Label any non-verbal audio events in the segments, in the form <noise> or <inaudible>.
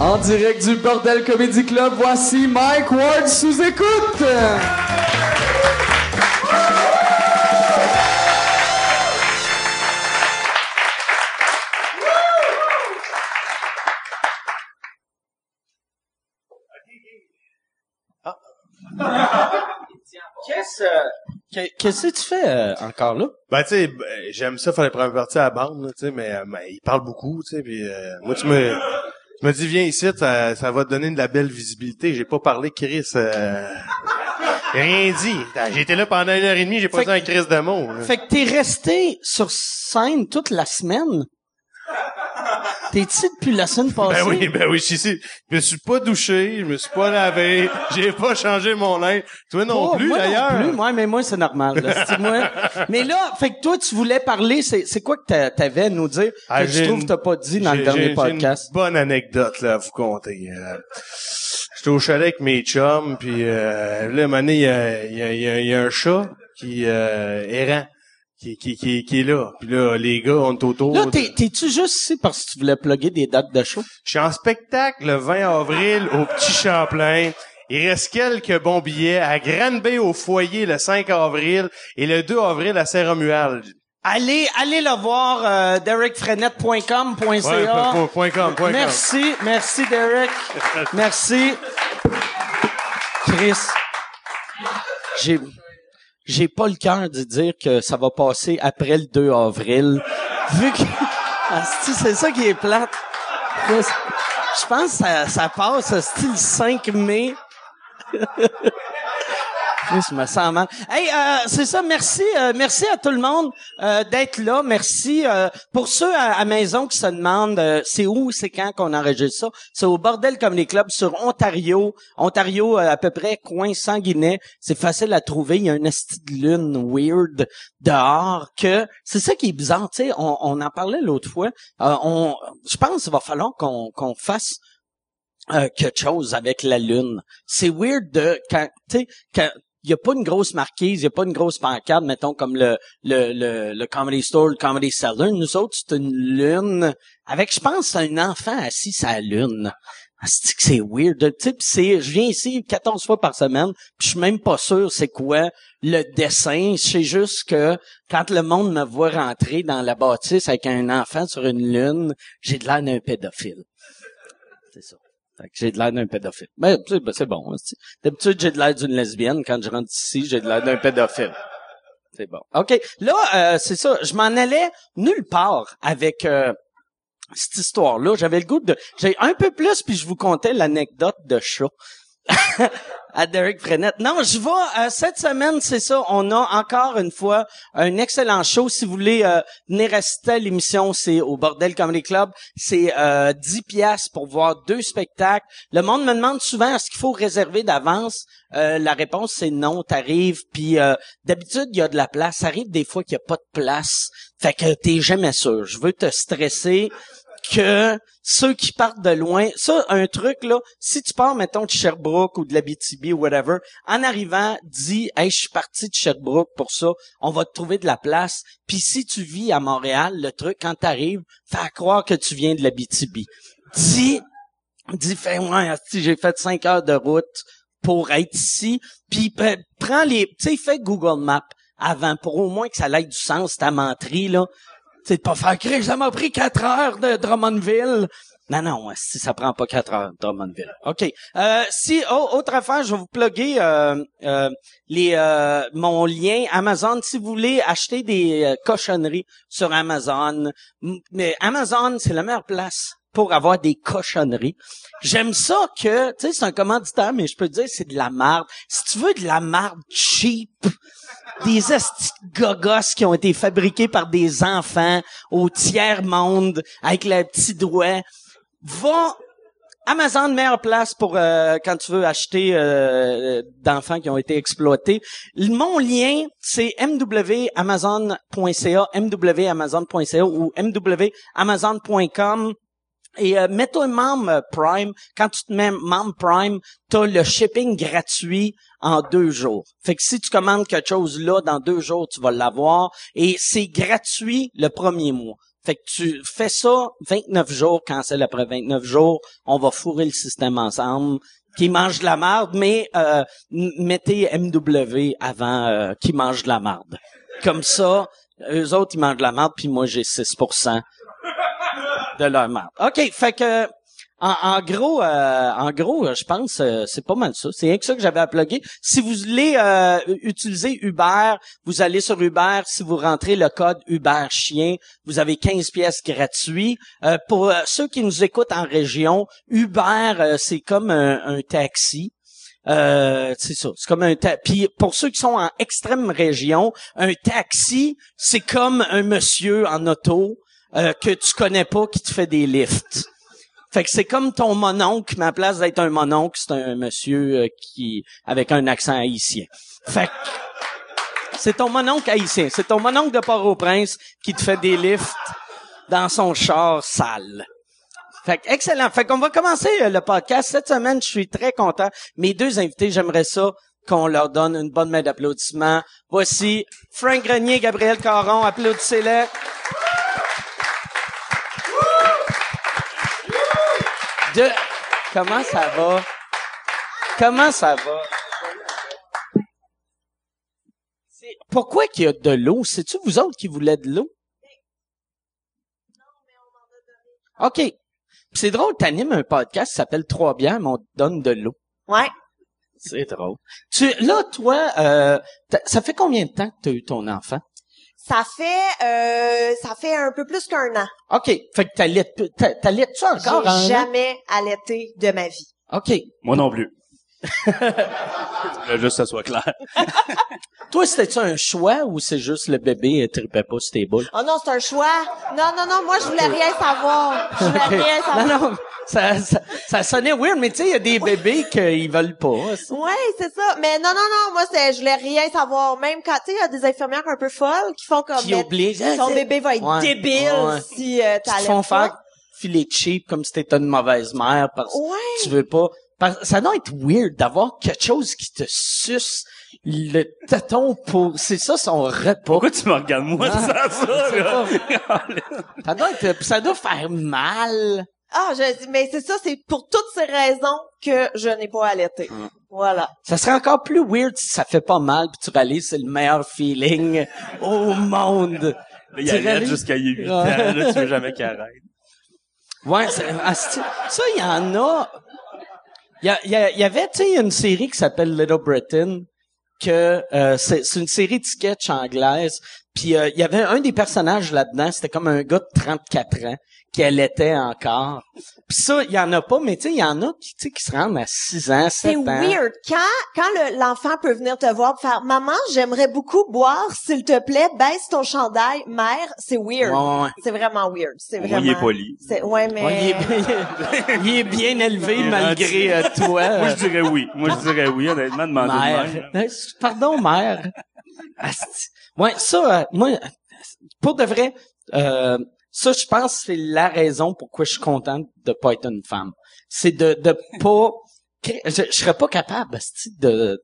En direct du Bordel Comedy Club, voici Mike Ward sous écoute. Qu'est-ce euh, que- qu'est-ce que tu fais euh, encore là? Ben, tu sais, ben, j'aime ça faire les premières parties à la bande, tu sais, mais, euh, mais il parle beaucoup, tu sais, puis euh, moi, tu me, tu me dis, viens ici, ça, ça va te donner de la belle visibilité. J'ai pas parlé, Chris, euh, <laughs> j'ai rien dit. J'ai été là pendant une heure et demie, j'ai pas dit un Chris de mots. là. Fait que t'es resté sur scène toute la semaine? T'es ici depuis la semaine passée? Ben oui, ben oui, je suis ici. Je me suis pas douché, je me suis pas lavé, <laughs> j'ai pas changé mon linge. Toi non Oh, plus, moi d'ailleurs. Non plus, moi, mais moi, c'est normal. là. C'est moi? <laughs> Mais là, fait que toi, tu voulais parler, c'est, c'est quoi que t'a- t'avais à nous dire Ah, que j'ai trouves une- que t'as pas dit dans le dernier j'ai- j'ai podcast? une bonne anecdote là à vous conter. Euh, J'étais au chalet avec mes chums, puis euh, là, à un moment donné, il y a, y a- il y a- il y a un chat qui euh, errant, qui, qui, qui, qui est là. Puis là, les gars, on est autour. Là, t'es, t'es-tu juste ici parce que tu voulais plugger des dates de show? Je suis en spectacle le 20 avril au Petit Champlain. Il reste quelques bons billets à Grande-Bay au foyer le 5 avril et le 2 avril à Saint-Romuald. Allez, allez le voir, euh, derekfrenette.com.ca. Ouais, point- point com, point com. Merci, merci Derek. Merci. Chris, j'ai j'ai pas le cœur de dire que ça va passer après le 2 avril. Vu que <laughs> c'est ça qui est plate. Je pense que ça, ça passe asti, le 5 mai. <laughs> Je me sens mal. Hey, euh, c'est ça. Merci, euh, merci à tout le monde euh, d'être là. Merci euh, pour ceux à, à maison qui se demandent euh, c'est où, c'est quand qu'on enregistre ça. C'est au Bordel Comedy Club sur Ontario, Ontario euh, à peu près coin sanguinet. C'est facile à trouver. Il y a une esti de lune weird dehors que c'est ça qui est bizarre. Tu sais, on, on en parlait l'autre fois. On, je pense qu'il va falloir qu'on fasse euh, quelque chose avec la lune. C'est weird de quand tu sais il y a pas une grosse marquise, il y a pas une grosse pancarte, mettons comme le le le, le comedy store, le comedy cellar. Nous autres, c'est une lune avec, je pense, un enfant assis sur la lune. Ah, C'est que c'est weird? Tu sais, je viens ici 14 fois par semaine, puis je suis même pas sûr c'est quoi le dessin. Je sais juste que quand le monde me voit rentrer dans la bâtisse avec un enfant sur une lune, j'ai de l'air d'un pédophile. C'est ça. Fait que j'ai de l'air d'un pédophile. Ben, tu sais, ben, c'est bon. hein, D'habitude, j'ai de l'air d'une lesbienne. Quand je rentre ici, j'ai de l'air d'un pédophile. C'est bon. OK. Là, euh, c'est ça. Je m'en allais nulle part avec euh, cette histoire-là. J'avais le goût de... J'ai un peu plus, puis je vous contais l'anecdote de chat. <laughs> à Derek Frenette. Non, je vais euh, cette semaine, c'est ça. On a encore une fois un excellent show. Si vous voulez euh, venir assister à l'émission, c'est au Bordel Comedy Club. C'est euh, 10 pièces pour voir deux spectacles. Le monde me demande souvent est-ce qu'il faut réserver d'avance? Euh, la réponse c'est non. T'arrives, puis euh, d'habitude il y a de la place. Ça arrive des fois qu'il n'y a pas de place. Fait que t'es jamais sûr. Je veux te stresser que ceux qui partent de loin, ça, un truc, là, si tu pars, mettons, de Sherbrooke ou de l'Abitibi ou whatever, en arrivant, dis, hey, je suis parti de Sherbrooke pour ça, on va te trouver de la place. Puis si tu vis à Montréal, le truc, quand t'arrives, fais croire que tu viens de l'Abitibi. Dis, dis, fais, ouais, si j'ai fait cinq heures de route pour être ici, puis prends les, tu sais, fais Google Maps avant, pour au moins que ça ait du sens, ta menterie, là. De pas faire crier, ça m'a pris quatre heures de Drummondville. Non, non, si ça prend pas quatre heures, Drummondville. OK. Euh, si, oh, autre affaire, je vais vous plugger euh, euh, les, mon lien Amazon. Si vous voulez acheter des cochonneries sur Amazon, mais Amazon, c'est la meilleure place pour avoir des cochonneries. J'aime ça que, tu sais, c'est un commanditaire, mais je peux te dire, c'est de la marde. Si tu veux de la marde cheap, des esti de gogos qui ont été fabriqués par des enfants au tiers-monde avec le petit doigt, va Amazon, meilleure place pour euh, quand tu veux acheter euh, d'enfants qui ont été exploités. Mon lien, c'est mwamazon.ca, mwamazon.ca ou mwamazon.com. Et euh, mets-toi membre euh, Prime. Quand tu te mets membre Prime, t'as le shipping gratuit en deux jours. Fait que si tu commandes quelque chose là, dans deux jours, tu vas l'avoir. Et c'est gratuit le premier mois. Fait que tu fais ça 29 jours, cancel après 29 jours, on va fourrer le système ensemble. Qui mange de la marde, mais euh, mettez MW avant euh, qui mange de la marde. Comme ça, eux autres, ils mangent de la marde, puis moi, j'ai 6% de leur marde. OK, fait que en, en gros, euh, en gros, euh, je pense euh, c'est pas mal ça. C'est rien que ça que j'avais à plugger. Si vous voulez euh, utiliser Uber, vous allez sur Uber. Si vous rentrez le code Uber Chien, vous avez 15 pièces gratuits. Euh, pour euh, ceux qui nous écoutent en région, Uber, c'est comme un, un taxi. Euh, c'est ça. C'est comme un Puis pour ceux qui sont en extrême région, un taxi, c'est comme un monsieur en auto euh, que tu connais pas qui te fait des lifts. Fait que c'est comme ton mononcle, mais place d'être un mononcle, c'est un monsieur euh, qui avec un accent haïtien. Fait que c'est ton mononcle haïtien, c'est ton mononcle de Port-au-Prince qui te fait des lifts dans son char sale. Fait que excellent. Fait qu'on va commencer euh, le podcast cette semaine. Je suis très content. Mes deux invités, j'aimerais ça qu'on leur donne une bonne main d'applaudissement. Voici Frank Grenier, Gabriel Caron. Applaudissez-les. De... Comment ça va? Comment ça va? Pourquoi qu'il y a de l'eau? C'est-tu vous autres qui voulez de l'eau? OK. C'est drôle, t'animes un podcast qui s'appelle Trois bières, mais on te donne de l'eau. Ouais. C'est drôle. Tu, là, toi, euh, t'as- ça fait combien de temps que tu as eu ton enfant? Ça fait euh, ça fait un peu plus qu'un an. OK. Fait que t'allaites, t'a- t'allaites-tu encore J'ai un an? jamais allaité de ma vie. OK. Moi non plus. <laughs> Là, juste que ça soit clair. <laughs> Toi, c'était-tu un choix ou c'est juste le bébé ne tripait pas sur tes boules? Oh non, c'est un choix. Non, non, non, moi je voulais rien savoir. Je voulais rien savoir. Non, non, ça, ça, ça sonnait weird, mais tu sais, il y a des bébés qu'ils veulent pas. Ouais, c'est ça. Mais non, non, non, moi c'est, je voulais rien savoir. Même quand, tu sais, il y a des infirmières un peu folles qui font comme, Qui obligent. ton bébé va être Ouais, débile ouais. si euh, t'allaites font pas. faire filer cheap comme si t'étais une mauvaise mère parce que Ouais. tu veux pas. Ça doit être weird d'avoir quelque chose qui te suce le téton pour... C'est ça son repas. Pourquoi tu me regardes moi Ah, ça, ça, là? Ça doit être... Ça doit faire mal. Ah, je, mais c'est ça, c'est pour toutes ces raisons que je n'ai pas allaité. Hum. Voilà. Ça serait encore plus weird si ça fait pas mal puis tu réalises c'est le meilleur feeling <laughs> au monde. Là, il réalises- jusqu'à il y a 8 Ouais. ans, là, tu veux jamais qu'il arrête. Ouais, c'est- asti- ça, il y en a. Il y, y, y avait, tu sais, une série qui s'appelle Little Britain, que euh, c'est une série de sketch anglaise. Puis euh, il y avait un des personnages là-dedans, c'était comme un gars de 34 ans qui allaitait encore. Puis ça, il y en a pas, mais tu sais, il y en a qui, tu sais, qui se rendent à 6 ans, 7 C'est ans. weird. Quand, quand le- l'enfant peut venir te voir et faire, maman, j'aimerais beaucoup boire, s'il te plaît, baisse ton chandail, mère, c'est weird. Ouais, ouais. C'est vraiment weird. C'est vraiment. il est poli. C'est, ouais, mais. Ouais, il, est, bien- il est bien élevé est malgré euh, toi. Moi, je dirais oui. Moi, je dirais oui, honnêtement, demander de mère. même. Euh, Pardon, mère. Asti. Ouais, ça, euh, moi, pour de vrai, euh, ça, je pense que c'est la raison pourquoi je suis content de pas être une femme. C'est de, de pas, je, je serais pas capable, de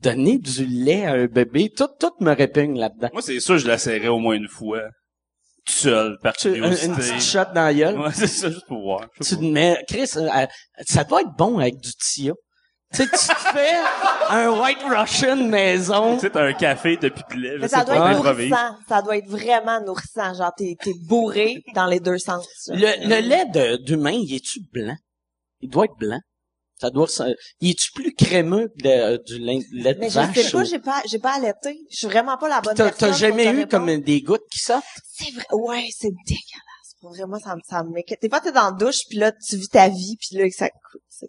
donner du lait à un bébé. Tout, tout me répugne là-dedans. Moi, c'est sûr, je la serrais au moins une fois. Tout seul, par Tu, une, curiosité. une petite shot dans la gueule. Ouais, c'est ça, juste pour voir. Tu te mets, Chris, euh, euh, ça doit être bon avec du tia. Tu sais, tu te fais un White Russian maison. Tu sais, t'as un café, de lait, je Mais ça doit être nourrissant. Ça doit être vraiment nourrissant. Genre, t'es, t'es bourré dans les deux sens. Le, le lait de- d'humain, il est-tu blanc? Il doit être blanc. Ça doit, ça, il est-tu plus crémeux que le- du lait, lait de Mais je vache? sais pas, ou- j'ai pas, j'ai pas allaité. Je suis vraiment pas la bonne T'as, personne. t'as jamais eu comme des gouttes qui sortent? C'est vrai. Ouais, c'est dégueulasse. Pour vrai, moi, ça me, ça me. Des fois, t'es dans la douche, puis là, tu vis ta vie, puis là, ça coûte. c'est-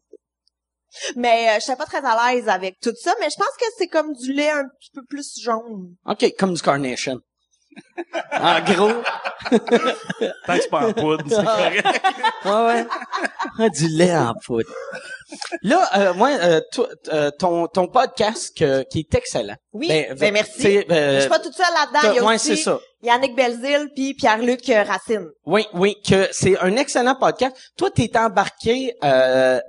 Mais euh, je suis pas très à l'aise avec tout ça, mais je pense que c'est comme du lait un petit peu plus jaune. OK, comme du carnation. En gros. Tant que c'est pas en poudre, c'est correct. Ouais, ouais. Ah, du lait en poudre. Là, euh, moi, euh, toi, euh, ton, ton podcast que- qui est excellent. Oui, Ben, ben, merci. c'est, euh, je suis pas toute seule là-dedans. Il y a ouais, aussi c'est ça. Yannick Belzile puis Pierre-Luc euh, Racine. Oui, oui, que c'est un excellent podcast. Toi, t'es embarqué, euh,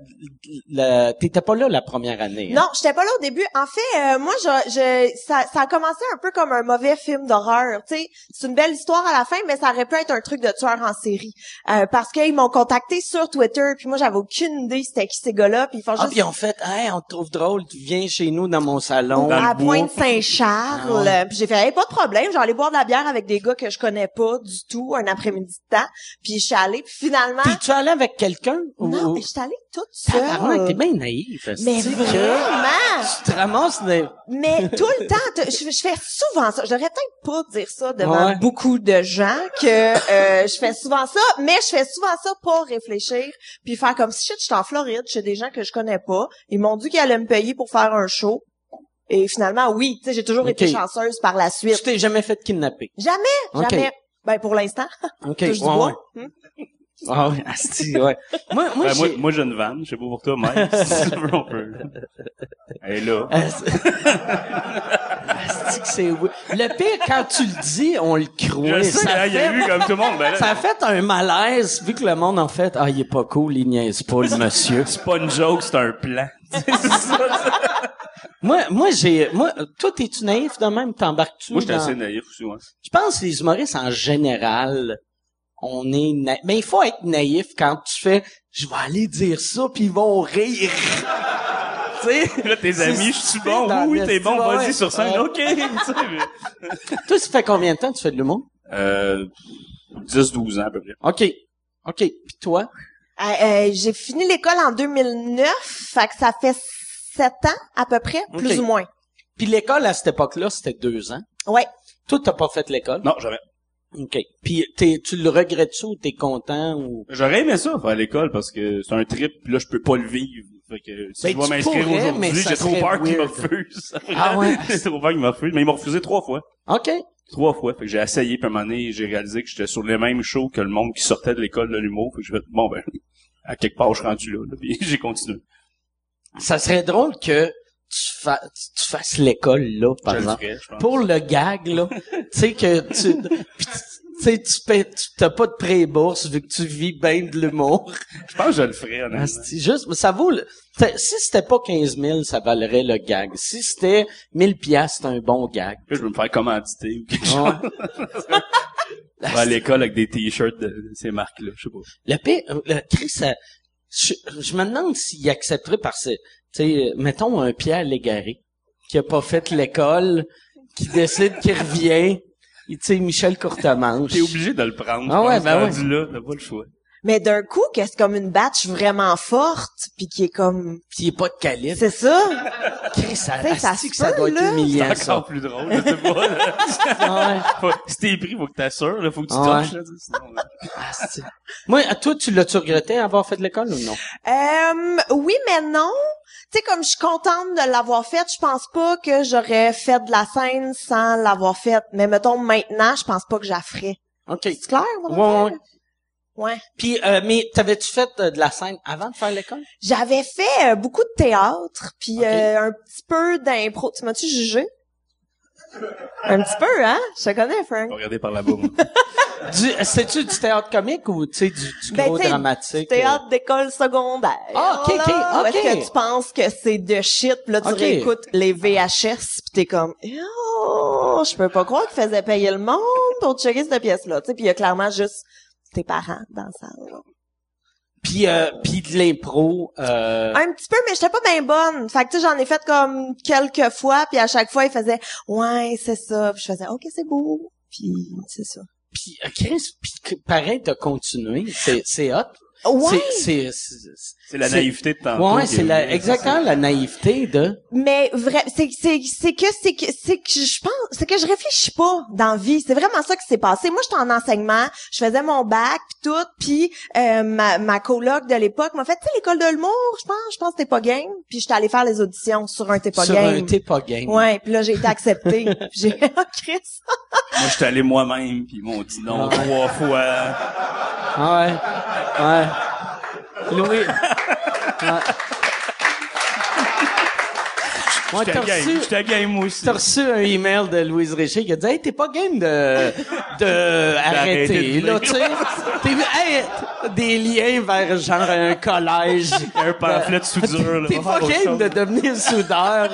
le, t'étais pas là la première année. hein? Non, j'étais pas là au début. En fait, euh, moi, je, je, ça, ça a commencé un peu comme un mauvais film d'horreur. Tu sais, c'est une belle histoire à la fin, mais ça aurait pu être un truc de tueur en série. Euh, parce qu'ils m'ont contacté sur Twitter, puis moi, j'avais aucune idée c'était qui ces gars-là, puis ils font Ah, juste... puis on fait, hey, on te trouve drôle, tu viens chez nous dans mon salon. Dans à. Pointe-Saint-Charles. Ah Puis j'ai fait, hey, pas de problème, j'allais boire de la bière avec des gars que je connais pas du tout un après-midi de temps. Puis je suis allée, puis finalement... Puis tu allais avec quelqu'un? Non, ou- mais je suis allée toute Tabarnak, seule. t'es bien naïf. Mais que vraiment! Tu te ramasses des... Mais tout le temps, je, je fais souvent ça. Je devrais peut-être pas dire ça devant Ouais. beaucoup de gens que euh, je fais souvent ça, mais je fais souvent ça pour réfléchir puis faire comme si shit, je suis en Floride, chez des gens que je connais pas. Ils m'ont dit qu'ils allaient me payer pour faire un show. Et finalement, oui, tu sais, j'ai toujours été chanceuse par la Tu suite. t'es jamais fait kidnapper? Jamais, jamais. Ben pour l'instant, OK. ouais, ouais. Hmm? Ah oui, <laughs> asti, ouais. Moi, moi, Ben, moi, moi, j'ai une vanne. Je sais pas pour toi, Mike. <laughs> si tu veux, on peut. Elle est là. <laughs> Asti que c'est... oui. Le pire, quand tu le dis, on le croit. Je sais, ça hein, il y a fait- eu comme tout le monde. Ben, là, Ça a fait un malaise, vu que le monde en fait, ah, il est pas cool, il niaise pas, le monsieur. c'est pas une joke, c'est un plan. C'est ça. moi, moi, j'ai, moi, toi, t'es-tu naïf de même, t'embarques-tu Moi, j'étais dans- assez naïf aussi, ouais. Je pense que les humoristes, en général, on est na- mais il faut être naïf quand tu fais, je vais aller dire ça, puis ils vont rire. <laughs> tu sais? Là, tes amis, je suis bon? Oui, le t'es bon, style, ouais. vas-y sur scène. Ouais. OK. <laughs> Toi, ça fait combien de temps que tu fais de l'humour? Euh, 10-12 ans, à peu près. OK. OK. Puis toi? Euh, euh, j'ai fini l'école en 2009, fait que ça fait sept ans à peu près, plus ou moins. Puis l'école, à cette époque-là, c'était deux ans? Ouais. Toi, t'as pas fait l'école? Non, jamais. OK. Puis t'es, tu le regrettes-tu ou t'es content ou... J'aurais aimé ça, faire l'école, parce que c'est un trip, puis là, je peux pas le vivre. Fait que, si Ben, je dois tu m'inscrire aujourd'hui, ça <laughs> j'ai trop peur qu'ils me refusent. Ah ouais? j'ai trop peur qu'ils me refusent. Mais ils m'ont refusé trois fois. OK. Trois fois. Fait que j'ai essayé, puis à un moment donné, j'ai réalisé que j'étais sur les mêmes shows que le monde qui sortait de l'école de l'humour. Fait que j'ai fait, bon, ben, à quelque part, je suis rendu là, là. <laughs> Puis j'ai continué. Ça serait drôle que tu, fa- tu fasses l'école là, par exemple. Pour le gag, là, <laughs> tu sais que tu... sais, tu paies- tu t'as pas de pré-bourse vu que tu vis bien de l'humour. Je pense que je le ferais, honnêtement. Juste, mais ça vaut le, si c'était pas 15 000, ça valerait le gag. Si c'était 1000 piastres, c'est un bon gag. Je vais me faire commanditer ou quelque chose. <laughs> À l'école avec des t-shirts de, ces marques-là, je sais pas. Le pire, euh, le Chris, ça- je, je me demande s'il accepterait parce que, tu sais, mettons un Pierre Légaré qui a pas fait l'école, qui décide qu'il revient, tu sais, Michel Courtemanche. T'es obligé de le prendre. Ah ouais, ben rendu là, t'as pas le choix. Mais d'un coup, que c'est comme une batch vraiment forte, puis qui est comme... Puis il est pas de calibre. C'est ça? Chris, ça, que ça doit être humiliant, C'est ça. encore plus drôle, je sais pas. là. Ouais. Faut- si t'es pris, faut que t'assures, là, faut que tu Ouais. touches, là, sinon. Asti. Moi, à toi, tu l'as-tu regretté avoir fait de l'école ou non? Euh, oui, mais non. Tu sais, comme je suis contente de l'avoir faite, je pense pas que j'aurais fait de la scène sans l'avoir faite. Mais mettons, maintenant, je pense pas que je la ferais. OK. C'est clair? mon Ouais, ouais. Ouais. Puis, euh, mais t'avais-tu fait euh, de la scène avant de faire l'école? J'avais fait euh, beaucoup de théâtre, puis euh, un petit peu d'impro. Tu m'as-tu jugé? Un petit peu, hein? Je te connais, Frank. Regardez par là-bas, <laughs> moi. Du, c'est-tu du théâtre comique ou, tu sais, du, du Ben, gros dramatique? Théâtre d'école secondaire. Ah, ok, ok, ok. Est-ce que tu penses que c'est de shit, puis là, tu réécoutes les VHS, puis t'es comme, oh, je peux pas croire qu'ils faisaient payer le monde pour checker cette pièce-là. Tu sais, puis il y a clairement juste tes parents dans la salle. là. Puis, euh, puis de l'impro, euh, Un petit peu, mais j'étais pas bien bonne. Fait que tu sais, j'en ai fait comme quelques fois, puis à chaque fois, ils faisaient, ouais, c'est ça. Puis je faisais, ok, c'est beau. Puis c'est ça. puis euh, puis que- pareil, t'as continué. C'est, c'est hot. Ouais. C'est, c'est, c'est- C'est la naïveté de tantôt. ouais, c'est est- la, exactement la naïveté de, Mais vrai, c'est c'est c'est que c'est que c'est que je pense c'est que je réfléchis pas dans la vie. C'est vraiment ça qui s'est passé. Moi, j'étais en enseignement, je faisais mon bac puis tout, puis euh, ma ma coloc de l'époque m'a fait tu sais l'école de l'humour, je pense, je pense que t'es pas game. Puis j'étais allée faire les auditions sur un t'es pas sur game. un t'es pas game. Ouais, puis là j'ai été acceptée. <laughs> J'ai oh Chris. Moi, j'étais allé moi-même, puis ils m'ont dit non Ouais. trois fois. Ah ouais. Ouais. Louis. Ouais. Ouais, J'étais t'as game, reçu, j'étais game, moi aussi. t'as reçu un email de Louise Richer qui a dit Hey, t'es pas game de, de arrêter, de là, tu sais. T'es, hey, des liens vers genre un collège. un pamphlet de soudure, là. T'es pas game de devenir soudeur.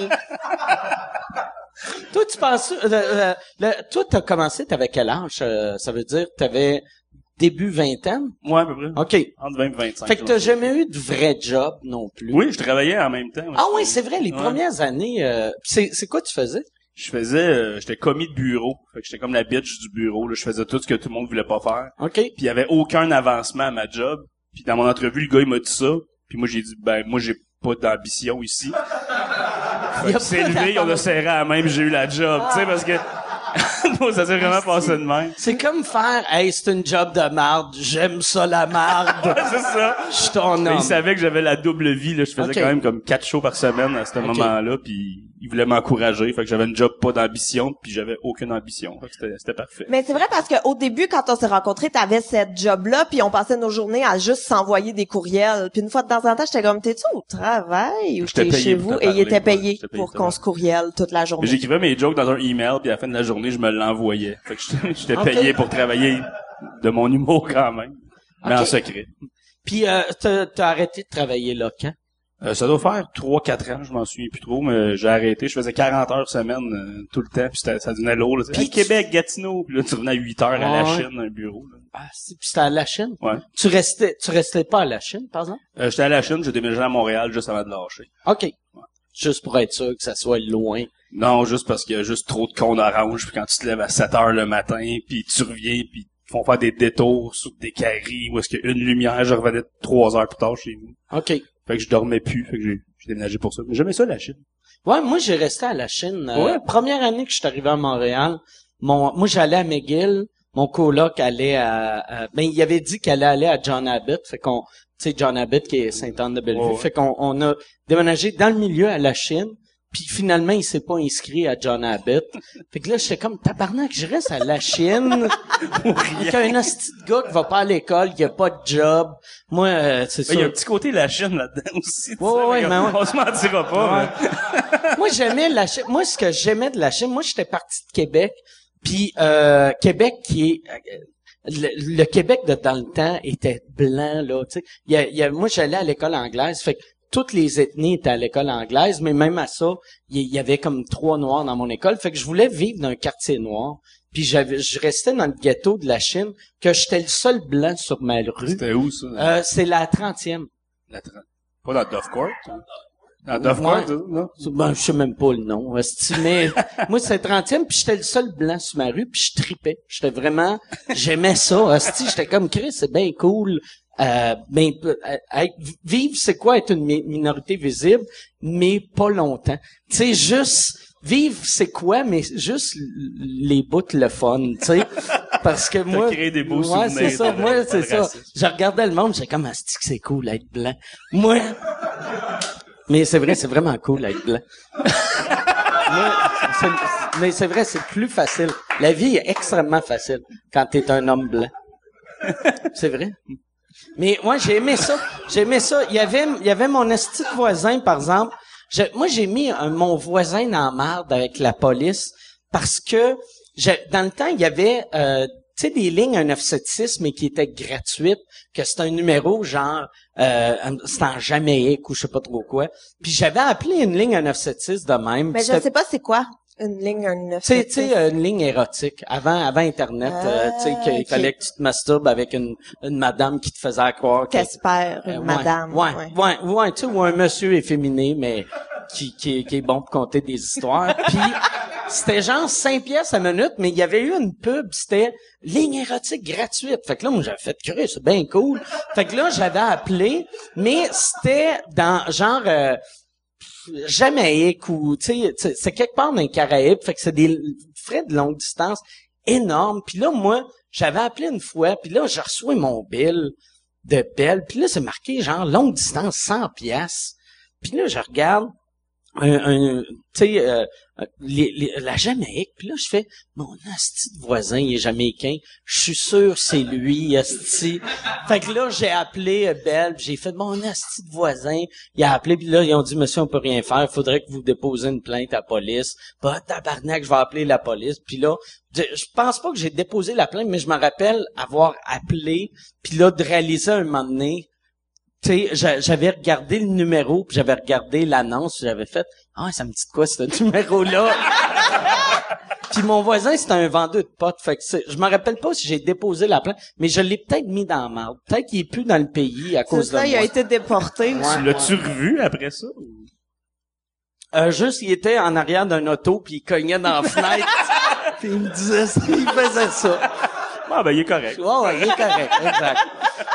toi, tu penses, euh, euh, le- toi, t'as commencé, t'avais quel âge? euh, ça veut dire, t'avais début vingtaine? Ouais, à peu près. OK. Entre 20 et 25. Fait que t'as jamais eu de vrai job non plus. Oui, je travaillais en même temps. Ah oui, c'est vrai, les Ouais. premières années, euh, c'est, c'est quoi tu faisais? Je faisais, euh, j'étais commis de bureau. Fait que j'étais comme la bitch du bureau. Là. Je faisais tout ce que tout le monde voulait pas faire. OK. Puis il y avait aucun avancement à ma job. Puis dans mon entrevue, le gars, il m'a dit ça. Puis moi, j'ai dit, ben, moi, j'ai pas d'ambition ici. Il pas levé, on a serré à la même, j'ai eu la job. Tu sais, parce que... ça s'est vraiment passé de même. C'est comme faire, hey, c'est une job de marde, j'aime ça la marde, <laughs> c'est ça. je suis ton Mais homme. il savait que j'avais la double vie. Là. Je faisais quand même comme quatre shows par semaine à ce moment-là. Puis il voulait m'encourager. Fait que j'avais une job pas d'ambition. Puis j'avais aucune ambition. Fait que c'était, c'était parfait. Mais c'est vrai parce qu'au début, quand on s'est rencontrés, t'avais cette job-là, puis on passait nos journées à juste s'envoyer des courriels. Puis une fois de temps en temps, j'étais comme, t'es-tu au travail ou J'étais t'es chez vous? Et il était payé pour qu'on se courriel toute la journée. J'écrivais mes jokes dans un email. Puis à la fin de la journée, je me l'envoyais. Fait que j'étais, <laughs> payé pour travailler de mon humour quand même. Mais en secret. Puis euh, t'as arrêté de travailler là quand? Euh, ça doit faire 3-4 ans, je m'en souviens plus trop, mais j'ai arrêté. Je faisais 40 heures semaine euh, tout le temps, puis ça devenait lourd. Là, Puis Hey, tu- Québec, Gatineau, puis là tu revenais à 8 heures à la Ouais. Chine, un bureau. là. Ah, c'est- puis c'était à la Chine? Ouais. Tu restais, tu restais pas à la Chine, par exemple? Euh, J'étais à la Chine, j'ai déménagé à Montréal juste avant de lâcher. OK. Juste pour être sûr que ça soit loin. Non, juste parce qu'il y a juste trop de cons orange, puis quand tu te lèves à 7 heures le matin, puis tu reviens, puis ils font faire des détours sur des caries, où est-ce qu'il y a une lumière, je revenais 3 heures plus tard chez nous. OK. Fait que je dormais plus, fait que j'ai j'ai déménagé pour ça. Mais j'aimais ça, la Chine. Ouais, moi, j'ai resté à la Chine. Euh, Ouais. Première année que je suis arrivé à Montréal, mon, moi, j'allais à McGill. Mon coloc allait à, à- ben, il avait dit qu'elle allait aller à John Abbott. Fait qu'on, tu sais, John Abbott qui est Sainte-Anne-de-Bellevue. Ouais, ouais. Fait qu'on, on a déménagé dans le milieu à la Chine. Puis finalement, il s'est pas inscrit à John Abbott. Fait que là, j'étais comme, tabarnak, je reste à la Chine. Il y a un hostie de gars qui va pas à l'école, qui a pas de job. Moi, euh, c'est Mais Il y a ça. un petit côté la Chine là-dedans aussi. Ouais, sais, ouais, mais ouais. On se mentira pas. Ouais. <laughs> moi, j'aimais la Chine. Moi, ce que j'aimais de la Chine, moi, j'étais parti de Québec. Puis euh, Québec qui est... euh, Le, le Québec de dans le temps était blanc, là. Tu sais. Il y a, il y a- moi, j'allais à l'école anglaise. Fait que toutes les ethnies étaient à l'école anglaise, mais même à ça, il y- avait comme trois noirs dans mon école. Fait que je voulais vivre dans un quartier noir. Puis j'avais, je restais dans le ghetto de la Chine, que j'étais le seul blanc sur ma rue. C'était où, ça? Euh, c'est la trentième. La tra- Pas dans Dovecourt? hein? Dans Dovecourt, Ouais. ça, non? Ben, je sais même pas le nom. Mais <laughs> moi, c'était 30e, puis j'étais le seul blanc sur ma rue, puis je tripais. J'étais vraiment... J'aimais ça. J'étais comme, Chris, c'est bien cool. Euh, ben, euh, être- vivre, c'est quoi être une mi- minorité visible, mais pas longtemps? Tu sais, juste... Vivre, c'est quoi, mais juste les bouts le fun, tu sais? <laughs> Parce que moi... créé des beaux ouais, c'est ça. de- Moi, c'est ça. Je regardais le monde, j'étais comme, asti que c'est cool être blanc. Moi... Mais c'est vrai, c'est vraiment cool d'être blanc. <laughs> C'est- mais c'est vrai, c'est plus facile. La vie est extrêmement facile quand t'es un homme blanc. C'est vrai? Mais moi, j'ai aimé ça. J'ai aimé ça. Il y avait, il y avait mon esti de voisin, par exemple. Je- moi, j'ai mis un- mon voisin la marde avec la police parce que j'ai- dans le temps, il y avait, euh, tu sais, des lignes 976, mais qui étaient gratuites, que c'était un numéro genre, euh, c'était en Jamaïque ou je sais pas trop quoi. Puis j'avais appelé une ligne 976 de même. Mais je sais pas c'est quoi une ligne, un 9. tu sais, tu sais, euh, une ligne érotique. Avant, avant Internet, euh, tu sais, Ah, qu'il fallait que tu te masturbes avec une, une madame qui te faisait croire que... Casper, une Euh, ouais, madame. Ouais, ouais, ouais, tu sais, ou un monsieur efféminé, mais qui, qui, qui est bon pour compter des histoires. <laughs> Puis, c'était genre 5 pièces à minute, mais il y avait eu une pub, c'était ligne érotique gratuite. Fait que là, moi, j'avais fait curieux, c'est bien cool. Fait que là, j'avais appelé, mais c'était dans genre... euh, Jamaïque ou tu sais, c'est quelque part dans les Caraïbes, fait que c'est des frais de longue distance énormes. Puis là moi, j'avais appelé une fois, puis là je reçois mon bill de Belle, puis là c'est marqué genre longue distance 100 pièces. Puis là je regarde un, tu sais euh, la Jamaïque, puis là je fais mon asti de voisin, il est jamaïcain, je suis sûr c'est lui asti. Fait que là j'ai appelé euh, Belle, j'ai fait mon asti de voisin, il a appelé puis là ils ont dit monsieur on peut rien faire, faudrait que vous déposiez une plainte à la police. Bah tabarnak, je vais appeler la police. Puis là je, je pense pas que j'ai déposé la plainte mais je me rappelle avoir appelé puis là de réaliser un moment donné tu sais, j'a- j'avais regardé le numéro, puis j'avais regardé l'annonce, j'avais fait ah ça me dit quoi ce <laughs> numéro-là. puis mon voisin c'était un vendeur de potes, fait que je me rappelle pas si j'ai déposé la plainte, mais je l'ai peut-être mis dans la marde. Peut-être qu'il est plus dans le pays à cause de ça, il a été déporté. Tu l'as-tu revu après ça? ou- Euh, juste, il était en arrière d'un auto, puis il cognait dans la fenêtre, <laughs> puis il me disait ça, il faisait ça. Ah, ben, il est correct. Ouais, ouais, il est correct, exact.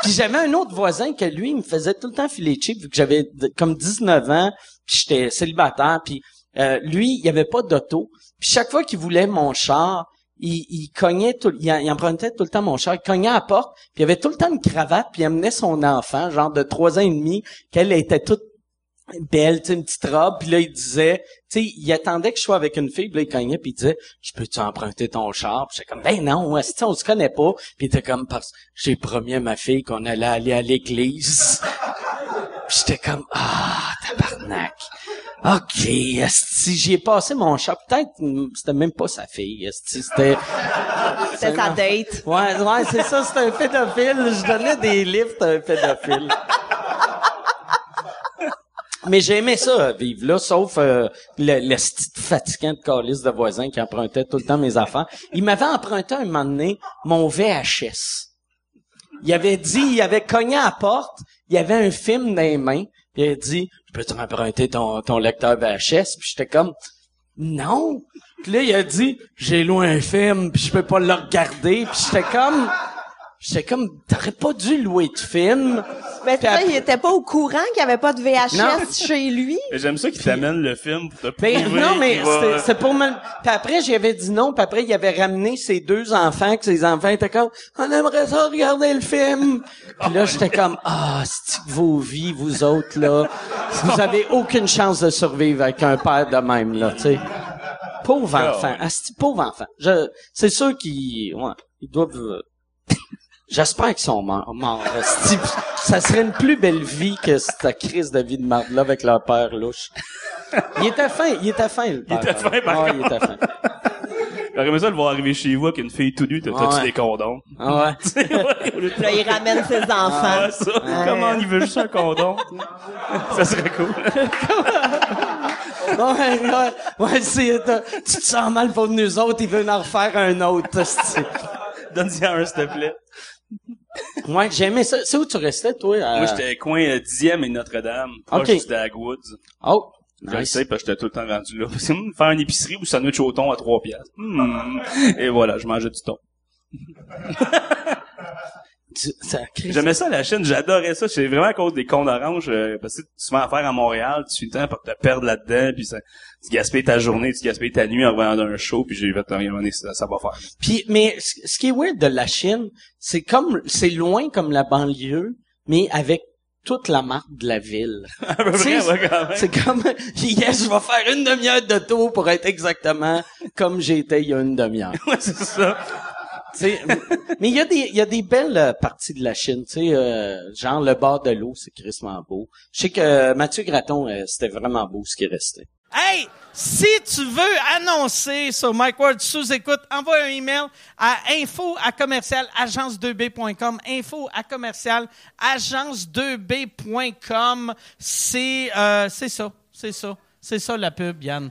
Puis j'avais un autre voisin que lui, il me faisait tout le temps filer cheap, vu que j'avais comme 19 ans, puis j'étais célibataire, puis euh, lui, il avait pas d'auto. Puis chaque fois qu'il voulait mon char, il, il cognait tout, il, il empruntait tout le temps mon char, il cognait à la porte, puis il avait tout le temps une cravate, puis il amenait son enfant, genre de trois ans et demi, qu'elle était toute belle, tu sais, une petite robe, puis là, il disait, tu sais, il attendait que je sois avec une fille, puis là, il cognait, puis il disait, je peux-tu emprunter ton char? Puis j'étais comme, ben non, esti, on se connaît pas. Puis il était comme, parce que j'ai promis à ma fille qu'on allait aller à l'église. <laughs> puis j'étais comme, ah, tabarnak. OK, esti, j'y ai passé mon char. Peut-être, mm, c'était même pas sa fille, c'était... <laughs> C'était sa date. Ouais, ouais, c'est ça, c'est un pédophile. Je donnais des lifts à un pédophile. <laughs> Mais j'ai aimé ça, vivre là, sauf euh, le, le fatigant de calice de voisin qui empruntait tout le temps mes affaires. Il m'avait emprunté un moment donné mon VHS. Il avait dit, il avait cogné à la porte, il avait un film dans les mains, puis il a dit, je peux te emprunter ton, ton lecteur VHS? Puis j'étais comme, non. Puis là, il a dit, j'ai loué un film, puis je peux pas le regarder. Puis j'étais comme, j'étais comme, t'aurais pas dû louer de film. Mais ça, après- il était pas au courant qu'il y avait pas de VHS Non. chez lui. Mais J'aime ça qu'il t'amène le film pour te Ben, non, mais va- c'est pour me... Puis après, j'avais dit non, puis après, il avait ramené ses deux enfants, que ses enfants étaient comme, on aimerait ça regarder le film. Puis là, j'étais comme, ah, c'est vos vies, vous autres, là, vous avez aucune chance de survivre avec un père de même, là, tu sais. Pauvre Ah, enfant, ouais. asti, pauvre enfant? Je, c'est sûr qu'ils, ouais, ils doivent, euh, J'espère qu'ils sont morts. morts asti. ça serait une plus belle vie que cette crise de vie de marde-là avec leur père louche. Il était fin, il était fin, le père. était fin, par Ouais, il était fin. <laughs> J'aurais aimé ça le voir arriver chez vous avec une fille tout nue, t'as t'as-tu ouais. des condoms? Ah ouais. <laughs> Là, il ramène ses enfants. Ah, ça. Comment il veut juste un condom? <laughs> ça serait cool. Ouais, ouais, ouais, c'est, t'as- tu te sens mal pour nous autres, ils veulent en refaire un autre. Donne-y un, s'il te plaît. Ouais, j'aimais ça. C'est où tu restais, toi? à- Moi, j'étais coin euh, 10e et Notre-Dame, proche Ok. du Dagwoods. Oh, Je nice. sais, parce que j'étais tout le temps rendu là. <laughs> Hum, faire une épicerie ou sandwich au thon à 3 piastres. Hmm. Et voilà, je mangeais du thon. <laughs> J'aimais ça, la Chine. J'adorais ça. C'est vraiment à cause des cons d'orange. euh, parce que tu fais affaire à Montréal, tu suis le temps pour te perdre là-dedans, puis ça, tu gaspilles ta journée, tu gaspilles ta nuit en revenant d'un show, puis j'ai fait, à un moment donné, ça, ça va faire. Puis, mais ce qui est weird de la Chine, c'est comme, c'est loin comme la banlieue, mais avec toute la marque de la ville. <laughs> À. C'est comme, <laughs> yes, je vais faire une demi-heure de tour pour être exactement comme j'étais il y a une demi-heure. <laughs> Ouais, c'est ça. Tu sais, mais il y a des, il y a des belles euh, parties de la Chine, tu sais, euh, genre le bord de l'eau, c'est crissement beau. Je sais que euh, Mathieu Graton, euh, c'était vraiment beau ce qui restait. Hey, si tu veux annoncer sur Mike Ward sous écoute, envoie un email à info à commercial agence2b.com. Info à commercial agence2b.com. C'est euh, c'est ça, c'est ça, c'est ça la pub, Yann.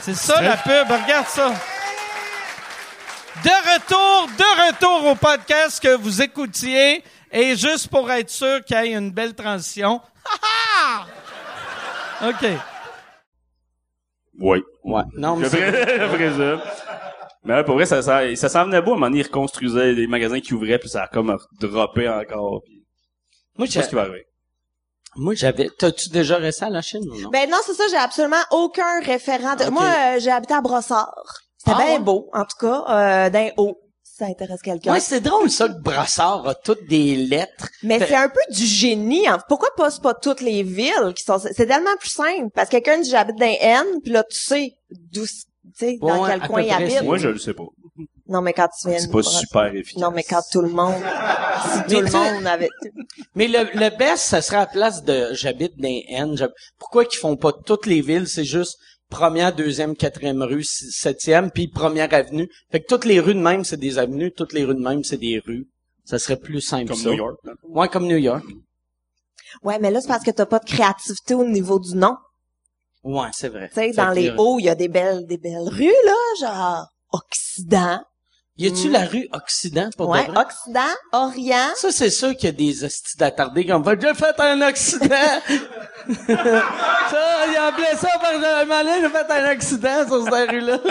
C'est ça la pub, regarde ça. De retour, de retour au podcast que vous écoutiez. Et juste pour être sûr qu'il y ait une belle transition. Ha, <laughs> ha! OK. Oui. Ouais. Non, mais <laughs> Je c'est- présume. Mais ouais, pour vrai, ça, ça, ça s'en venait beau. À un moment donné, ils reconstruisaient des magasins qui ouvraient, puis ça a comme droppé encore. Puis, moi, je sais pas ce qui va arriver. moi, j'avais, t'as-tu déjà resté à la Chine ou non? Ben non, c'est ça, j'ai absolument aucun référent. de- Ok. Moi, euh, j'ai habité à Brossard. C'était Ah, bien ouais? beau, en tout cas, euh, d'un haut, si ça intéresse quelqu'un. Ouais, c'est drôle ça que Brassard a toutes des lettres. Mais Fait- c'est un peu du génie. hein. Pourquoi pas c'est pas toutes les villes qui sont c'est tellement plus simple parce que quelqu'un dit j'habite dans N puis là tu sais d'où tu sais dans quel coin il habite. Moi, je le sais pas. Non mais quand tu viens C'est pas super efficace. Non mais quand tout le monde si tout le monde avait Mais le, le best, ça serait à la place de j'habite dans N. Pourquoi qu'ils font pas toutes les villes? C'est juste première, deuxième, quatrième rue, septième, puis première avenue. Fait que toutes les rues de même, c'est des avenues. Toutes les rues de même, c'est des rues. Ça serait plus simple Comme ça. New York. là. Ouais, comme New York. Ouais, mais là, c'est parce que t'as pas de créativité au niveau du nom. Ouais, c'est vrai. Tu sais, dans les hauts, il y a des belles, des belles rues, là, genre Occident. Y a-tu Mm. la rue Occident pour de Ouais, vrai? Occident, Orient. Ça, c'est sûr qu'il y a des hosties d'attardés qui ont fait, j'ai fait un accident! <laughs> ça, il a appelé ça par donné, j'ai fait un accident sur cette rue-là. <laughs>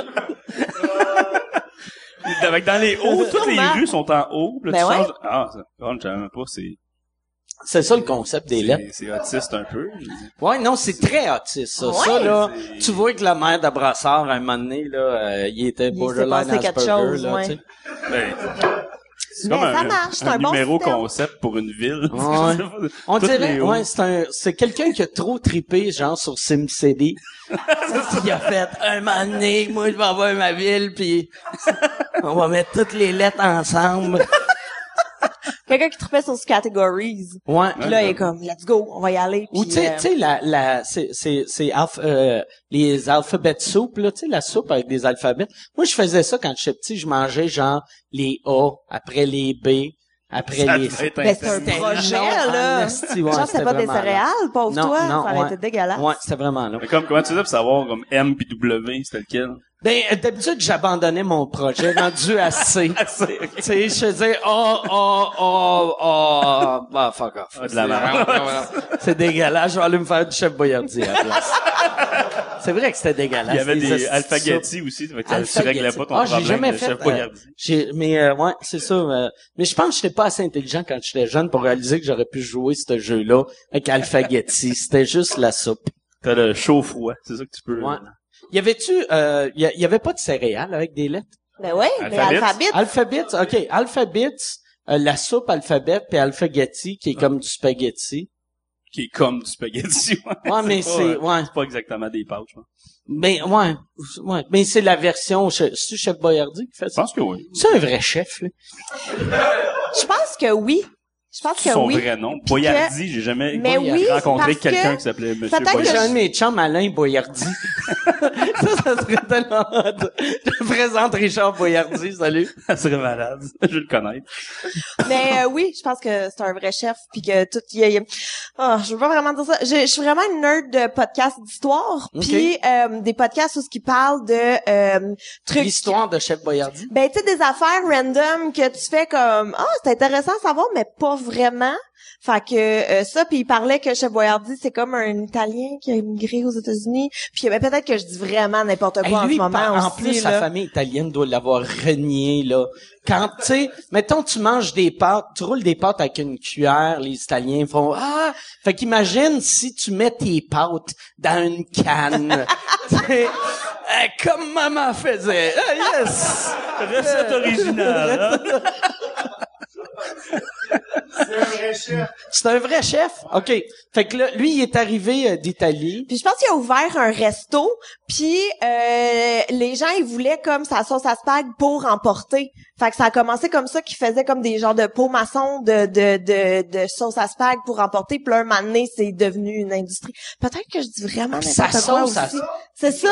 Avec dans les hauts, toutes les rues sont en haut. Là, Ben tu ouais. changes... Ah, ça, je savais même pas, c'est, C'est ça le concept des lettres. c'est, autiste un peu. je dis. Ouais, non, c'est très autiste, ça. Ouais. ça, là, tu vois que la mère de Brassard, à un moment donné, là, euh, il était borderline passé quelque Asperger, chose, là, ouais. tu sais. Ben, c'est Mais comme ça un, marche, c'est un un bon numéro système. concept pour une ville. Ouais. <laughs> On dirait, ouais, c'est un, c'est quelqu'un qui a trop trippé, genre, sur SimCity. <laughs> il a fait, un moment donné, moi, je vais avoir ma ville, puis on va mettre toutes les lettres ensemble. <laughs> Quelqu'un qui trouvait sur categories. Ouais. Puis là, il est comme, let's go, on va y aller. Ou tu sais, euh, tu sais, la, la, c'est, c'est, c'est euh, les alphabets soupe, là, tu sais, la soupe avec des alphabets. Moi, je faisais ça quand j'étais petit, je mangeais genre les A, après les B, après Ça les Ben, c'est un projet, là. ouais, genre, c'était c'est pas des céréales, pauvre Non, toi. non, ça aurait ouais. été dégueulasse. Ouais, c'était vraiment long. Mais comme, comment tu faisais pour savoir, comme M puis W, c'était lequel? Ben, euh, d'habitude, j'abandonnais mon projet <laughs> rendu à C. <laughs> tu sais, je faisais, oh, oh, oh, oh, bah, fuck off. Ah, de la merde. <laughs> C'est dégueulasse, je vais aller me faire du chef Boyardi à la place. C'est vrai que c'était dégueulasse. Il y avait des alphagetti aussi, tu réglais pas ton Ah, j'ai problème jamais de fait, chef euh, mais euh, ouais, c'est ça. euh, mais je pense que j'étais pas assez intelligent quand j'étais jeune pour réaliser que j'aurais pu jouer ce jeu-là avec Alphagetti. C'était juste la soupe. T'as le chaud-froid, c'est ça que tu peux... Ouais. Y avait-tu, euh, y, y avait pas de céréales avec des lettres? Ben ouais, mais Alphabet. alphabet. Ok, alphabet, euh, la soupe alphabet puis alphagetti qui est comme du spaghetti. Qui est comme du spaghetti. Ouais, Ouais, mais c'est, euh, ouais, c'est pas exactement des pâtes, je pense. mais ouais, ouais, mais c'est la version, c'est chef Boyardi qui fait Je ça. pense que oui. C'est un vrai chef, là. Je pense que oui. Je pense que Son oui. vrai nom. Boyardi, j'ai jamais Mais oui, rencontré quelqu'un que qui s'appelait Monsieur j'ai Boyardi. un de mes chums, Alain Boyardi. <laughs> ça, ça serait tellement hot. Je présente Richard Boyardi, salut. <laughs> Ça serait malade. Je veux le connaître. Mais euh, oui, je pense que c'est un vrai chef puis que tout il y a- il y a- Ah, je veux pas vraiment dire ça. Je, je suis vraiment une nerd de podcasts d'histoire puis euh, des podcasts où ce qui parlent de euh, trucs L'histoire de chef Boyardi. ben tu sais des affaires random que tu fais comme ah, c'est intéressant à savoir mais pas vraiment. Fait que euh, ça puis il parlait que Chef Boyardi c'est comme un italien qui a immigré aux États-Unis puis ben, peut-être que je dis vraiment n'importe quoi Hey, en ce moment en aussi, plus, sa là. famille italienne doit l'avoir renié, là. Quand, tu sais, mettons, tu manges des pâtes, tu roules des pâtes avec une cuillère, les Italiens font, ah! Fait qu'imagine si tu mets tes pâtes dans une canne. <laughs> Tu sais, euh, comme maman faisait. Ah, yes! Recette originale. hein? <laughs> C'est un vrai chef. OK. Fait que là, lui, il est arrivé euh, d'Italie. Puis je pense qu'il a ouvert un resto, puis euh, les gens ils voulaient comme sa sauce à spag pour emporter. Fait que ça a commencé comme ça qu'ils faisaient comme des genres de pots maçons de de de, de sauce à spag pour emporter. Puis là, un moment donné, c'est devenu une industrie. Peut-être que je dis vraiment n'importe quoi aussi. C'est ça?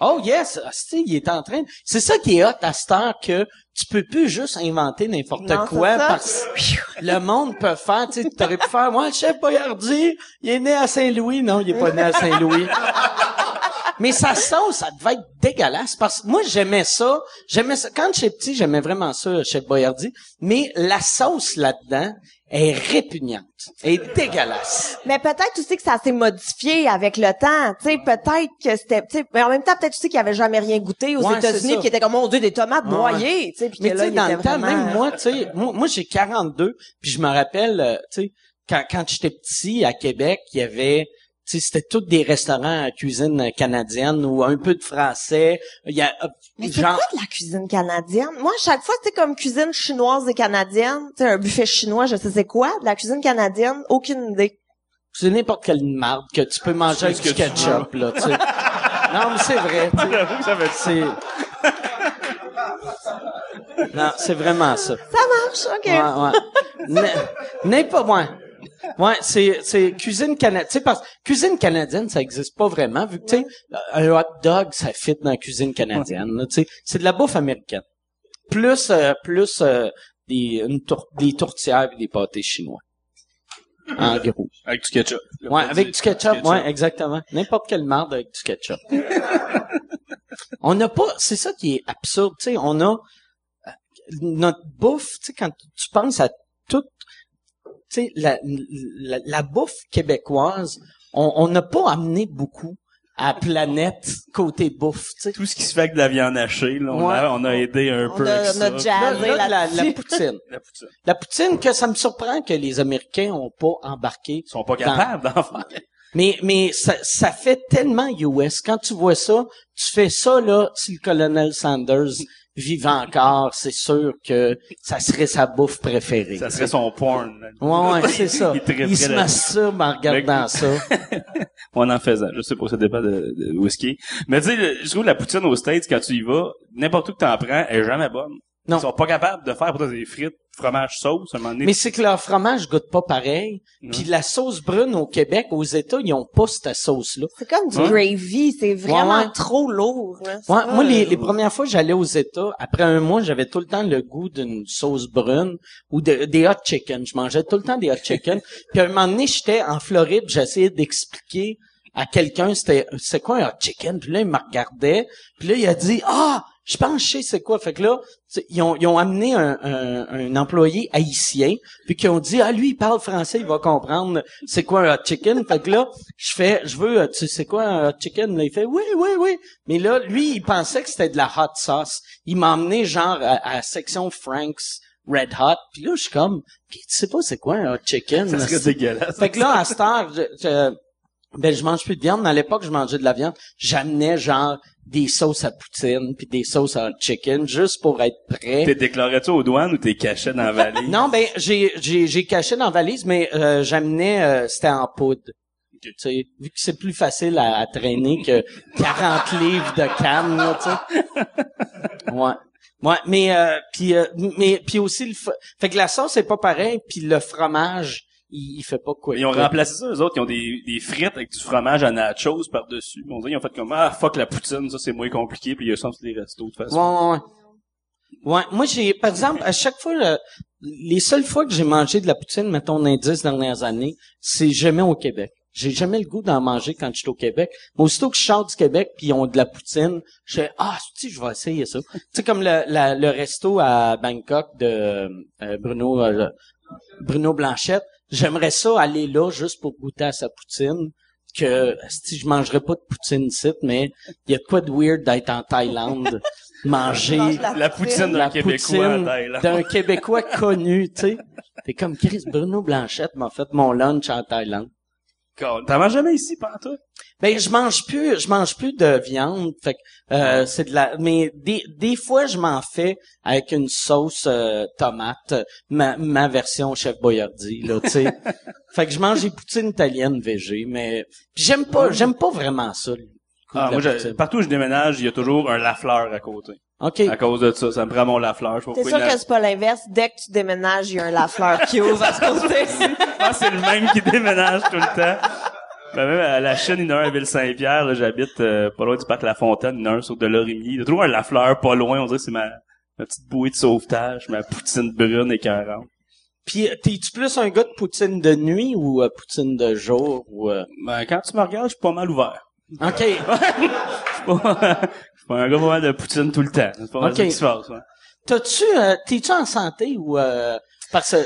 Oh yes, Asti, il est en train. C'est ça qui est hot à cette heure que tu peux plus juste inventer n'importe quoi parce que le monde peut faire. Tu sais, t'aurais pu faire. Moi, le chef Boyardi, il est né à Saint-Louis. Non, il est pas né à Saint-Louis. Mais sa sauce, ça devait être dégueulasse parce que moi j'aimais ça, j'aimais ça quand j'étais petit, j'aimais vraiment ça chef Boyardi, mais la sauce là-dedans est répugnante, est dégueulasse. Mais peut-être aussi que ça s'est modifié avec le temps. Tu sais, peut-être que c'était, tu sais, mais en même temps, peut-être aussi qu'il avait jamais rien goûté aux Ouais, États-Unis, qui était comme, mon Dieu, des tomates Ouais. broyées, tu sais, puis Mais que tu là, il dans était le temps, vraiment... même moi, tu sais, moi, moi j'ai 42, puis je me rappelle, euh, tu sais, quand, quand j'étais petit à Québec, il y avait, c'était tous des restaurants à cuisine canadienne ou un peu de français. Il y a, euh, Mais c'est genre, quoi de la cuisine canadienne? Moi, à chaque fois, c'est comme cuisine chinoise et canadienne. Tu sais, un buffet chinois, je sais c'est quoi. De la cuisine canadienne, aucune idée. c'est n'importe quelle marde que tu peux manger avec du ketchup, là, tu sais. non, mais c'est vrai, C'est... Non, c'est vraiment ça. Ça marche, OK. Ouais, ouais. N- N'importe, ouais. Ouais, c'est, c'est cuisine canadienne. Parce cuisine canadienne, ça existe pas vraiment, vu que, tu sais, un hot dog, ça fit dans la cuisine canadienne, là, tu sais. C'est de la bouffe américaine. Plus, euh, plus, euh, des, une tour- des tourtières et des pâtés chinois. En gros. Avec du ketchup. Le Ouais, plat avec du- du ketchup, ouais, exactement. N'importe quelle marde avec du ketchup. <laughs> on n'a pas, c'est ça qui est absurde, tu sais, on a euh, notre bouffe, tu sais, quand tu penses à toute, tu sais, la, la, la bouffe québécoise, on on n'a pas amené beaucoup à la planète côté bouffe, tu sais. Tout ce qui se fait avec de la viande hachée, là, on, Ouais. a, on a aidé un On peu a, avec on ça. a Là, jazzé là, la, là-dessus. la poutine. <laughs> La poutine. La poutine, que ça me surprend que les Américains ont pas embarqué Ils sont pas capables d'en faire. Mais, mais ça, ça fait tellement US. Quand tu vois ça, tu fais ça, là, si le colonel Sanders vivait encore, c'est sûr que ça serait sa bouffe préférée. Ça serait son porn. Ouais, ouais, c'est <laughs> ça. Il Il se masturbe en regardant Le- ça. <laughs> On en faisant. Je sais pas, ça dépend de, de whisky. Mais tu sais, je trouve la poutine aux States, quand tu y vas, n'importe où que t'en prends, elle est jamais bonne. Non. Ils sont pas capables de faire pour des frites, fromage, sauce, à un moment donné. Mais c'est que leur fromage goûte pas pareil. Puis la sauce brune au Québec, aux États, ils ont pas cette sauce-là. C'est comme du Hein? gravy, c'est vraiment Ouais, ouais. trop lourd. Là. C'est Ouais, pas, moi, les, les premières fois que j'allais aux États, après un mois, j'avais tout le temps le goût d'une sauce brune ou de, des hot chicken. Je mangeais tout le temps des hot chicken. <laughs> Puis à un moment donné, j'étais en Floride, j'essayais d'expliquer à quelqu'un c'était c'est quoi un hot chicken? Puis là, il me regardait. Puis là, il a dit ah, je pense que je sais c'est quoi. Fait que là, ils ont, ils ont amené un, un, un employé haïtien, puis qui ont dit ah lui il parle français, il va comprendre c'est quoi un hot chicken. Fait que là, je fais je veux tu sais c'est quoi un hot chicken? Là, il fait oui oui oui. Mais là, lui, il pensait que c'était de la hot sauce. Il m'a emmené genre à, à la section Frank's Red Hot. Puis là, je suis comme, Puis tu sais pas c'est quoi un hot chicken. serait dégueulasse. Fait que là, à cette heure, je, je- ben, je mange plus de viande. Dans l'époque, je mangeais de la viande. J'amenais genre des sauces à poutine puis des sauces à chicken juste pour être prêt. T'es déclaré-tu aux douanes ou t'es caché dans la vallée? <laughs> Non, ben j'ai j'ai j'ai caché dans la valise, mais euh, j'amenais euh, c'était en poudre. Tu sais, vu que c'est plus facile à, à traîner que 40 <laughs> livres de canne, là, tu sais. Ouais. Ouais, mais euh, puis euh, mais puis aussi le fait que la sauce est pas pareil, puis le fromage il, il fait pas quoi. Ils ont remplacé ça, eux autres, ils ont des, des frites avec du fromage à nachos par-dessus. On dirait, ils ont fait comme, ah, fuck la poutine, ça c'est moins compliqué, puis il y a ça les restos, de toute façon. Ouais, ouais, ouais. Ouais, moi j'ai, par exemple, à chaque fois, le- les seules fois que j'ai mangé de la poutine, mettons, dans les dix dernières années, c'est jamais au Québec. J'ai jamais le goût d'en manger quand je suis au Québec. Mais aussitôt que je sors du Québec puis ils ont de la poutine, je fais, ah, tu je vais essayer ça. tu sais, comme le, la- le resto à Bangkok de euh, Bruno, euh, Bruno Blanchette, j'aimerais ça aller là juste pour goûter à sa poutine que si je mangerais pas de poutine ici, mais il y a quoi de weird d'être en Thaïlande, <laughs> manger mange la La poutine d'un Québécois d'un Québécois connu, tu sais. T'es comme Chris Bruno Blanchette m'a fait mon lunch en Thaïlande. T'en manges jamais ici, pantoute? Ben je mange plus, je mange plus de viande, fait que euh, c'est de la. Mais des des fois je m'en fais avec une sauce euh, tomate, ma ma version chef Boyardi là, tu sais. <laughs> fait que je mange des poutines italiennes végé, mais j'aime pas, j'aime pas vraiment ça. Ah, moi, je- partout où je déménage, il y a toujours un Lafleur à côté. Ok. À cause de ça, ça me prend mon Lafleur. Je sais pas T'es sûr que c'est pas l'inverse. Dès que tu déménages, il y a un Lafleur qui ouvre à ce côté-ci. <laughs> Ah, c'est le même qui déménage tout le temps. Ben, même à la Chine, il y en a un à Ville-Saint-Pierre, là, j'habite euh, pas loin du parc La Fontaine, il y en a un sur Delorimier. Il y a toujours un Lafleur pas loin, on dirait que c'est ma, ma petite bouée de sauvetage, ma poutine brune et écœurante. Puis euh, t'es-tu plus un gars de poutine de nuit ou euh, poutine de jour ou euh, Ben, quand tu me regardes, je suis pas mal ouvert. Ok. Je suis pas, je suis pas un gars pas mal de poutine tout le temps. C'est pas mal Ok. ça qui se passe, ouais. T'as-tu, euh, t'es-tu en santé ou euh, parce que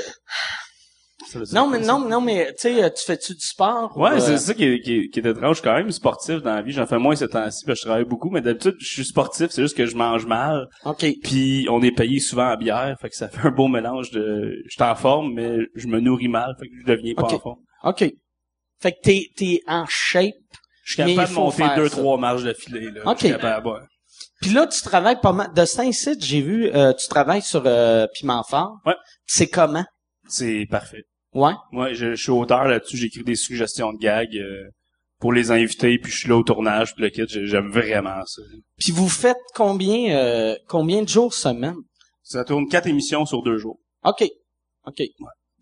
non mais non non mais tu sais, euh, tu fais-tu du sport ou, Ouais, euh, c'est ça qui est, qui, est, qui est étrange. Je suis quand même sportif dans la vie. J'en fais moins ces temps-ci parce que je travaille beaucoup. Mais d'habitude, je suis sportif. C'est juste que je mange mal. Ok. Puis on est payé souvent à bière. Fait que ça fait un beau mélange de... Je suis en forme, mais je me nourris mal. Fait que je deviens pas en forme. Ok. Fait que t'es t'es en shape. Je suis capable de monter deux, ça. trois marches de filet. Là. Ok. Je suis capable, ouais. Puis là tu travailles pas mal. De Saint-Cyr, j'ai vu, euh, tu travailles sur euh, Piment Fort. Ouais. C'est comment? C'est parfait. Ouais. Moi, je, je suis auteur là-dessus. J'écris des suggestions de gags euh, pour les invités. Puis je suis là au tournage. Puis le kit, j'ai- j'aime vraiment ça. Puis vous faites combien euh, combien de jours semaine? Ça tourne quatre émissions sur deux jours. OK. OK.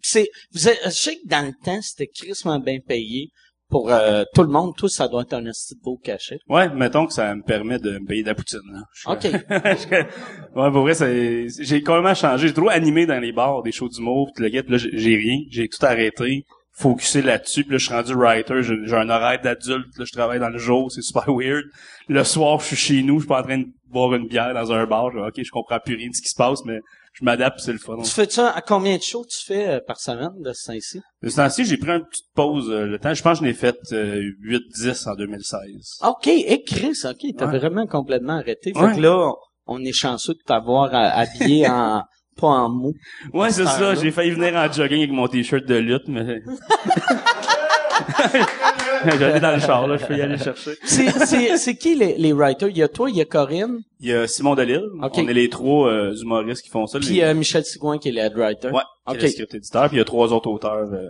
C'est, vous êtes- je sais que dans le temps, c'était crissement bien payé pour euh, tout le monde, tout ça doit être un de beau cachet. Ouais, mettons que ça me permet de me payer de la poutine. Là. Je- OK. <laughs> Je- ouais, pour vrai, c'est- j'ai complètement changé. J'ai trop animé dans les bars, des shows d'humour, pis le pis là, j'ai j'ai rien. J'ai tout arrêté, focusé là-dessus. Puis là, je suis rendu writer. J'ai j'ai un horaire d'adulte. Là, je travaille dans le jour. C'est super <laughs> weird. Le soir, je suis chez nous. Je suis pas en train de boire une bière dans un bar. Je, OK, je comprends plus rien de ce qui se passe, mais je m'adapte, c'est le fun. Tu fais ça à combien de shows tu fais euh, par semaine de ce temps-ci? De ce temps-ci, j'ai pris une petite pause. euh, le temps, je pense que je n'ai fait euh, 8-10 en 2016. OK, et Chris, OK, t'as Ouais. vraiment complètement arrêté. Fait Ouais. que là, on est chanceux de t'avoir euh, habillé <laughs> en pas en mou. Ouais, c'est ça. J'ai failli venir en jogging avec mon t-shirt de lutte, mais... <laughs> <laughs> J'allais dans le char, là. Je peux y aller le chercher. C'est, qui les, les writers? Il y a toi, il y a Corinne, Il y a Simon Delille. Ok. On est les trois euh, humoristes qui font ça. puis les- euh, Michel Sigouin qui est le head writer. Ouais, qui est le script éditeur. Puis il y a trois autres auteurs euh,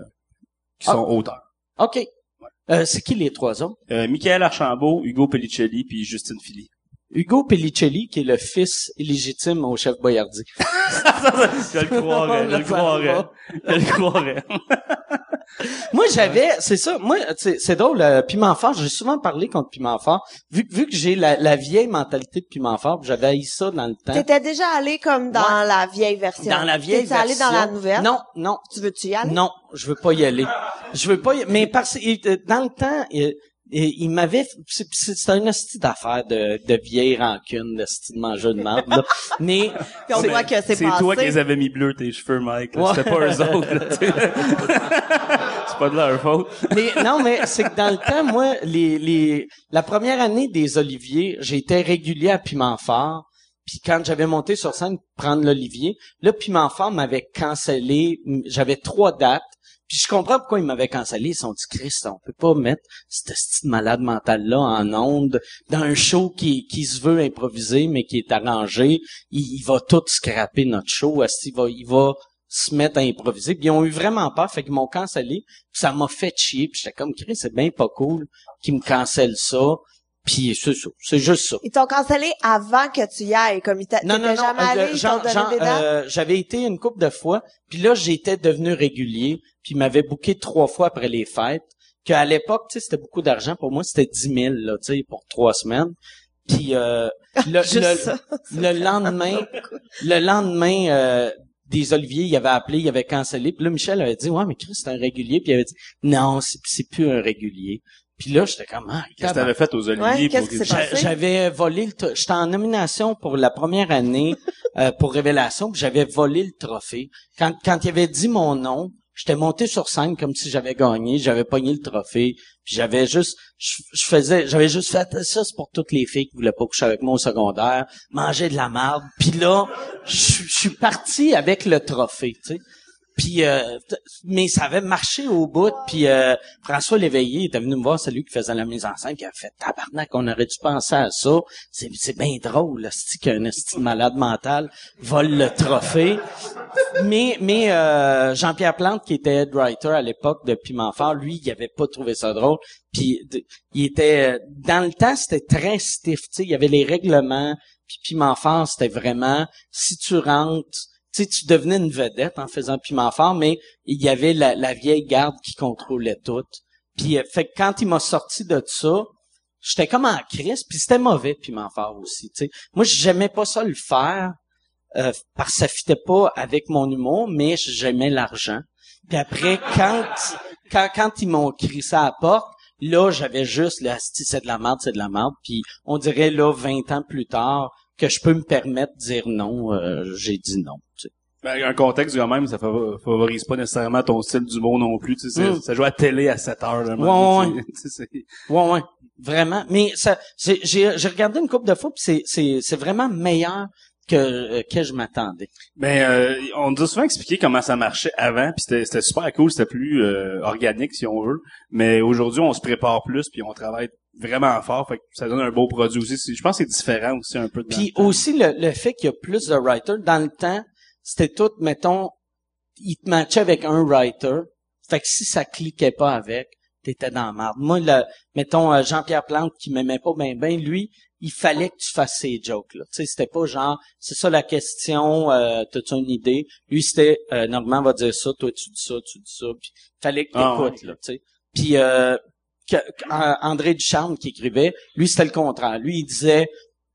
qui Ah. sont auteurs. OK. Euh, c'est qui les trois autres? Euh, Michael Archambault, Hugo Pellicelli, puis Justine Philly. Hugo Pellicelli, qui est le fils illégitime au chef Boyardi. <laughs> <laughs> je le croirais, je le croirais. Je le croirais. <laughs> Moi, j'avais, c'est ça, moi, c'est c'est drôle, euh, Piment Fort, j'ai souvent parlé contre Piment Fort, vu, vu que j'ai la, la vieille mentalité de Piment Fort, puis j'avais haï ça dans le temps. T'étais déjà allé comme dans Ouais. la vieille version? Dans la vieille T'es-tu allé version. dans la nouvelle? Non, non, Tu veux-tu y aller? non, je veux pas y aller. Je veux pas y... mais parce que euh, dans le temps, il, m'avait, c'est c'est- c'est un hostie d'affaires de, de vieille rancune, de style de manger de merde, là. <laughs> Mais, on c'est- voit que c'est C'est toi qui les avais mis bleus, tes cheveux, Mike. Ouais. C'était pas eux autres. là, tu sais. <laughs> c'est pas de leur faute. mais non, mais c'est que dans le temps, moi, les, les, la première année des Oliviers, j'étais régulier à Piment Fort. Puis quand j'avais monté sur scène pour prendre l'Olivier, là, Piment Fort m'avait cancellé. J'avais trois dates. Puis je comprends pourquoi ils m'avaient cancellé. Ils sont dit, Christ, on peut pas mettre cette petite malade mentale-là en onde dans un show qui, qui se veut improviser, mais qui est arrangé. Il, il va tout scraper notre show. Il va, il va se mettre à improviser? Puis ils ont eu vraiment peur, fait qu'ils m'ont cancellé. Puis ça m'a fait chier. Puis j'étais comme, Chris, c'est bien pas cool qu'ils me cancellent ça. Puis c'est ça. C'est juste ça. Ils t'ont cancellé avant que tu y ailles, comme ils t'a- Non, non, jamais euh, allé, ils donné des dates? euh, j'avais été une couple de fois, puis là, j'étais devenu régulier, puis ils m'avaient booké trois fois après les fêtes, qu'à l'époque, tu sais, c'était beaucoup d'argent. Pour moi, c'était 10 000, là, tu sais, pour trois semaines. Puis euh, <laughs> le, le lendemain, le lendemain euh, des Oliviers, il avait appelé, il avait cancellé. Puis là, Michel avait dit, ouais, mais Chris, c'est un régulier. Puis il avait dit, non, c'est, c'est plus un régulier. Puis là, j'étais comme, ah, Qu'est-ce que t'avais fait aux Oliviers? Ouais, qu'est-ce pour qui s'est que- passé? J'a- J'avais volé le tro- j'étais en nomination pour la première année <laughs> euh, pour Révélation, puis j'avais volé le trophée. Quand quand il avait dit mon nom, j'étais monté sur scène comme si j'avais gagné, j'avais pogné le trophée, puis j'avais juste je, je faisais j'avais juste fait ça c'est pour toutes les filles qui voulaient pas coucher avec moi au secondaire, manger de la marde. Puis là, je je suis parti avec le trophée, tu sais. Puis euh, mais ça avait marché au bout. Puis euh, François Léveillé était venu me voir, c'est lui qui faisait la mise en scène, qui a fait tabarnak, on aurait dû penser à ça. C'est c'est bien drôle, c'est qu'un esti de malade mental vole le trophée. Mais mais euh, Jean-Pierre Plante, qui était head writer à l'époque de Piment Fort, lui, il avait pas trouvé ça drôle. Puis il était dans le temps, c'était très stiff. Tu sais, il y avait les règlements. Puis Piment Fort, c'était vraiment si tu rentres tu tu devenais une vedette en faisant piment fort, mais il y avait la, vieille garde qui contrôlait tout. Puis, euh, fait que quand il m'a sorti de ça, j'étais comme en crise, puis c'était mauvais piment fort aussi. Tu sais, moi j'aimais pas ça le faire euh, parce que ça fitait pas avec mon humour, mais j'aimais l'argent. Puis après, quand quand quand ils m'ont crissé à la porte, là j'avais juste le Asti, c'est de la merde, c'est de la merde. Puis on dirait là 20 ans plus tard que je peux me permettre de dire non, euh, j'ai dit non. tu sais. Ben, un contexte quand même, ça favor- favorise pas nécessairement ton style d'humour non plus. Tu sais, c'est- Mm. Ça joue à télé à 7 heures. Là, Ouais, tu sais, <laughs> c'est- Ouais, ouais, vraiment. Mais ça, j'ai, regardé une couple de fois, puis c'est, c'est, c'est vraiment meilleur que euh, que je m'attendais. Ben, euh, on nous a souvent expliqué comment ça marchait avant, puis c'était c'était super cool, c'était plus euh, organique si on veut. Mais aujourd'hui, on se prépare plus, puis on travaille vraiment fort, fait que ça donne un beau produit aussi. Je pense que c'est différent aussi un peu. De Puis aussi le, le fait qu'il y a plus de writers dans le temps, c'était tout, mettons, il te matchait avec un writer. Fait que si ça cliquait pas avec, t'étais dans la merde. Moi, le, mettons euh, Jean-Pierre Plante qui m'aimait pas bien, ben lui, il fallait que tu fasses ces jokes là. Tu sais, c'était pas genre, c'est ça la question, euh, t'as-tu une idée? Lui, c'était euh, Normand va dire ça, toi tu dis ça, tu dis ça, puis fallait que Ah, t'écoutes là. Tu sais. Puis euh, que, euh, André Ducharme qui écrivait, lui c'était le contraire. Lui il disait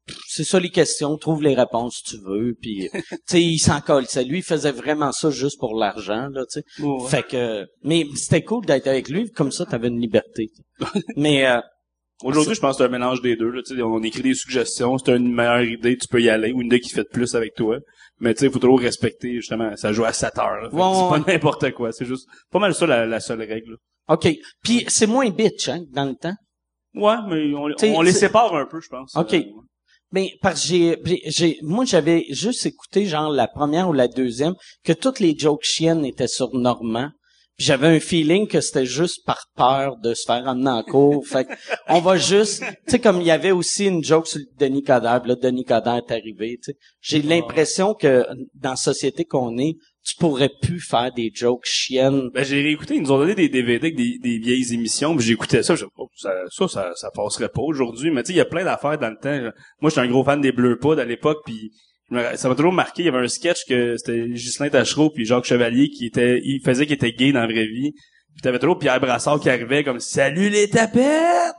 Pff, c'est ça les questions, trouve les réponses si tu veux, puis <laughs> tu sais il s'en colle. Lui il faisait vraiment ça juste pour l'argent là, tu sais. Ouais. Fait que mais c'était cool d'être avec lui, comme ça t'avais une liberté. <laughs> mais euh, Aujourd'hui, je pense que c'est un mélange des deux. Là. On écrit des suggestions, c'est une meilleure idée, tu peux y aller, ou une idée qui fait plus avec toi. Mais tu sais, il faut toujours respecter, justement, ça joue à 7 heures. Ouais, c'est pas n'importe quoi. C'est juste pas mal ça la, la seule règle. là. OK. Puis c'est moins bitch hein, dans le temps? Ouais, mais on, les sépare un peu, je pense. OK. Euh, Ben parce que j'ai j'ai- j'ai moi j'avais juste écouté genre la première ou la deuxième que toutes les jokes chiennes étaient sur Normand. J'avais un feeling que c'était juste par peur de se faire emmener en cours. <laughs> fait que on va juste tu sais comme il y avait aussi une joke sur Denis Coderre, puis là Denis Coderre est arrivé, tu sais. J'ai l'impression que dans la société qu'on est, tu pourrais plus faire des jokes chiennes. Ben, j'ai réécouté, ils nous ont donné des DVD avec des, des vieilles émissions, puis j'écoutais ça, je oh, ça, ça, ça, ça passerait pas aujourd'hui. Mais tu sais, il y a plein d'affaires dans le temps. Moi, j'étais un gros fan des Bleu Poudre à l'époque, puis ça m'a toujours marqué. Il y avait un sketch que c'était Ghislain Tachereau puis Jacques Chevalier qui était, il faisait qu'il était gay dans la vraie vie. Puis t'avais toujours Pierre Brassard qui arrivait comme Salut les tapettes!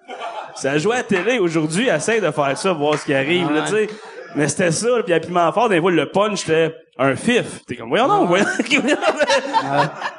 Ça jouait à la télé aujourd'hui, essaye de faire ça, voir ce qui arrive, là, Ouais. tu sais. Mais c'était ça, puis à Piment Fort, des fois, le punch, c'était un fif. T'es comme, voyons non, voyons. <laughs>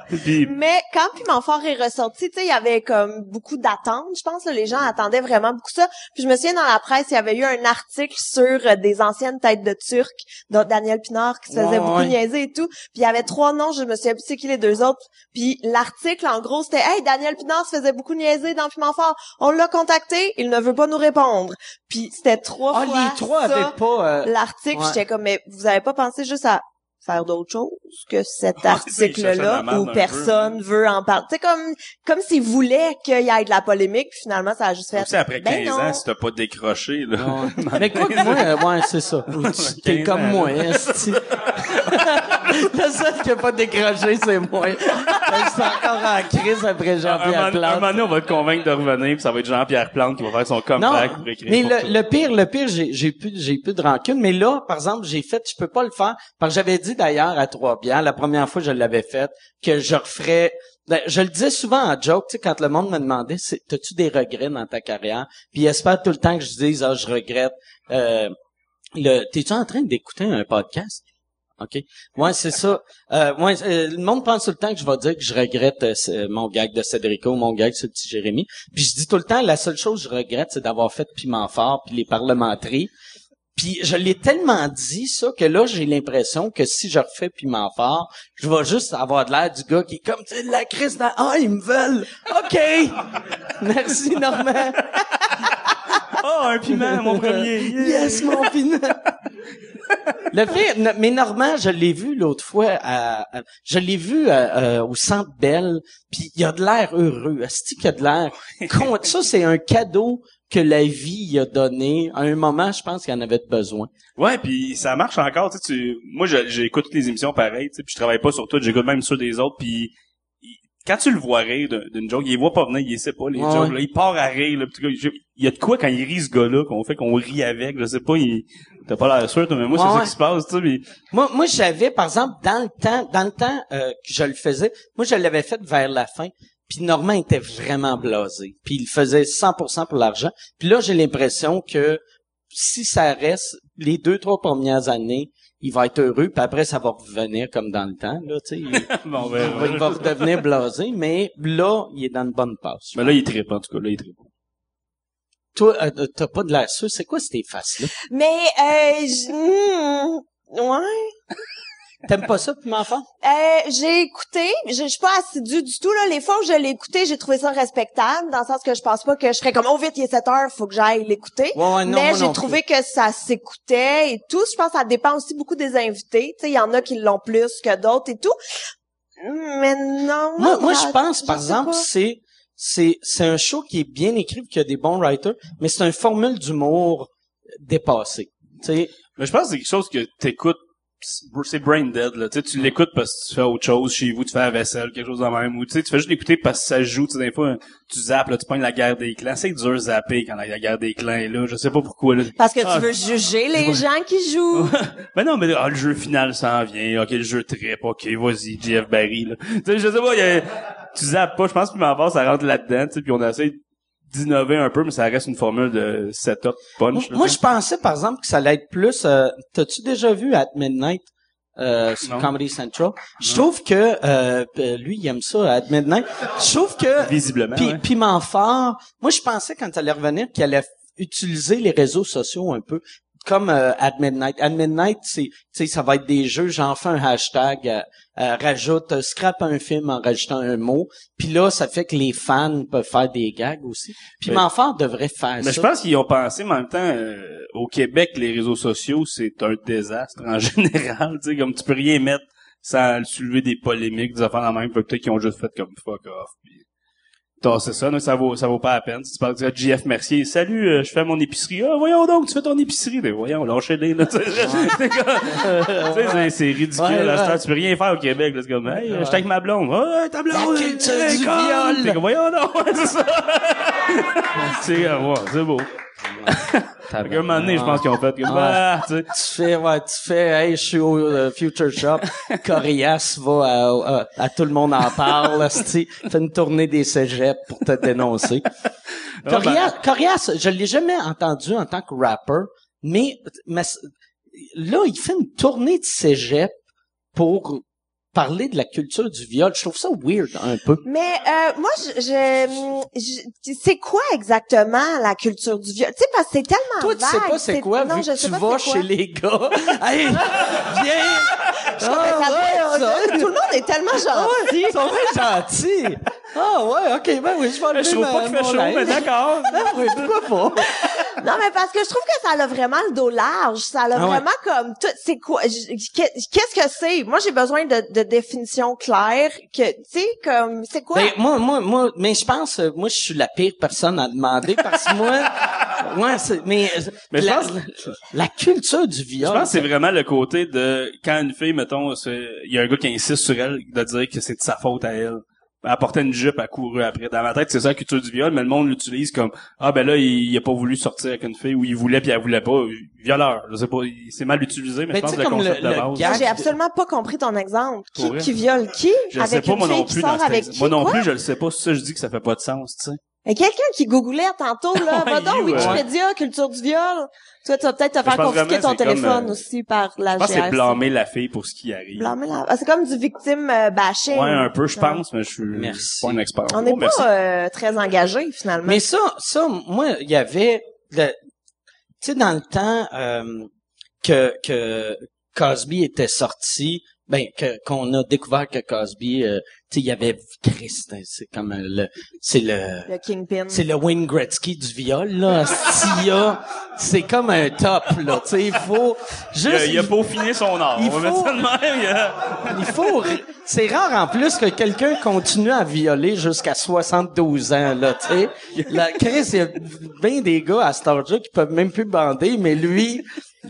puis, Mais quand Piment Fort est ressorti, tu sais, il y avait comme beaucoup d'attentes, je pense. là, les gens attendaient vraiment beaucoup ça. Puis je me souviens, dans la presse, il y avait eu un article sur euh, des anciennes têtes de Turc, dont Daniel Pinard, qui se faisait Ouais, beaucoup ouais. niaiser et tout. Puis il y avait trois noms, je me souviens plus c'est qui les deux autres. Puis l'article, en gros, c'était « Hey, Daniel Pinard se faisait beaucoup niaiser dans Piment Fort. On l'a contacté, il ne veut pas nous répondre. » Puis c'était trois Ah, fois les trois ça, avaient pas euh, l'article, Ouais. j'étais comme, mais vous avez pas pensé juste à faire d'autres choses que cet Ah, c'est article-là où personne veut en parler. Sais, comme, comme s'ils voulaient qu'il y ait de la polémique, puis finalement, ça a juste fait... aussi, après 15 ben ans, si t'as pas décroché, là. Mais quoi que moi, ouais, c'est ça. <laughs> T'es 15 comme ans, moi. <laughs> Le seul qui a pas décroché, c'est moi. Je suis encore en crise après Jean-Pierre moment- un moment Plante. donné, on va te convaincre de revenir, puis ça va être Jean-Pierre Plante qui va faire son Non, comeback pour écrire mais pour le, le pire, le pire, j'ai, j'ai plus, j'ai plus de rancune. Mais là, par exemple, j'ai fait, je peux pas le faire, parce que j'avais dit d'ailleurs à Trois Bières, la première fois que je l'avais fait, que je referais. ben, je le disais souvent en joke, tu sais, quand le monde me demandait, c'est, t'as-tu des regrets dans ta carrière? Puis il espère tout le temps que je dise, ah, je regrette. Euh, le, t'es-tu en train d'écouter un podcast? OK? Ouais, c'est ça. Euh, ouais, euh, le monde pense tout le temps que je vais dire que je regrette euh, ce- mon gag de Cédrico, mon gag sur le petit Jérémy. Puis je dis tout le temps, la seule chose que je regrette, c'est d'avoir fait Piment Fort puis les parlementeries. Puis je l'ai tellement dit ça que là j'ai l'impression que si je refais Piment Fort, je vais juste avoir de l'air du gars qui est comme tu sais, la crise dans ah ils me veulent. OK. <laughs> Merci Normand. <laughs> Oh, un piment, mon premier. <laughs> Yes, mon piment. Le mais Normand, je l'ai vu l'autre fois, à- à- je l'ai vu à- euh, au Centre Belle, puis il a de l'air heureux. Est-ce qu'il a de l'air? Ça, c'est un cadeau que la vie y a donné. À un moment, je pense qu'il en avait besoin. Ouais, puis ça marche encore, tu sais, tu... moi j'écoute toutes les émissions pareilles, tu sais, puis je travaille pas sur tout, j'écoute même ceux des autres, puis quand tu le vois rire d'un- d'une joke, il les voit pas venir, il sait pas les Ouais. jokes, là, il part à rire, là, il y a de quoi quand il rit ce gars-là qu'on fait qu'on rit avec, je sais pas, il t'as pas l'air sûr, toi, mais moi Ouais, c'est ça qui se passe, tu mais Moi, moi, j'avais, par exemple, dans le temps, dans le temps euh, que je le faisais, moi, je l'avais fait vers la fin. Puis Normand était vraiment blasé. Puis il faisait 100% pour l'argent. Puis là, j'ai l'impression que si ça reste les deux, trois premières années, il va être heureux. Puis après, ça va revenir comme dans le temps. Là, tu sais, il, <laughs> bon ben, il va- il va redevenir blasé. Mais là, il est dans une bonne passe. mais là il tripe en tout cas, là il tripe. Toi, euh, t'as pas de l'air sûr. C'est quoi ces faces-là? Mais, euh, hmm, ouais. T'aimes pas ça, puis enfant? Euh, j'ai écouté, je je suis pas assidue du tout là. Les fois où je l'ai écouté, j'ai trouvé ça respectable, dans le sens que je pense pas que je serais comme oh vite il est 7 heures, faut que j'aille l'écouter. Ouais, mais j'ai trouvé que ça s'écoutait et tout. Je pense que ça dépend aussi beaucoup des invités. Tu sais, il y en a qui l'ont plus que d'autres et tout. Mais non. Moi, moi, je pense, par exemple, c'est c'est c'est un show qui est bien écrit, qui a des bons writers, mais c'est une formule d'humour dépassée. Tu sais, Mais je pense que c'est quelque chose que t'écoutes, c'est brain dead, là. Tu sais, tu l'écoutes parce que tu fais autre chose chez vous, tu fais la vaisselle, quelque chose de même. Ou tu sais, tu fais juste l'écouter parce que ça joue, tu sais, des fois, tu zappes, là, tu pognes la guerre des clans. C'est dur de zapper quand la, guerre des clans est là. Je sais pas pourquoi, là. Parce que Ah. tu veux juger les gens qui jouent. <laughs> Mais non, mais ah, le jeu final s'en vient. Ok, le jeu trip. Ok, vas-y, JF Barry, là. Tu sais, je sais pas, il y a- tu zappes pas. Je pense que m'en ça rentre là-dedans, tu sais, puis on essaie d'innover un peu, mais ça reste une formule de setup punch. Moi, je pensais, par exemple, que ça allait être plus... euh, T'as-tu déjà vu At Midnight euh, sur Non. Comedy Central? Je trouve que... Euh, lui, il aime ça, At Midnight. Je trouve que... Visiblement, Puis. Piment fort, moi, je pensais, quand elle allait revenir, qu'elle allait utiliser les réseaux sociaux un peu. Comme euh, At Midnight. At Midnight, c'est, tu sais, ça va être des jeux, j'en fais un hashtag, euh, euh, rajoute, euh, scrape un film en rajoutant un mot. Puis là, ça fait que les fans peuvent faire des gags aussi. Piment fort devrait faire Mais ça. je pense qu'ils ont pensé, mais en même temps, euh, au Québec, les réseaux sociaux, c'est un désastre en <laughs> général. Tu sais, comme tu peux rien mettre sans soulever des polémiques, des affaires en même. Peut-être qu'ils ont juste fait comme fuck off. Puis... c'est ça, non, ça vaut, ça vaut pas la peine. Si tu parles de JF Mercier, salut, euh, je fais mon épicerie. Ah, voyons donc, tu fais ton épicerie. Mais voyons, lâchez-les, là. Tu sais, <laughs> c'est ridicule. Ouais, là, ouais. tu peux rien faire au Québec, là. C'est comme, hey, je avec ma blonde. Ah, ta blonde. La culture hey, du con. viol. Comme, voyons donc, <laughs> c'est ça. <laughs> c'est, euh, ouais, c'est beau. Fait qu'à un moment donné, je pense qu'ils ont fait comme, ah, tu sais. tu fais, ouais, tu fais, hey, je suis au euh, Future Shop, <laughs> Corias va à, à, à tout le monde en parle, asti, fait une tournée des cégeps pour te dénoncer. <laughs> Corias, Corias, je l'ai jamais entendu en tant que rapper, mais, mais là, il fait une tournée de cégep pour parler de la culture du viol. Je trouve ça weird un peu. Mais euh, moi, je, je, je- c'est quoi exactement la culture du viol? Tu sais, parce que c'est tellement Toi, tu sais pas c'est quoi, non, vu je que sais tu pas vas chez les gars. <laughs> hey, viens! Doit être ça. Tout le monde est tellement gentil. Ils sont bien gentils. Ah ouais, ok, ben oui, je vais Je trouve pas qu'il fait chaud, mais d'accord. <laughs> Ah oui, pourquoi pas? Non, mais parce que je trouve que ça a vraiment le dos large. Ça a Ah ouais. vraiment comme tout. C'est quoi? Qu'est-ce que c'est? Moi, j'ai besoin de, de définitions claires. Que, tu sais, comme, c'est quoi? Ben, moi, moi, moi, mais je pense, euh, moi, je suis la pire personne à demander parce que moi, <laughs> ouais, c'est, mais, euh, Mais je la, pense- la culture du Je viol. pense que c'est vraiment le côté de quand une fille, mettons, c'est- il y a un gars qui insiste sur elle de dire que c'est de sa faute à elle. Elle portait une jupe, elle couru après. Dans ma tête, c'est ça la culture du viol, mais le monde l'utilise comme ah ben là il, il a pas voulu sortir avec une fille ou il voulait puis elle voulait pas. Violeur, je sais pas, il- c'est mal utilisé, mais, Mais je pense que le comme concept le- de le base. j'ai absolument pas compris ton exemple. Qui, qui viole qui? Je le sais avec pas une moi fille non qui plus sort cet avec qui? Moi non quoi? plus, je le sais pas, c'est ça je dis que ça fait pas de sens, tu sais. Et quelqu'un qui googlait tantôt, là, <laughs> va donc, you, Wikipédia, culture du viol. Toi, tu vas peut-être te faire confisquer ton téléphone euh, aussi par la Je pense que c'est blâmer la fille pour ce qui arrive. Blâmer la- Ah, c'est comme du victime euh, bashing. Ouais, un peu, je Ouais. pense, mais je suis Merci. pas un expert. On n'est Oh, pas euh, très engagé finalement. Mais ça, ça, moi, il y avait, le- tu sais, dans le temps euh, que que Cosby était sorti, ben que qu'on a découvert que Cosby, euh, tu sais, il y avait Christ, c'est comme euh, le, c'est le, le kingpin. c'est le Wayne Gretzky du viol là. S'il c'est comme un top là, tu sais, il faut Il a, juste, il a peaufiné son art. il on va faut- mettre ça de même. il a- il faut, c'est rare en plus que quelqu'un continue à violer jusqu'à 72 ans, là, tu sais. La Chris, il y a bien des gars à cet âge-là qui peuvent même plus bander, mais lui,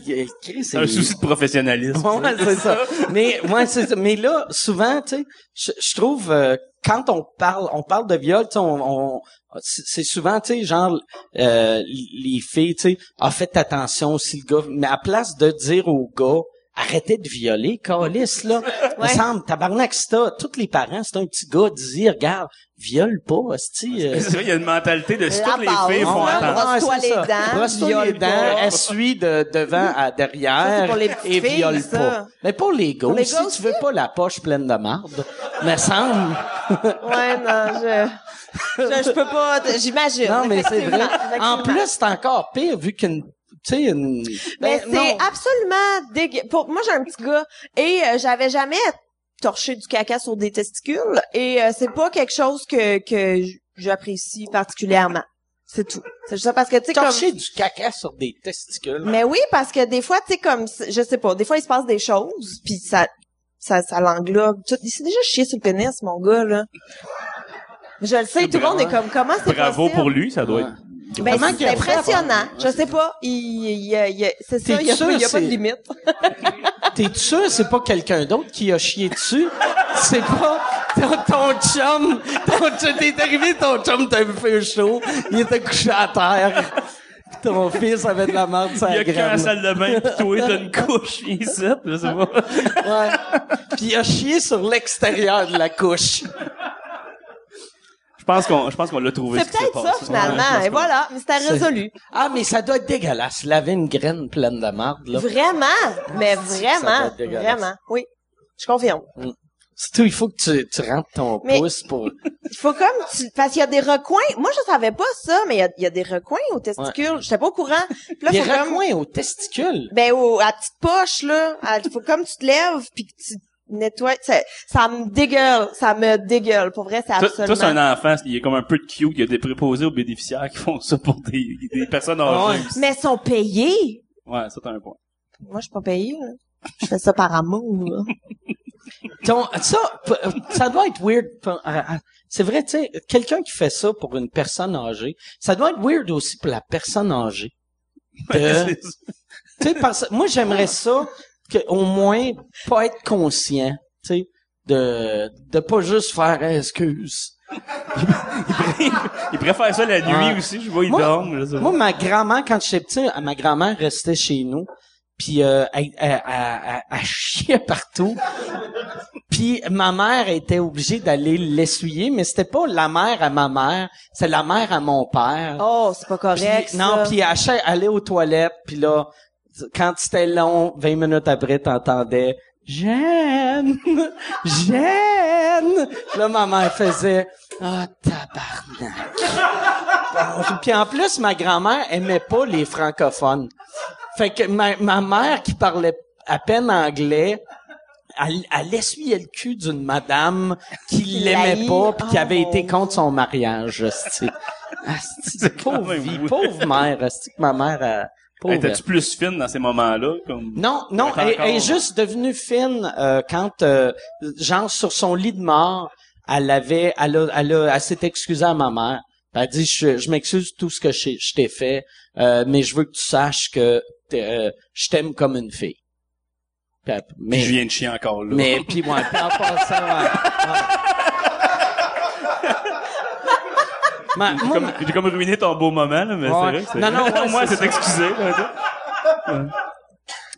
il- Chris, C'est un il- souci de professionnalisme. Ouais, c'est ça. Mais ouais, c'est ça. Mais là, souvent, tu sais, je, trouve euh, quand on parle, on parle de viol, on, on- c'est c'est souvent, tu sais, genre euh, les filles, tu sais, ah faites attention si le gars, mais à place de dire au gars Arrêtez de violer, calice, là. Il <laughs> me Ouais. semble, tabarnak, c'est ça. Tous les parents, c'est un petit gars, dis, regarde, viole pas, hostie. euh, C'est vrai, il y a une mentalité de si toutes les filles font ouais. attendre. Brosse-toi les ça. dents, Brosse-toi les viole dents, essuie de devant à derrière et filles, viole ça. pas. Mais pour les gars, les si gars tu veux pas la poche pleine de marde, me semble. <laughs> Ouais, non, je, je, je peux pas, j'imagine. Non, mais c'est vrai. En plus, c'est encore pire vu qu'une, tu sais, une. Mais Ben, c'est absolument dégueu. Pour moi, j'ai un petit gars et euh, j'avais jamais torché du caca sur des testicules et euh, c'est pas quelque chose que que j'apprécie particulièrement. C'est tout. C'est juste ça parce que tu sais comme Torcher du caca sur des testicules. mais oui parce que des fois tu sais comme je sais pas, des fois il se passe des choses puis ça ça ça l'englobe tout. Il s'est déjà chié sur le pénis mon gars là. Je le sais, tout le monde est comme comment c'est Bravo possible? pour lui, ça doit être. Ben, c'est impressionnant. Je sais pas. Il, il, il- il- c'est ça, T'es il y a, sûr, il y a pas de c'est- limite. <laughs> T'es sûr c'est pas quelqu'un d'autre qui a chié dessus? C'est pas ton, ton chum. Ton, chum- t'es arrivé, ton chum t'a fait chaud. Il était couché à terre. Puis Ton fils avait de la merde sur Il y a qu'un à la graine. salle de bain pis toi t'as une couche ici, je sais pas. Ouais. Puis il a chié sur l'extérieur de la couche. Pense qu'on, je pense qu'on l'a trouvé. C'est ce peut-être ça, passé. finalement. Ouais, Et voilà. Mais c'était C'est- résolu. Ah, mais ça doit être dégueulasse. Laver une graine pleine de marde, là. Vraiment? Mais Ça doit vraiment. être dégueulasse? Vraiment. Oui. Je confirme. C'est tout, il faut que tu, tu rentres ton Mais- pouce pour... <laughs> Il faut comme tu, parce qu'il y a des recoins. Moi, je savais pas ça, mais il y a, il y a des recoins aux testicules. J'étais pas au courant. Puis là, Des faut comme, recoins aux testicules? ben, au, à la petite poche, là. Il faut comme tu te lèves puis que tu nettoies. Ça, ça me dégueule. Ça me dégueule. Pour vrai, c'est absolument. toi, c'est un enfant, il y a comme un peu de cute, il y a des préposés aux bénéficiaires qui font ça pour des, des personnes Ah âgées. ouais. Mais ils sont payés. Ouais, ça, t'as un point. Moi, je suis pas payée, là. Je fais ça par amour, là. <laughs> Ton- ça, ça doit être weird. euh, euh, C'est vrai, tu sais, quelqu'un qui fait ça pour une personne âgée, ça doit être weird aussi pour la personne âgée. <laughs> De- C'est- tu sais, parce moi, j'aimerais ça que, au moins, pas être conscient, tu sais, de, de pas juste faire excuse. <laughs> il préfère ça la nuit Ouais. aussi, je vois, il Moi- dort. je sais pas. Moi, ma grand-mère, quand j'étais petit, ma grand-mère restait chez nous, puis euh, elle, elle, elle- elle- elle chiait partout. Puis ma mère était obligée d'aller l'essuyer, mais c'était pas la mère à ma mère, c'est la mère à mon père. Oh, c'est pas correct, Puis- non, ça. puis elle allait aux toilettes, puis là, quand c'était long, 20 minutes après, t'entendais « Jeanne! Jeanne! » Là, ma mère faisait « Ah, tabarnak! » Bon, Puis en plus, ma grand-mère aimait pas les francophones. Fait que ma, ma mère, qui parlait à peine anglais, elle, elle essuyait le cul d'une madame qui l'aimait pas puis qui Oh, avait été Dieu. contre son mariage. asti. Asti, pauvre vie, pauvre mère. asti, que ma mère a... T'es-tu plus fine dans ces moments-là? Comme... non, non, Elle est elle est encore- juste devenue fine euh, quand, euh, genre, sur son lit de mort, elle avait, elle a, elle a, elle s'est excusée à ma mère. Elle a dit, je, je m'excuse tout ce que je, je t'ai fait, euh, mais je veux que tu saches que euh, je t'aime comme une fille. Puis mais, je viens de chier encore là. mais puis ouais, puis en passant, ouais, ouais. <laughs> Ma- J'ai moi, comme, j'ai comme ruiné ton beau moment, là, mais Ouais. c'est vrai que c'est... Non, non, ouais, moins, c'est c'est excusé. là,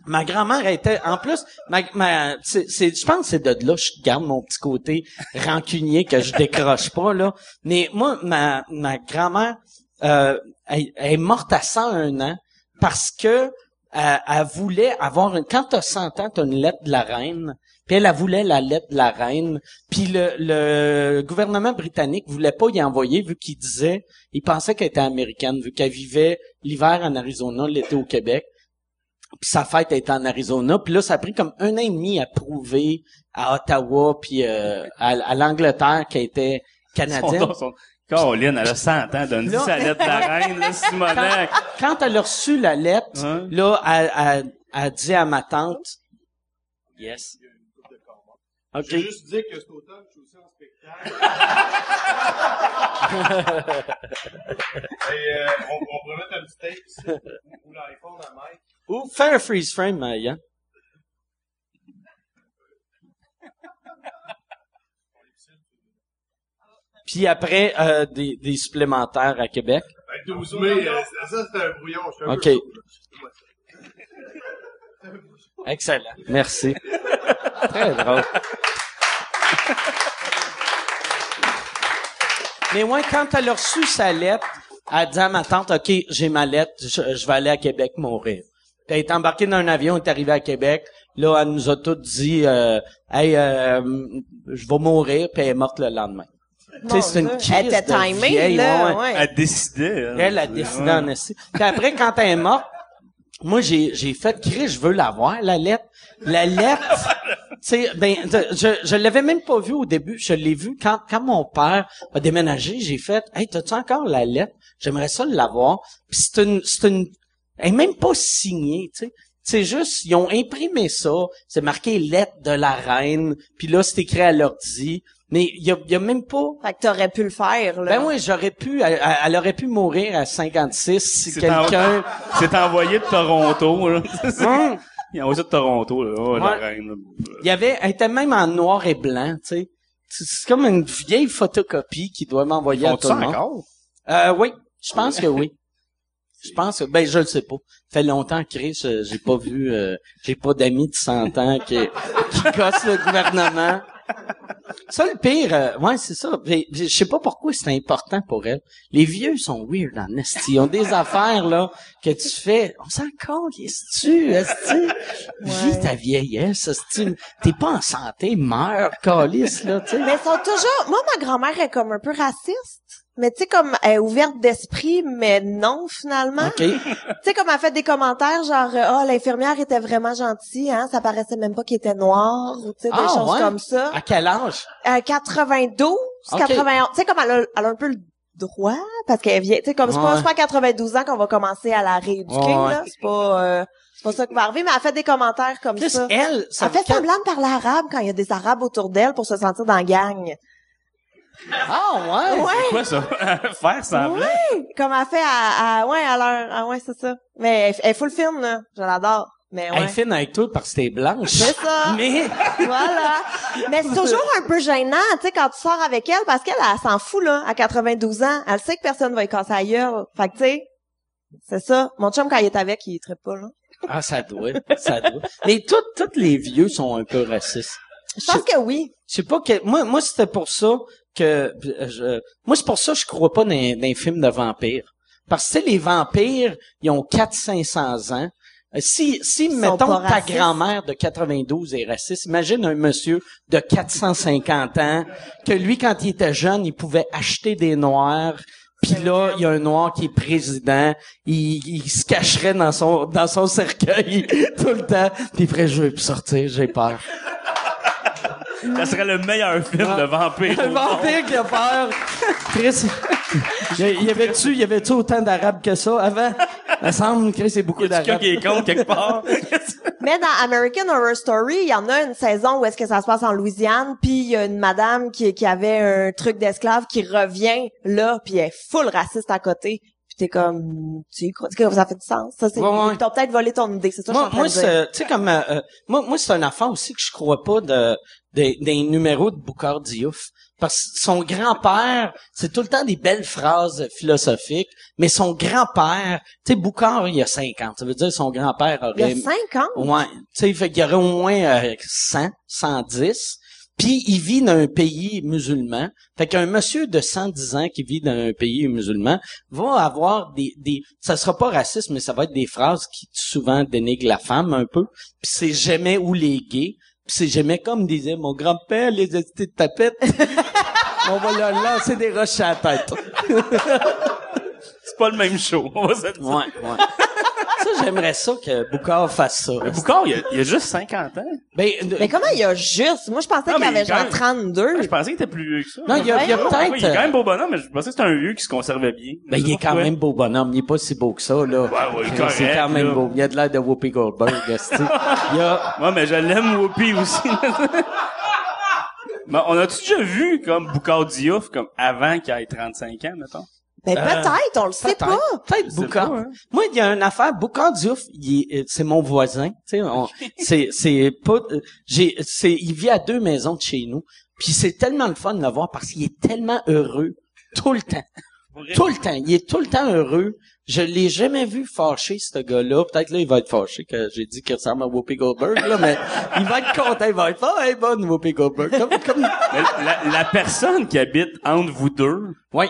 Ma grand-mère était, en plus, ma, ma, c'est, c'est- je pense que c'est de là que je garde mon petit côté rancunier que je décroche pas, là. Mais moi, ma, ma grand-mère, euh, elle, elle est morte à 101 ans parce que euh, elle voulait avoir une, quand t'as 100 ans, t'as une lettre de la reine, puis elle, elle voulait la lettre de la reine, puis le, le gouvernement britannique voulait pas y envoyer vu qu'il disait, il pensait qu'elle était américaine vu qu'elle vivait l'hiver en Arizona, l'été au Québec puis sa fête était en Arizona. Puis là, ça a pris comme un an et demi à prouver à Ottawa puis euh, à, à l'Angleterre qu'elle était canadienne. Son, son... Caroline, elle a 100 ans, donne-y Là- sa lettre de la reine, là, <laughs> Simonac. Quand elle a reçu la lettre, Hein? là, elle, elle, elle dit à ma tante, yes. OK. J'ai juste dit que cet automne, je suis aussi en spectacle. Et euh, on, on pourrait mettre un petit tape ici, ou l'iPhone à Mike. Ou fais un freeze frame, euh, Yann. Puis après, euh, des, des supplémentaires à Québec. Ben, 12 mai, euh, ça, c'était un brouillon. Je suis un OK. peu. Excellent. Merci. Très drôle. Mais moi, quand elle a reçu sa lettre, elle a dit à ma tante, OK, j'ai ma lettre, je, je vais aller à Québec mourir. Puis elle est embarquée dans un avion, elle est arrivée à Québec. Là, elle nous a toutes dit, euh, hey, euh, je vais mourir, puis elle est morte le lendemain. Tu sais, c'est une crise Elle était timée, là. ouais, ouais. ouais. Elle décidait. hein. Elle a décidé Ouais. en. Puis après, quand elle est morte, moi, j'ai, j'ai fait crier, je veux la voir, la lettre. La lettre, <laughs> tu sais, ben, je, je l'avais même pas vue au début. Je l'ai vue quand, quand mon père a déménagé. J'ai fait, hey, t'as-tu encore la lettre? J'aimerais ça l'avoir. Puis c'est une, c'est une, elle est même pas signée, tu sais. C'est juste, ils ont imprimé ça. C'est marqué lettre de la reine. Puis là, c'est écrit à l'ordi. Mais il y a, y a même pas, Fait que t'aurais pu le faire, là. ben oui, j'aurais pu, elle, elle- aurait pu mourir à 56 si quelqu'un... <laughs> C'est envoyé de Toronto, là. Hum, Il a envoyé de Toronto, là. Oh, la reine, là. il y avait, elle était même en noir et blanc, tu sais. C'est comme une vieille photocopie qui doit m'envoyer à tout ça le monde. encore? Euh, oui, je pense que oui. Je pense que, ben, je le sais pas. Ça fait longtemps que Chris, euh, j'ai pas vu, euh, j'ai pas d'amis de 100 ans qui, qui gossent le gouvernement. Ça, le pire, euh, ouais, c'est ça. Je sais pas pourquoi c'est important pour elle. Les vieux sont weird en esti. Ils ont des <laughs> affaires, là, que tu fais. On s'en compte, est-tu, esti? Vis ta vieillesse, esti. T'es pas en santé, meurs, calice, là, tu sais. Mais ils sont toujours... Moi, ma grand-mère est comme un peu raciste. Mais tu sais, comme, elle est ouverte d'esprit, mais non, finalement. OK. <laughs> Tu sais, comme elle fait des commentaires genre, euh, ah, l'infirmière était vraiment gentille, hein, ça paraissait même pas qu'il était noir, ou tu sais, des Ah, choses ouais? comme ça. À quel âge? Euh, 92, Ok. 91. Tu sais, comme elle a, elle a un peu le droit, parce qu'elle vient, tu sais, comme c'est pas, Ouais. c'est pas à 92 ans qu'on va commencer à la rééduquer, Ouais, là. C'est pas, euh, c'est pas ça qui va arriver, mais elle fait des commentaires comme Chris, ça. elle, ça Elle fait semblant de parler arabe quand il y a des arabes autour d'elle pour se sentir dans la gang. Ah, ouais? Ouais. Quoi, ça? <laughs> Faire semblant? Comme elle fait à, à ouais, à l'heure, ah ouais, c'est ça. Mais elle, elle full film, là. Je l'adore. Mais Elle ouais. fine avec toi parce que t'es blanche. C'est ça. <laughs> Mais, voilà. Mais c'est toujours un peu gênant, tu sais, quand tu sors avec elle, parce qu'elle, elle, s'en fout, là, à 92 ans. Elle sait que personne va y casser la gueule. Fait que, tu sais, c'est ça. Mon chum, quand il est avec, il traite pas, là. ah, ça doit, ça doit. Mais tous, tous les vieux sont un peu racistes. Je pense que oui. Je sais pas que moi moi c'était pour ça que euh, je, moi c'est pour ça que je crois pas dans, dans les films de vampires. Parce que les vampires, ils ont 4 500 ans. Euh, Si si mettons ta grand-mère de 92 est raciste, imagine un monsieur de 450 ans que lui quand il était jeune, il pouvait acheter des noirs puis là, il y a un noir qui est président, il, il se cacherait dans son dans son cercueil <laughs> tout le temps, puis il ferait je veux plus sortir, j'ai peur. Ça serait le meilleur film de vampire. Un vampire qui a peur. Chris, il y avait-tu, il y avait-tu autant d'arabes que ça avant? Il me semble que c'est beaucoup d'arabes. quelqu'un qui est contre quelque part? <laughs> Mais dans American Horror Story, il y en a une saison où est-ce que ça se passe en Louisiane, puis il y a une madame qui, qui avait un truc d'esclave qui revient là, puis elle est full raciste à côté. Puis t'es comme, tu y crois? Tu sais, ça fait du sens. Ça, c'est, Ouais, ouais. t'as peut-être volé ton idée, c'est ça que je Moi, suis en train moi, tu sais, comme, euh, euh, moi, moi, c'est un affaire aussi que je crois pas de, des des numéros de Boucard Diouf. Parce que son grand-père, c'est tout le temps des belles phrases philosophiques, mais son grand-père, tu sais, Boucard, il a 50. Ça veut dire que son grand-père Il y aurait... a cinq ans. Ouais, tu sais, fait qu'il y aurait au moins euh, 100, 110. Puis il vit dans un pays musulman. Fait qu'un monsieur de 110 ans qui vit dans un pays musulman va avoir des des ça sera pas raciste mais ça va être des phrases qui souvent dénigrent la femme un peu. Puis c'est jamais ou les gays. C'est jamais comme disait mon grand-père les estés de tapette. <laughs> On va leur lancer des roches à la tête. C'est pas le même show, on va se le dire. Ouais, ouais. Ça j'aimerais ça que Boucard fasse ça. Mais Boucard, il a, il a juste 50 ans. Ben, Mais comment il y a juste? Moi, je pensais qu'il mais avait genre même- 32. Je pensais qu'il était plus vieux que ça. non, il y a, il y a Voyons. peut-être Oui, il est quand même euh, beau bonhomme, mais je pensais que c'était un vieux qui se conservait bien. Ben, il est quand même beau bonhomme. Il est pas si beau que ça, là. Ouais, ouais, C'est correct, quand même là. beau. Il a de l'air de Whoopi Goldberg, <laughs> esti. Il a... Ouais, mais je l'aime Whoopi aussi. <laughs> mais on a-tu déjà vu, comme, Boucard Diouf, comme, avant qu'il ait 35 ans, mettons? Ben, Euh, peut-être, on le sait pas. Peut-être pas, hein. Moi, il y a une affaire. Boucard Diouf, euh, c'est mon voisin. Tu sais, on- <laughs> c'est, c'est pas, euh, j'ai, c'est, il vit à deux maisons de chez nous. Puis c'est tellement le fun de le voir parce qu'il est tellement heureux tout le temps. Tout le temps. Il est tout le temps heureux. Je l'ai jamais vu fâché, ce gars-là. Peut-être là, il va être fâché que j'ai dit qu'il ressemble à Whoopi Goldberg, là, mais il va être content. Il va être fort. Hey, bonne Whoopi Goldberg. Comme, comme... La, la personne qui habite entre vous deux, Ouais.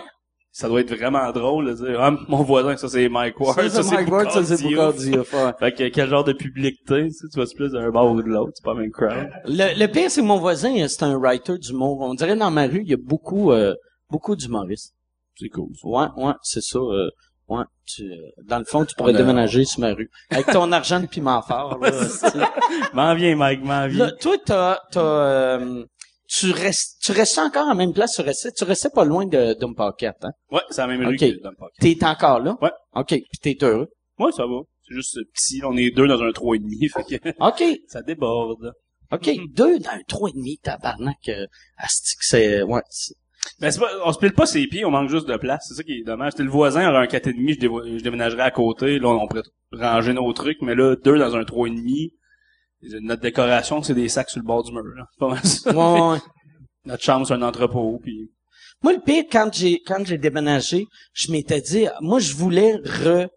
Ça doit être vraiment drôle de dire, ah, mon voisin, ça c'est Mike Ward, Ça, c'est Mike Ward, ça, c'est. Fait que quel genre de public t'es, tu sais, tu vas plus d'un bord ou de l'autre, c'est pas même crowd. Le, le pire, c'est que mon voisin, euh, c'est un writer d'humour. On dirait dans ma rue, il y a beaucoup, euh, beaucoup d'humoristes. C'est cool. ça. Ouais, ouais, c'est ça. euh, ouais, tu, euh, dans le fond, tu pourrais On a- déménager sur ma rue. Avec ton argent de piment fort. Là, <laughs> c'est- M'en viens, Mike, m'en Là, viens. toi, t'as, t'as, euh, tu restes, tu restes encore en même place, tu restais, tu restais pas loin de Pocket, hein? Ouais, c'est la même rue Ok. que. T'es encore là? Ouais. OK, puis t'es heureux. Ouais, ça va. C'est juste petit, on est deux dans un trois et demi, <laughs> fait que OK, <laughs> ça déborde. OK, <laughs> deux dans un trois et demi, tabarnak, euh, asti que c'est, ouais, Ben, c'est pas, on se pile pas ses pieds, on manque juste de place. C'est ça qui est dommage. C'était le voisin aurait un 4,5, je, dévo- je déménagerais à côté. Là, on pourrait ranger nos trucs, mais là, deux dans un 3,5. Notre décoration, c'est des sacs sur le bord du mur. Là. <laughs> Pas mal ça. ouais, ouais. Notre chambre, c'est un entrepôt. Puis... Moi, le pire, quand j'ai, quand j'ai déménagé, je m'étais dit, moi, je voulais re,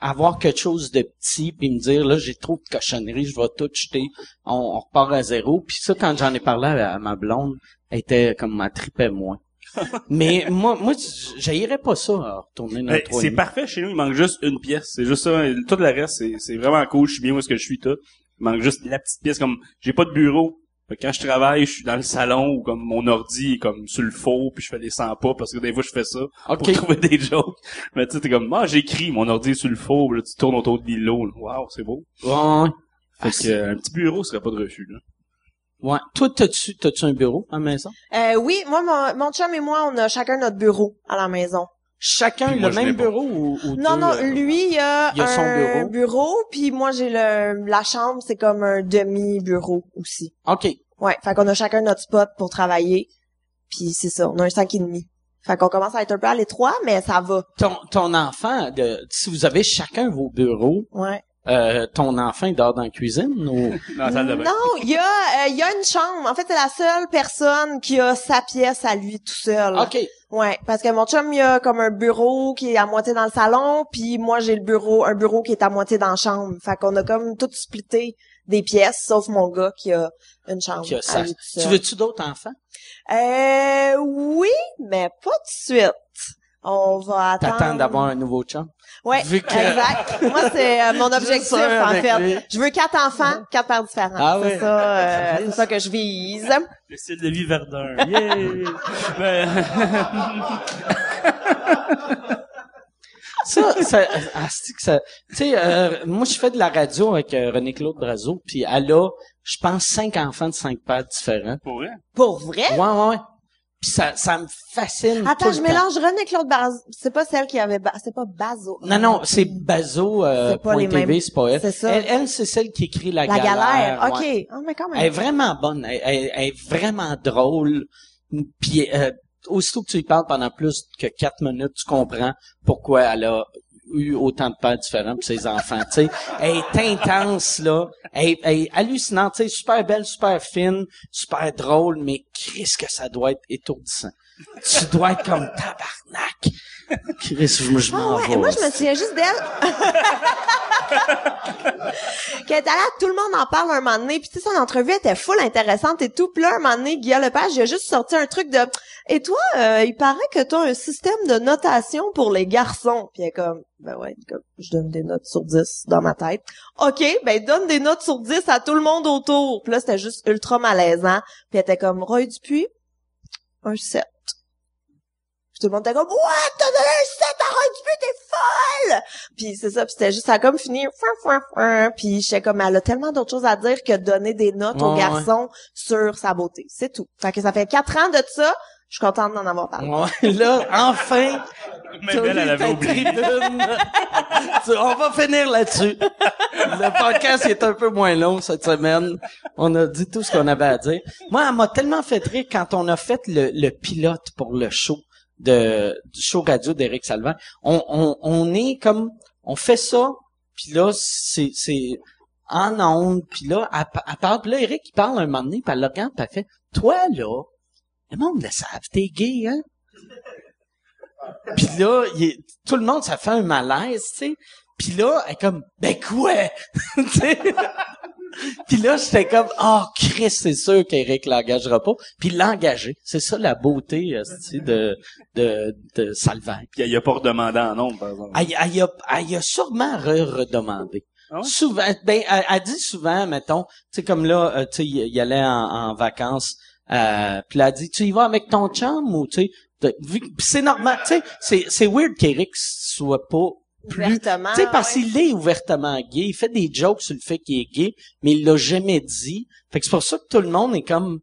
avoir quelque chose de petit puis me dire là j'ai trop de cochonneries, je vais tout jeter, on, on repart à zéro. Puis ça quand j'en ai parlé à, à ma blonde, elle était comme ma tripait moins. <laughs> Mais moi moi j'haïrais pas ça à retourner dans Ben, c'est parfait chez nous, il manque juste une pièce. C'est juste ça. Tout le reste, c'est, c'est vraiment cool. Je suis bien où est-ce que je suis tout. Il manque juste la petite pièce comme j'ai pas de bureau. Fait que quand je travaille, je suis dans le salon ou comme mon ordi est comme sur le faux puis je fais des 100 pas parce que des fois je fais ça pour trouver des jokes. Mais tu sais t'es comme moi j'écris, mon ordi est sur le faux, là tu tournes autour de l'îlot. là. Waouh, c'est beau. Ouais, ouais. Fait Ah, que euh, un petit bureau serait pas de refus là. Ouais. Toi, t'as-tu, t'as-tu un bureau à la maison? Euh, oui, moi, mon, mon chum et moi, on a chacun notre bureau à la maison. Chacun moi, le même bureau ou, ou Non, deux, non, euh, lui, il a, il a son un bureau? puis moi, j'ai le, la chambre, c'est comme un demi-bureau aussi. OK. Ouais, fait qu'on a chacun notre spot pour travailler, puis c'est ça, on a un cinq et demi. Fait qu'on commence à être un peu à l'étroit, mais ça va. Ton, ton enfant, de, si vous avez chacun vos bureaux, Ouais. euh, ton enfant dort dans la cuisine ou... <laughs> Dans la salle de bain. Non, il y a, euh, il y a une chambre. En fait, c'est la seule personne qui a sa pièce à lui tout seul. OK. Ouais, parce que mon chum, il a comme un bureau qui est à moitié dans le salon, puis moi, j'ai le bureau, un bureau qui est à moitié dans la chambre. Fait qu'on a comme tout splitté des pièces, sauf mon gars qui a une chambre. Qui a tout Tu veux-tu d'autres enfants? Euh, oui, mais pas tout de suite. On va attendre. T'attends d'avoir un nouveau chum? Ouais, exact. Moi, c'est euh, mon <laughs> objectif, en fait. lui. Je veux quatre enfants, quatre pères différents. Ah c'est ouais. ça, euh, <laughs> c'est ça que je vise. Le style de vie Verdun. <laughs> Yeah! Mais- Ça, ça, ah, c'est que ça, tu sais, euh, moi, je fais de la radio avec euh, René-Claude Brazo, puis elle a, je pense, cinq enfants de cinq pères différents. pour vrai? Pour vrai? Ouais, ouais, ouais. Puis ça, ça me fascine tout Attends, le je temps. mélange René Claude Bazo. C'est pas celle qui avait, Ba- c'est pas Bazo. Non, non, c'est Bazo, euh, C'est pas point les TV, mêmes. c'est pas elle. C'est ça. Elle, elle, c'est celle qui écrit La, La galère. OK. ouais. Ah, mais quand Elle est même. vraiment bonne. Elle, elle- elle est vraiment drôle. Puis, euh, aussitôt que tu lui parles pendant plus que quatre minutes, tu comprends pourquoi elle a eu autant de pères différents pour ses enfants. Tu elle est intense là, elle, elle est hallucinante. Tu sais, super belle, super fine, super drôle, mais qu'est-ce que ça doit être étourdissant. Tu dois être comme tabarnak. Chris, je, je Ah ouais, moi je me souviens juste d'elle. Qu'elle était là, tout le monde en parle un moment donné, puis tu sais, son entrevue était full intéressante et tout. Puis là, un moment donné, Guillaume Lepage, il a juste sorti un truc de « Et toi, euh, il paraît que t'as un système de notation pour les garçons. » Puis elle est comme « Ben ouais, comme, je donne des notes sur 10 dans ma tête. »« OK, ben donne des notes sur 10 à tout le monde autour. » Puis là, c'était juste ultra malaisant. Puis elle était comme « Roy Dupuis, un 7. » Puis tout le monde était comme « What? T'as donné un 7 à Dupuis? T'es folle! » Puis c'est ça, puis c'était juste, ça a comme fini, fin, fin, fin. puis j'étais comme, elle a tellement d'autres choses à dire que donner des notes aux Ouais, garçons sur sa beauté. C'est tout. Fait que ça fait quatre ans de ça, je suis contente d'en avoir parlé. Ouais, là, enfin, Même elle, elle avait oublié. On va finir là-dessus. Le podcast est un peu moins long cette semaine. On a dit tout ce qu'on avait à dire. Moi, elle m'a tellement fait rire quand on a fait le, le pilote pour le show de du show radio d'Éric Salvin. On, on, on est comme on fait ça, puis là c'est c'est en onde, puis là elle, elle parle, là Eric il parle un moment donné, puis elle le regarde, puis elle fait toi là, le monde le savent, t'es gay hein. Puis là, il tout le monde, ça fait un malaise, tu sais. Puis là, elle est comme, ben quoi? <laughs> Puis là, j'étais comme, oh, Chris, c'est sûr qu'Éric l'engagera pas. Puis engagé. C'est ça la beauté de, de, de Salvaire. Puis il a pas redemandé en nombre, par exemple. Elle, elle y a, elle y a sûrement re-redemandé. Ah ouais? Souvent, ben, elle, elle dit souvent, mettons, tu sais, comme là, euh, tu sais, il il allait en, en vacances, euh, puis elle a dit, tu y vas avec ton chum ou, tu sais, c'est normal, tu sais, c'est, c'est weird qu'Éric soit pas plus, tu sais, parce ouais. qu'il est ouvertement gay, il fait des jokes sur le fait qu'il est gay, mais il l'a jamais dit. Fait que c'est pour ça que tout le monde est comme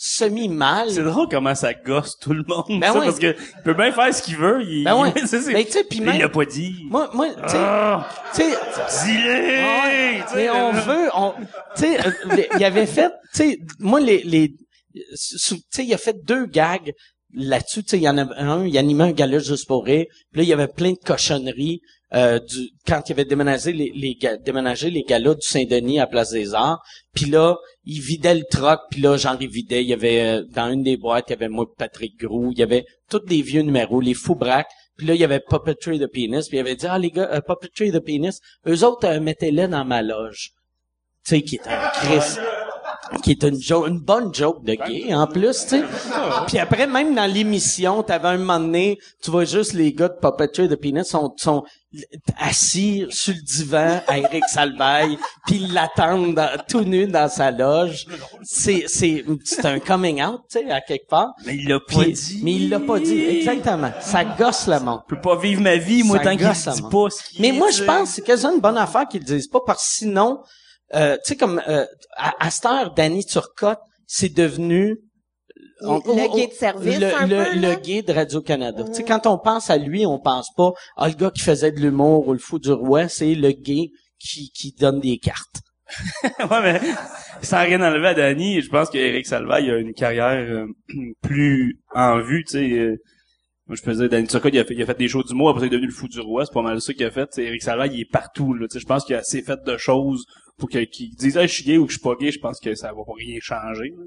semi-mal. C'est drôle comment ça gosse tout le monde, Ben ça, ouais. parce que il peut bien faire ce qu'il veut, il, Ben ouais. <laughs> c'est- Ben, tu sais, puis il même- l'a pas dit. Moi, moi, tu sais, Ah, tu sais, dis-le! Ouais, Tu sais, mais on euh, veut, on, tu sais, euh, il avait fait, tu sais, moi les, les, tu sais, il a fait deux gags là-dessus, tu sais, il y en a un, il animait un gala juste pour rire, puis là il y avait plein de cochonneries euh, du quand il avait déménagé les, les déménagé les galas du Saint-Denis à Place des Arts, puis là il vidait le troc, puis là j'en vidait, il y avait euh, dans une des boîtes, il y avait moi Patrick Grou, il y avait tous des vieux numéros, les fous braques, Puis là, il y avait Puppetry the Penis. Puis il avait dit, ah, les gars, euh, Puppetry the Penis, eux autres, euh, mettez-les dans ma loge. Tu sais, qui est un <laughs> Chris qui est une, jo- une bonne joke de gay, en plus, tu sais. Puis après, même dans l'émission, t'avais un moment donné, tu vois juste les gars de Puppetry de Peanuts sont, sont assis sur le divan à Eric Salvaille, <laughs> puis ils l'attendent tout nu dans sa loge. C'est, c'est, c'est un coming out, tu sais, à quelque part. Mais il l'a pas dit. Mais il l'a pas dit, exactement. Ça gosse le monde. Je peux pas vivre ma vie, moi, Ça tant qu'il dit pas ce Mais moi, je pense que c'est une bonne affaire qu'ils le disent pas, parce que sinon, euh, tu sais, comme euh, à, à cette heure, Danny Turcotte, c'est devenu... on- le gay de service, le, un le, peu, le là? gay de Radio-Canada. Tu sais, quand on pense à lui, on pense pas, ah, le gars qui faisait de l'humour ou le fou du roi, c'est le gay qui, qui donne des cartes. <laughs> ouais, mais sans rien enlever à Danny, je pense qu'Éric Salva, il a une carrière euh, <clears throat> plus en vue, tu sais. euh, moi, je faisais Danny Turcotte, il a fait, il a fait des shows d'humour, après ça, il est devenu le fou du roi, c'est pas mal ça qu'il a fait. tu sais. Éric Salva, il est partout, là, tu sais. Je pense qu'il a assez fait de choses pour que- qu'il dise, ah, je suis gay ou que je suis pas gay, je pense que ça va pas rien changer, là.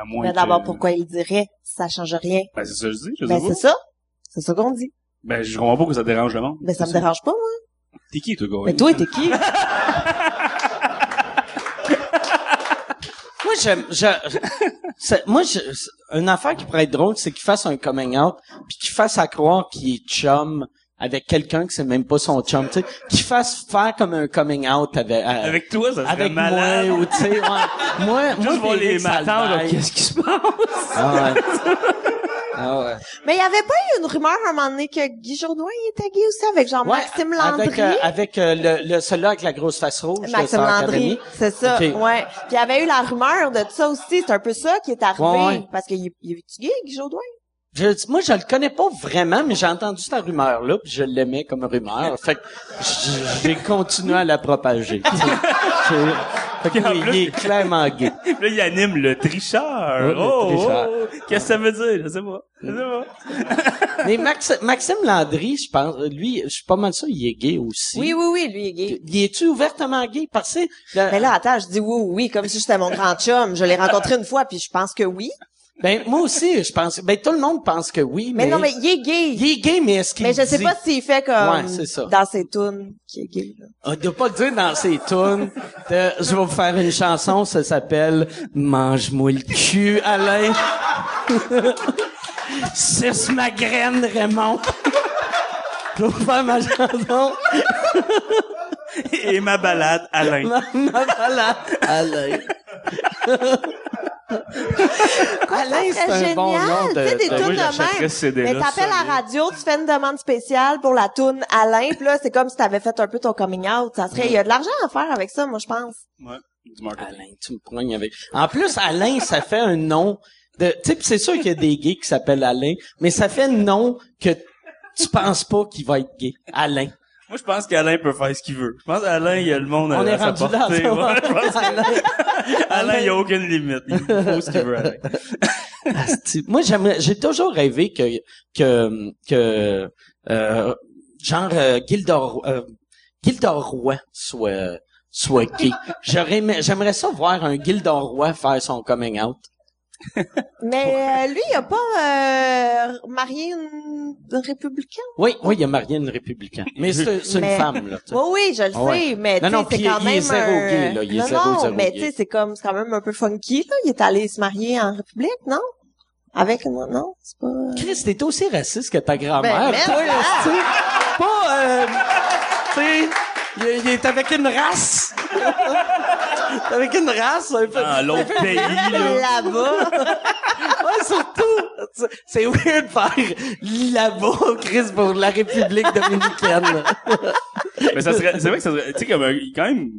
À moins Mais que- d'abord, pourquoi il dirait? Ça change rien? Ben, c'est ça que je dis, je Ben, c'est ça. C'est ça qu'on dit. Ben, je comprends pas que ça dérange le monde. Ben, ça me ça. dérange pas, moi. T'es qui, toi, gars? Mais toi, t'es qui? <laughs> Moi, j'aime, je- c'est- moi, je, une affaire qui pourrait être drôle, c'est qu'il fasse un coming out, puis qu'il fasse à croire qu'il est chum avec quelqu'un que c'est même pas son chum, tu sais, qu'il fasse faire comme un coming out avec, euh, Avec toi, ça serait avec malade. moi, ou tu sais, ouais, moi, <laughs> moi, Juste les matins, qu'est-ce qui se passe? Ah ouais. <laughs> Ah ouais. Mais il y avait pas eu une rumeur à un moment donné que Guy Jourdouin il était gay aussi avec genre Ouais, Maxime Landry. Avec, euh, avec euh, le, le, celui-là avec la grosse face rouge. Maxime Landry, c'est ça, ouais. Puis il y avait eu la rumeur de ça aussi, c'est un peu ça qui est arrivé. Ouais, ouais. Parce qu'il est, il est gay, Guy Jourdouin? Je, moi, je le connais pas vraiment, mais j'ai entendu cette rumeur-là, puis je l'aimais comme rumeur. Fait que j'ai continué à la propager. <laughs> fait que oui, plus- il est clairement gay. <laughs> Là, il anime le tricheur. Le oh, tricheur. oh, qu'est-ce que ça veut dire? Je sais pas. Je sais pas. <laughs> Mais Max- Maxime Landry, je pense, lui, je suis pas mal sûr, il est gay aussi. Oui, oui, oui, lui il est gay. Il est-tu ouvertement gay? Parce que... le- Mais là, attends, je dis oui, oui, oui, comme si j'étais mon grand chum. Je l'ai rencontré une fois, puis je pense que oui. Ben, moi aussi, je pense... Ben, tout le monde pense que oui, mais... Mais, non, mais il est gay. Il est gay, mais est-ce qu'il mais je sais dit- pas s'il fait comme Ouais, c'est ça. dans ses tunes qui est gay. Là. On doit pas dire dans ses tunes. de- je vais vous faire une chanson, ça s'appelle Mange-moi le cul, Alain. Suce ma graine, Raymond. Je vais vous faire ma chanson. Et ma balade, Alain. Ma, ma balade, Alain. Alain, c'est un Très bon génial. nom de... Tu sais, des de- tunes de même. Mais t'appelles à la radio, tu fais une demande spéciale pour la tune Alain, puis là, c'est comme si t'avais fait un peu ton coming out. Ça serait, il y a de l'argent à faire avec ça, moi, je pense. Ouais, du marketing. Alain, tu me prognes avec. En plus, Alain, ça fait un nom de. Tu sais, pis c'est sûr qu'il y a des gays qui s'appellent Alain, mais ça fait un nom que tu penses pas qu'il va être gay. Alain. Moi, je pense qu'Alain peut faire ce qu'il veut. Je pense qu'Alain, il y a le monde à, On est à rendu là. portée. ça. Ouais, je pense <laughs> Alain. Alain, il y a aucune limite. Il <laughs> faut ce qu'il veut, Alain. Asti. Moi, j'aimerais, j'ai toujours rêvé que que que euh, genre euh, Gildor euh, Gildor Roy soit soit gay. J'aurais j'aimerais ça voir un Gildor Roy faire son coming out. Mais euh, lui, il a pas euh, marié une, une républicaine? Oui, oui, il a marié une républicaine. Mais c'est, Mais- une femme là. tu sais. Oui, oui, je le Ah ouais. sais, mais tu sais, c'est quand il même est zéro un- gay, là. Il est non, zéro, non, zéro mais tu sais, c'est comme, c'est quand même un peu funky, là. Il est allé se marier en République, non? Avec, non, non, c'est pas... Chris, t'es aussi raciste que ta grand-mère. Ben, toi, là, sais. Pas, euh, tu sais, il, il est avec une race. <laughs> avec une race, un peu. Dans l'autre pays, là. Là-bas. <laughs> Ouais, surtout. C'est weird de faire là-bas, Chris, pour la République dominicaine. <laughs> Mais ça serait, c'est vrai que ça serait, tu sais, comme un, quand même,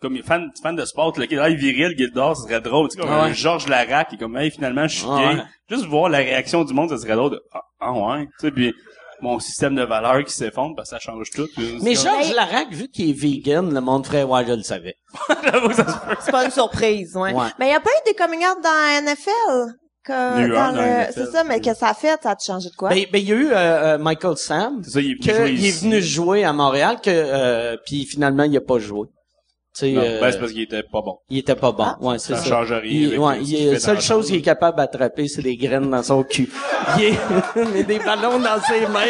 comme fan, fan de sport, le gars, il viril, Gildor, ça serait drôle, tu sais, comme Ah ouais. un Georges Larac, qui est comme, hey, finalement, je suis Ah gay. ouais. Juste voir la réaction du monde, ça serait drôle de, ah, ah ouais, tu sais, puis mon système de valeurs qui s'effondre, parce que ça change tout. Mais Georges Larac, vu qu'il est vegan, le monde ferait, ouais, je le savais. <laughs> C'est pas une surprise, ouais. Ouais. Mais il y a pas eu des coming out dans la NFL? Que, dans le, c'est ça, mais que ça a fait, ça a changé de quoi? Ben, ben, il y a eu euh, euh, Michael Sam, ça, il est que il venu jouer à Montréal, que euh, puis finalement il a pas joué. Non, euh, ben, c'est parce qu'il était pas bon. il était pas bon. Ah. ouais, c'est Ça ça. change rien Il, avec ouais, il la seule chose qu'il est capable d'attraper, c'est des graines dans son cul. Il est, <laughs> des ballons dans ses mains.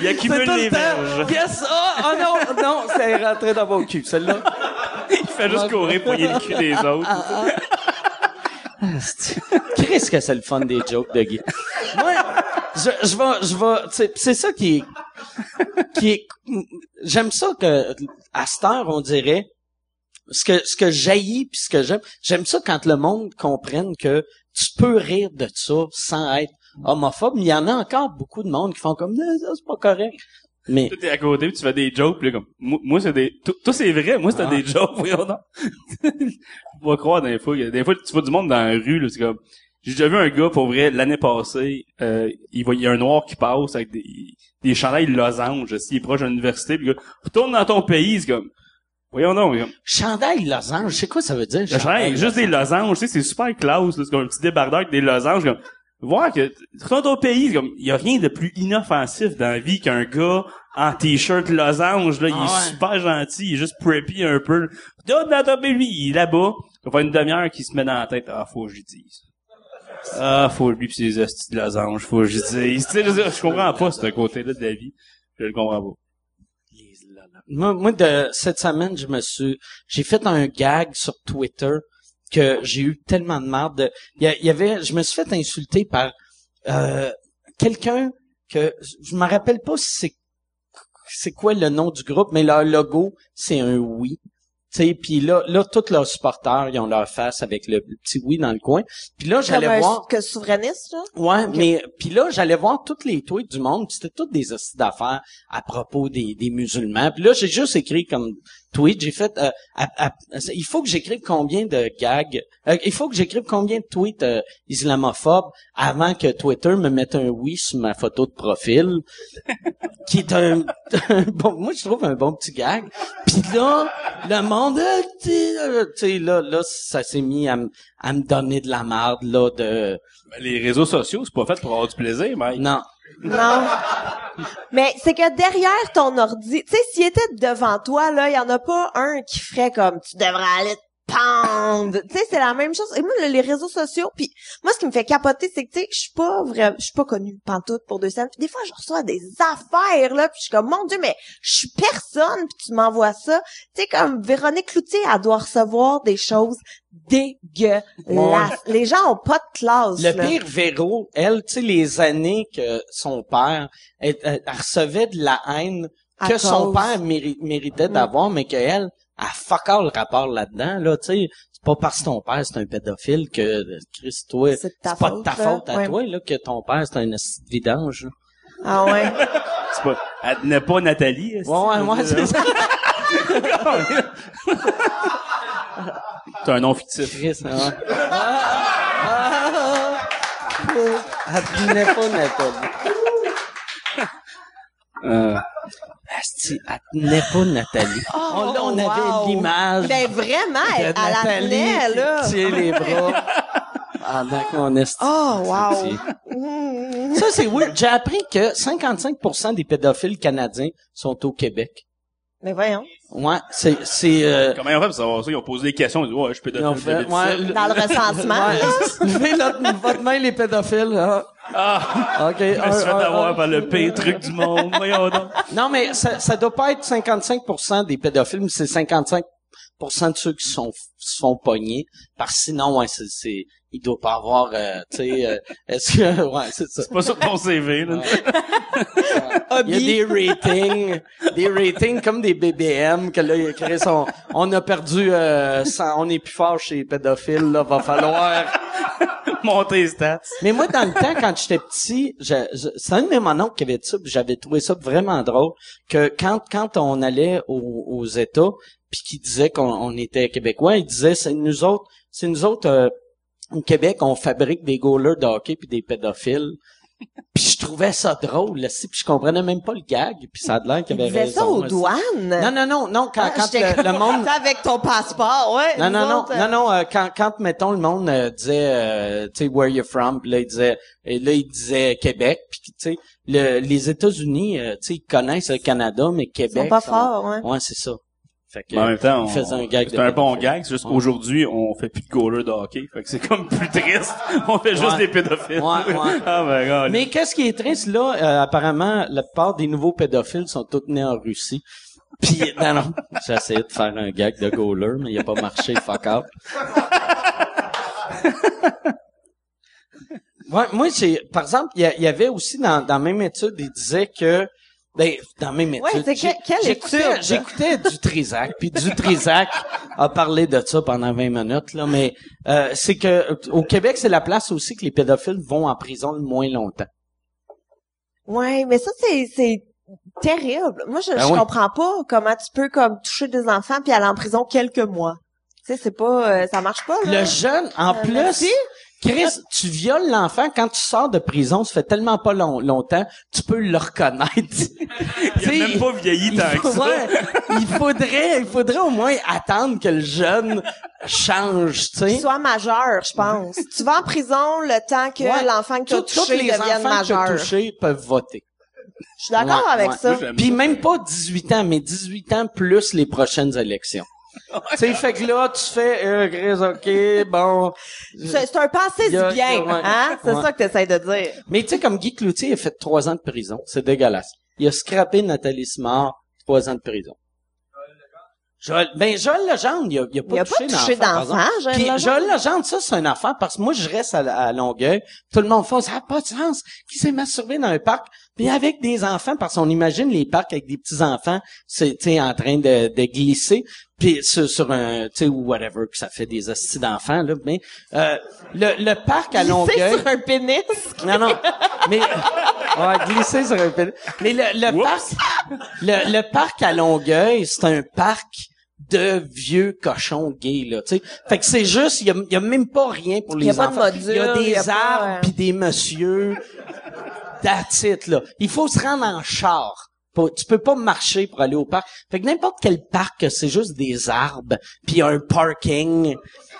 Il accumule tout le les verges. Yes! Oh, oh non, non, c'est rentré dans mon cul, celle-là. Il fait juste courir pour le cul des autres. Qu'est-ce que c'est le fun des jokes de Guy? Moi, je, je vais, je vais, c'est, c'est ça qui est, qui est, j'aime ça que, à cette heure, on dirait, ce que, ce que jaillit puis ce que j'aime, j'aime ça quand le monde comprenne que tu peux rire de ça sans être homophobe. Il y en a encore beaucoup de monde qui font comme, Eh, ça, c'est pas correct. Mais, Toi, t'es à côté, puis tu fais des jokes, puis là, comme, moi, c'est des, tout, tout c'est vrai, moi, c'était Ah. des jokes, voyons donc. <laughs> vas croire des fois, il des fois, tu vois du monde dans la rue, là, c'est comme, j'ai déjà vu un gars, pour vrai, l'année passée, euh, il voit, il y a un noir qui passe avec des, des chandails losanges, s'il est proche de l'université, puis gars, retourne dans ton pays, c'est comme, voyons donc, comme, chandail losange, c'est quoi ça veut dire? le chandail, juste des losanges, tu sais, c'est super classe, là, c'est comme un petit débardeur avec des losanges, comme, voir que, retourne ton pays, comme, il y a rien de plus inoffensif dans la vie qu'un gars en t-shirt losange, là, il Ah est ouais. super gentil, il est juste preppy un peu. Retourne dans ton pays, il est là-bas, ça fait une demi-heure qu'il se met dans la tête, ah, faut que je lui dise. Ah, faut lui pis ses hosties de losange, faut que je lui dise. Tu sais, je comprends pas ce côté-là de la vie. Je le comprends pas. Moi, moi, de cette semaine, je me suis, j'ai fait un gag sur Twitter que j'ai eu tellement de marde. de- Il y, a- il y avait, je me suis fait insulter par euh, quelqu'un que je me rappelle pas si c'est c'est quoi le nom du groupe, mais leur logo c'est un oui. Puis là, là, tous leurs supporters, ils ont leur face avec le, petit oui dans le coin. Puis là, j'allais voir. que souverainiste, là. Ouais, mais puis là j'allais voir toutes les tweets du monde, c'était toutes des hosties d'affaires à propos des, des musulmans. Puis là j'ai juste écrit comme tweet, j'ai fait euh, à- à- il faut que j'écrive combien de gags, euh, il faut que j'écrive combien de tweets euh, islamophobes avant que Twitter me mette un oui sur ma photo de profil, <laughs> qui est <laughs> un, bon, moi je trouve un bon petit gag. Puis là le monde, tu sais, là là ça s'est mis à, me- à me donner de la marde là de Ben, les réseaux sociaux, c'est pas fait pour avoir du plaisir, mec. non Non. Mais c'est que derrière ton ordi, tu sais, s'il était devant toi, là, il y en a pas un qui ferait comme tu devrais aller pendre. Tu sais, c'est la même chose. Et moi, les réseaux sociaux, puis moi, ce qui me fait capoter, c'est que, tu sais, je suis pas vrai, je suis pas connue pantoute pour deux scènes. Puis des fois, je reçois des affaires, là, puis je suis comme, mon Dieu, mais je suis personne, puis tu m'envoies ça. Tu sais, comme Véronique Cloutier, elle doit recevoir des choses dégueulasses. Les gens ont pas de classe, Le là. pire Véro, elle, tu sais, les années que son père, elle, recevait de la haine que son père méri- méritait d'avoir, mais qu'elle, a fuck all le rapport là-dedans, là, tu sais. C'est pas parce que ton père c'est un pédophile que, Chris, toi, C'est de c'est ta pas de faute, ta là. faute à Ouais. toi, là, que ton père c'est un de vidange, là. Ah ouais. <laughs> C'est pas, elle n'est pas Nathalie. est-ce Ouais, ouais, moi, c'est ça. <laughs> C'est un nom fictif. Chris, ouais. Ah, ah, ah. Elle tenait pas Nathalie. Euh, Asti, elle tenait pas Nathalie. on, là, on wow. avait l'image. Ben vraiment, elle, elle la tenait, là. tient les bras. Ah, d'accord, on est Oh, wow. Mm. Ça, c'est weird. J'ai appris que 55% des pédophiles canadiens sont au Québec. Mais voyons. Ouais, c'est, c'est, euh, comment ils ont fait pour savoir ça? Ils ont posé des questions. Ils ont dit, ouais, je suis pédophile. fait- ouais, Dans le recensement, Ouais. là. <laughs> Levez la- votre main, les pédophiles. Ah. Ah! OK. Je me suis un, fait avoir par le pire truc du monde. Non, mais ça, ça doit pas être 55% des pédophiles, mais c'est 55% de ceux qui sont, se font pogner. Parce que sinon, ouais, c'est, c'est, il doit pas avoir, euh, tu sais, euh, <laughs> est-ce que, ouais, c'est ça. C'est pas sur ton CV, là. <laughs> Il y a des ratings, des ratings comme des BBM que là il a créé son on a perdu euh, on est plus fort chez les pédophiles là, va falloir. <laughs> Monter les stats. Mais moi dans le temps quand j'étais petit, je, je- c'est un de mes qui avait dit ça, puis j'avais trouvé ça vraiment drôle que quand quand on allait aux, aux États puis qui disait qu'on on était québécois, il disait c'est nous autres, c'est nous autres euh, au Québec, on fabrique des goalers de hockey puis des pédophiles. <laughs> Puis je trouvais ça drôle, là, si, puis je comprenais même pas le gag, puis ça a l'air qu'il Il avait raison. ça aux douanes? Non, non, non, non, quand, Ah, quand j'étais le, monde... Avec ton passeport, ouais. Non, non, non, autres, non, euh, non, euh, quand, quand, mettons, le monde euh, disait, euh, tu sais, where you from, puis là, il disait, et là, il disait Québec, puis tu sais, le, les États-Unis, euh, tu sais, ils connaissent le Canada, mais Ils Québec... sont pas forts, ouais. Ouais, c'est ça. Fait que, Mais en même temps, il on- faisait un gag c'est un bon gag. C'est juste qu'aujourd'hui, on fait plus de goalers de hockey. Fait que c'est comme plus triste. <laughs> on fait juste Ouais. des pédophiles. Ouais, ouais. <laughs> ah, my god. Mais qu'est-ce qui est triste, là, euh, apparemment, la plupart des nouveaux pédophiles sont tous nés en Russie. <laughs> Puis, non, non, j'ai essayé de faire un gag de goaler, mais il a pas marché, fuck up. Ouais, moi, c'est, par exemple, il y, a- il y avait aussi dans, dans la même étude, il disait que, ben, dans la même étude. Ouais, que- quelle j'écoutais- étude? J'écoutais du Trisac, puis du Trisac a parlé de ça pendant 20 minutes, là, mais euh, c'est que au Québec, c'est la place aussi que les pédophiles vont en prison le moins longtemps. Ouais, mais ça, c'est, c'est terrible. Moi, je, Ben je oui. comprends pas comment tu peux, comme, toucher des enfants puis aller en prison quelques mois. Tu sais, c'est pas, euh, ça marche pas, là. Le jeune, en Euh, plus. Chris, tu violes l'enfant quand tu sors de prison, ça fait tellement pas long- longtemps, tu peux le reconnaître. <laughs> il a même pas vieilli il, tant que ça. il faudrait, il faudrait au moins attendre que le jeune change, tu sais. Qu'il soit majeur, je pense. <laughs> tu vas en prison le temps que Ouais. l'enfant que tu as Tous- tous touché les devienne majeur. touchés peuvent voter. Je suis d'accord Ouais, avec ouais. ça. Puis même pas 18 ans, mais 18 ans plus les prochaines élections. <laughs> tu sais, fait que là, tu fais, euh, ok, bon. C'est un passé du bien, ouais. hein? C'est Ouais. ça que tu essaies de dire. Mais tu sais, comme Guy Cloutier, il a fait trois ans de prison. C'est dégueulasse. Il a scrappé Nathalie Smart, trois ans de prison. Joël, ben, Joël Legendre, il a, il a pas Il a pas touché touché d'enfant, Puis Legendre? Joël Legendre, ça, c'est un affaire parce que moi, je reste à, à Longueuil. Tout le monde fait, ça n'a pas de sens. Qui s'est masturbé dans un parc? Puis avec des enfants, parce qu'on imagine les parcs avec des petits-enfants, c'est, tu sais, en train de, de glisser. Puis sur, sur un, tu sais, ou whatever, que ça fait des hosties d'enfants, là. Mais, euh, le, le parc à Longueuil... C'est sur un pénis? <laughs> Non, non. Mais, ouais, glisser sur un pédale. Mais le, le parc, le, le parc à Longueuil, c'est un parc de vieux cochons gays, là, tu sais. Fait que c'est juste, il y a, y a même pas rien pour les Il y a pas de enfants. module, il y a des arbres euh, puis des messieurs. That's it, là. Il faut se rendre en char. Tu peux pas marcher pour aller au parc. Fait que n'importe quel parc, c'est juste des arbres puis un parking.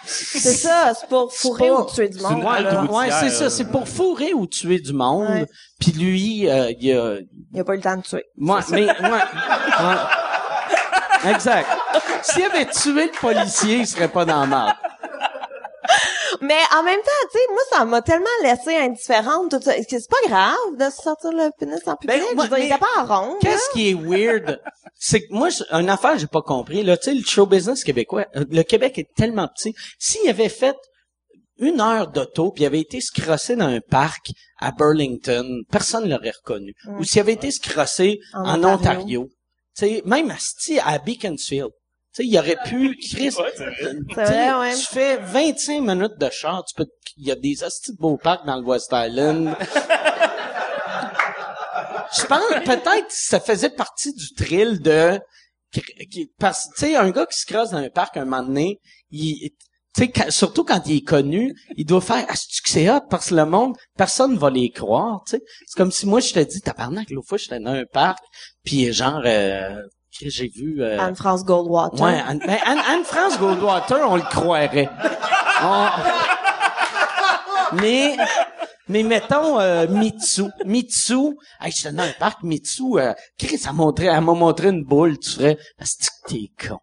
C'est ça, c'est pour fourrer pas- ou tuer du une monde. routière. Ouais, c'est ça. C'est pour fourrer ou tuer du monde. Puis lui, euh, il a, Il a pas eu le temps de tuer. moi, mais, ouais, ouais. Exact. S'il avait tué le policier, il serait pas dans le mal. Mais en même temps, tu sais, moi, ça m'a tellement laissé indifférente, tout ça. C'est pas grave de sortir le pénis en public. Ben, moi, je veux dire, il mais- était pas en ronde. Qu'est-ce qui est weird? C'est que moi, une affaire, j'ai pas compris. Là, tu sais, le show business québécois, euh, le Québec est tellement petit. S'il avait fait une heure d'auto, puis il avait été se crosser dans un parc à Burlington, personne l'aurait reconnu. Ou s'il avait été se crosser En en, Ontario. Ontario, tu sais, même à, à Beaconsfield, tu sais, il aurait pu, Chris, Ouais, vrai. tu ouais. fais 25 minutes de char, tu peux, il y a des hosties de beaux parcs dans le West Island. <laughs> Je pense, peut-être, ça faisait partie du thrill de, parce, tu sais, un gars qui se crosse dans un parc un moment donné, il, tu sais, quand- surtout quand il est connu, il doit faire, ah, c'est hot? Parce que le monde, personne va les croire, tu sais. C'est comme si moi, je te dis, tabarnak, l'autre fois, j'étais dans un parc, puis genre, euh, j'ai vu, euh, Anne-France Goldwater. Ouais, Anne, ben, Anne- Anne-France Goldwater, on le croirait. On- Mais, mais mettons, euh, Mitsu. Mitsu, hey, j'étais dans un parc, Mitsu, euh, Chris, elle, montrait, elle m'a montré une boule, tu ferais, c'est que t'es con.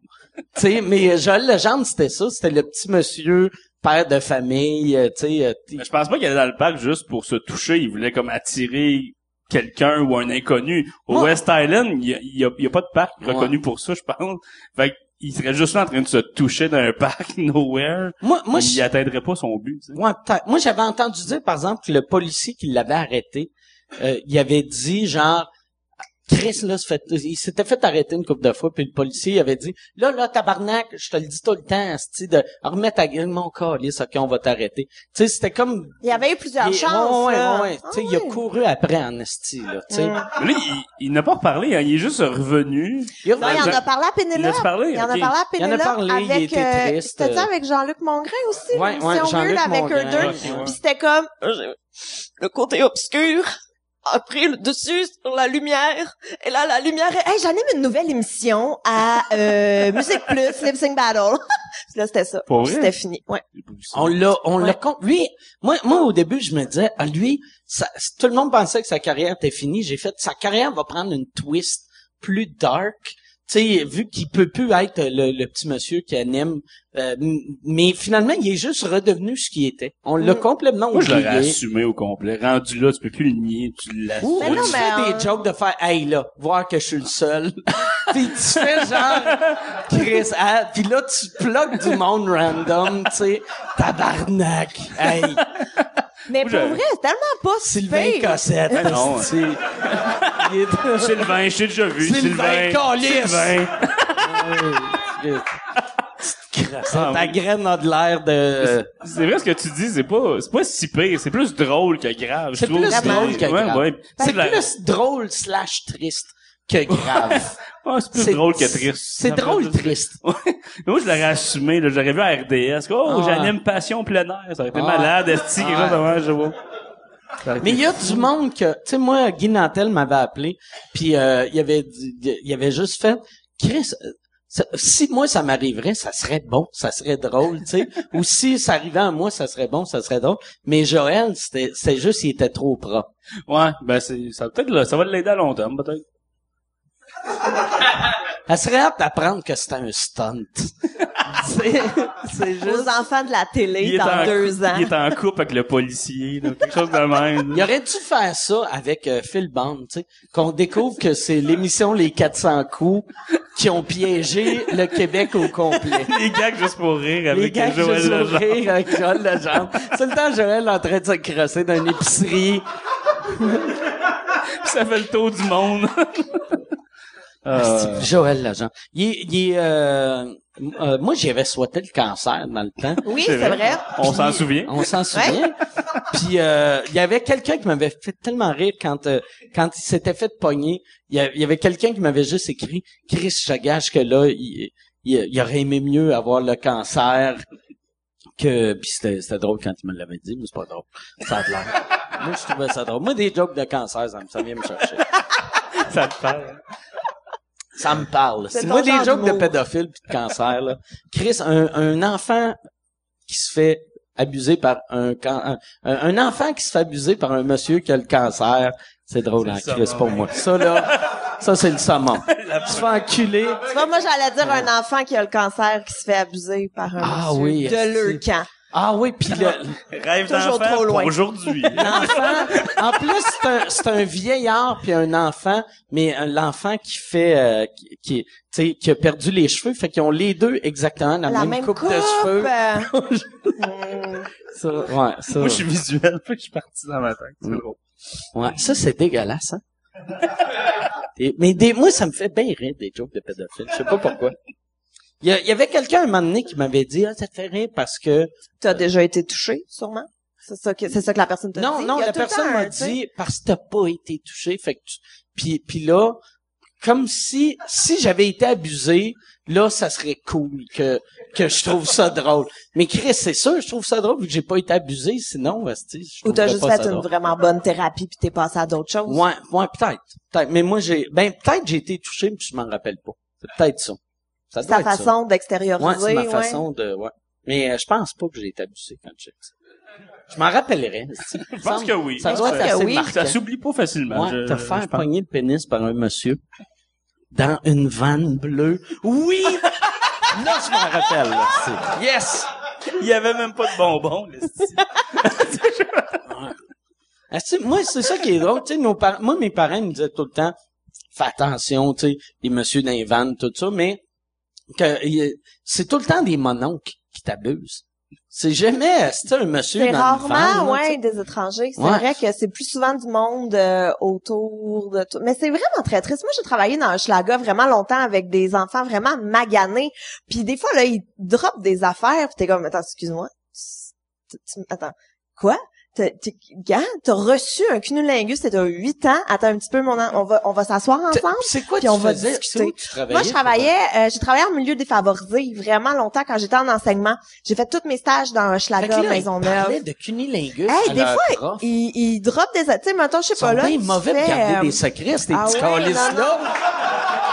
tu sais, mais Joël Legendre, c'était ça, c'était le petit monsieur, père de famille, euh, tu sais, euh, je pense pas qu'il allait dans le parc juste pour se toucher. Il voulait comme attirer quelqu'un ou un inconnu. Au West Island, il y a, il y a- il y a pas de parc Ouais. reconnu pour ça, je pense. Fait qu'il serait juste là en train de se toucher dans un <laughs> parc nowhere. moi, moi, il atteindrait pas son but. tu sais. Ouais, peut-être. Moi, j'avais entendu dire, par exemple, que le policier qui l'avait arrêté, euh, il avait dit, genre, Chris, là, fait, il s'était fait arrêter une couple de fois, puis le policier avait dit, là, là, tabarnak, je te le dis tout le temps, asti, de remettre ta gueule, mon calice, ok, on va t'arrêter. Tu sais, c'était comme... Il y avait eu plusieurs il- chances. ouais, ouais, là. ouais, ouais. Ah Tu sais, il a ouais. couru après en esti, là, tu sais. Mm. Mais là, il, il n'a pas reparlé. Hein. Il est juste revenu. Il a Non, il en a parlé à Pénélope. Il parlé? Il en a parlé à Il en a Pénélope. parlé, il avec, était euh, triste. C'était-tu avec Jean-Luc Mongrain aussi? Ouais, ouais, Jean-Luc avec eux deux. Puis c'était comme, le côté obscur a pris le dessus sur la lumière. Et là, la lumière est... Hey, j'anime une nouvelle émission à euh, Musique Plus, Lip Sync Battle. Puis <laughs> là, c'était ça. C'était fini. Ouais. On l'a, on l'a Ouais. con- Lui, moi, moi, au début, je me disais, ah, lui, ça, tout le monde pensait que sa carrière était finie. J'ai fait, sa carrière va prendre une twist plus dark. Tu sais, vu qu'il peut plus être le, le petit monsieur qui anime, euh, mais finalement, il est juste redevenu ce qu'il était. On l'a complètement Moi, je l'aurais oublié. assumé au complet. Rendu là, tu peux plus le nier, tu l'assumes. Ou Mais non, tu mais, fais euh, des jokes de faire « Hey, là, voir que je suis le seul. <laughs> » Puis tu fais genre « Chris, ah, puis là, tu plugues du monde random, tu sais. Tabarnak. Hey, Mais pour je- vrai, c'est tellement pas si Sylvain pire. Cossette. Ah non. esti. <laughs> Il est- Sylvain, je t'ai déjà vu. Sylvain, câlisse. Sylvain. Crossette, Ta graine a de l'air de... C'est vrai ce que tu dis, c'est pas, c'est pas si pire, c'est plus drôle que grave. C'est plus drôle que grave. ouais. C'est plus drôle slash triste que grave. Ouais, <laughs> c'est plus drôle que triste. C'est drôle triste. <laughs> Ouais. Moi, je l'aurais assumé, là. J'aurais vu à RDS. Oh, Ah. j'anime Passion plein air. Ça aurait été Ah. malade, esti, quelque chose de je vois. Mais il y a du monde que, tu sais, moi, Guy Nantel m'avait appelé, puis euh, il avait il avait juste fait, Chris, ça- si moi ça m'arriverait, ça serait bon, ça serait drôle, tu sais. <laughs> Ou si ça arrivait à moi, ça serait bon, ça serait drôle. Mais Joël, c'était, c'est juste, il était trop propre. Ouais, ben, c'est, ça peut-être, là, ça va l'aider à long terme, peut-être. Elle serait hâte d'apprendre que c'était un stunt. <laughs> c'est, c'est juste. Aux enfants de la télé dans en, deux ans. il est en couple avec le policier, là, quelque chose de même. Il aurait dû faire ça avec euh, Phil Bond, tu sais, qu'on découvre que c'est l'émission Les 400 coups qui ont piégé le Québec au complet. <laughs> Les gags juste pour rire Les avec gars Joël juste Legendre. rire avec Joël Legendre. C'est le temps Joël en train de se crosser dans une épicerie. Ça fait le tour du monde. <laughs> Euh, Joël Legendre. Il est, il est, euh, euh, moi, j'avais souhaité le cancer dans le temps. Oui, c'est vrai. On s'en souvient. On s'en souvient. <laughs> Puis euh, il y avait quelqu'un qui m'avait fait tellement rire quand euh, quand il s'était fait pogner. Il y a- il y avait quelqu'un qui m'avait juste écrit Chris, je gage que là, il, il, il aurait aimé mieux avoir le cancer que puis c'était c'était drôle quand il me l'avait dit, mais c'est pas drôle. Ça a de l'air. Moi, je trouvais ça drôle. Moi, des jokes de cancer, ça, me- ça vient me chercher. <laughs> Ça te parle. Ça me parle. C'est moi des jokes de pédophiles puis de cancer là. Chris, un, un enfant qui se fait abuser par un, un un enfant qui se fait abuser par un monsieur qui a le cancer, c'est drôle hein, Chris pour moi. Ça là, ça c'est le summum. <laughs> Tu te fais enculer. Tu vois, moi, j'allais dire un enfant qui a le cancer qui se fait abuser par un Ah monsieur oui, de leur camp. Ah oui, puis le Rêve Toujours d'enfant trop loin. pour aujourd'hui. <laughs> l'enfant en plus c'est un c'est un vieillard puis un enfant mais euh, l'enfant qui fait euh, qui qui, tu sais, qui a perdu les cheveux fait qu'ils ont les deux exactement la, La même, même coupe, coupe. de cheveux. <laughs> Ça, ouais, ça. Moi, je suis visuel, fait que je suis parti dans ma tête. C'est Mm. drôle. Ouais, ça c'est dégueulasse, hein. Mais des, moi ça me fait bien rire des jokes de pédophiles. Je sais pas pourquoi. Il y, a- il y avait quelqu'un un moment donné qui m'avait dit ah ça te fait rire parce que T'as déjà été touché, sûrement? C'est ça que, c'est ça que la personne t'a dit? non non la personne m'a tu dit parce que t'as pas été touché fait que tu- puis puis là comme si si j'avais été abusé là ça serait cool que que je trouve ça drôle mais Chris c'est sûr je trouve ça drôle vu que j'ai pas été abusé sinon je Ou t'as juste fait une drôle. vraiment bonne thérapie puis t'es passé à d'autres choses? Ouais, ouais, peut-être. Peut-être. Mais moi, j'ai, ben, peut-être j'ai été touché, mais je m'en rappelle pas. C'est peut-être ça. Ça doit être ça. façon d'extérioriser, Ouais, c'est ma ouais. façon de, ouais. Mais euh, je pense pas que j'ai été abusé quand j'ai Je m'en rappellerais. <laughs> Je pense que oui. Ça Je doit pense être oui. Ça s'oublie pas facilement. Ouais, je, te faire pogner le pénis par un monsieur dans une vanne bleue. Oui! <laughs> là, je m'en rappelle. là. Yes! Il y avait même pas de bonbons, tu sais, moi, c'est ça qui est drôle. Tu sais, nos parents, moi, mes parents me disaient tout le temps, fais attention, tu sais, les messieurs dans les vannes, tout ça, mais c'est tout le temps des mononcles qui t'abusent. C'est jamais, c'est un monsieur C'est rarement, tu ouais, des étrangers. C'est Ouais. vrai que c'est plus souvent du monde euh, autour de tout. Mais c'est vraiment très triste. Moi, j'ai travaillé dans un schlaga vraiment longtemps avec des enfants vraiment maganés. Puis des fois, là, ils droppent des affaires. Puis t'es comme, attends, excuse-moi. Attends, quoi? T'as, gars, t'as reçu un cunnilingus, à 8 ans. Attends un petit peu, mon an. On va, on va s'asseoir ensemble. C'est quoi Puis tu on va faisais? discuter. C'est? Moi, je travaillais, euh, j'ai travaillé en milieu défavorisé vraiment longtemps quand j'étais en enseignement. J'ai fait tous mes stages dans ils Maisonneuve. parlaient de cunilingus Hey, des fois, ils, ils droppent des... Tu sais, mettons, je sais Ils pas, là, tu mauvais de garder euh, des secrets, ces ah petits ouais, calices-là. non,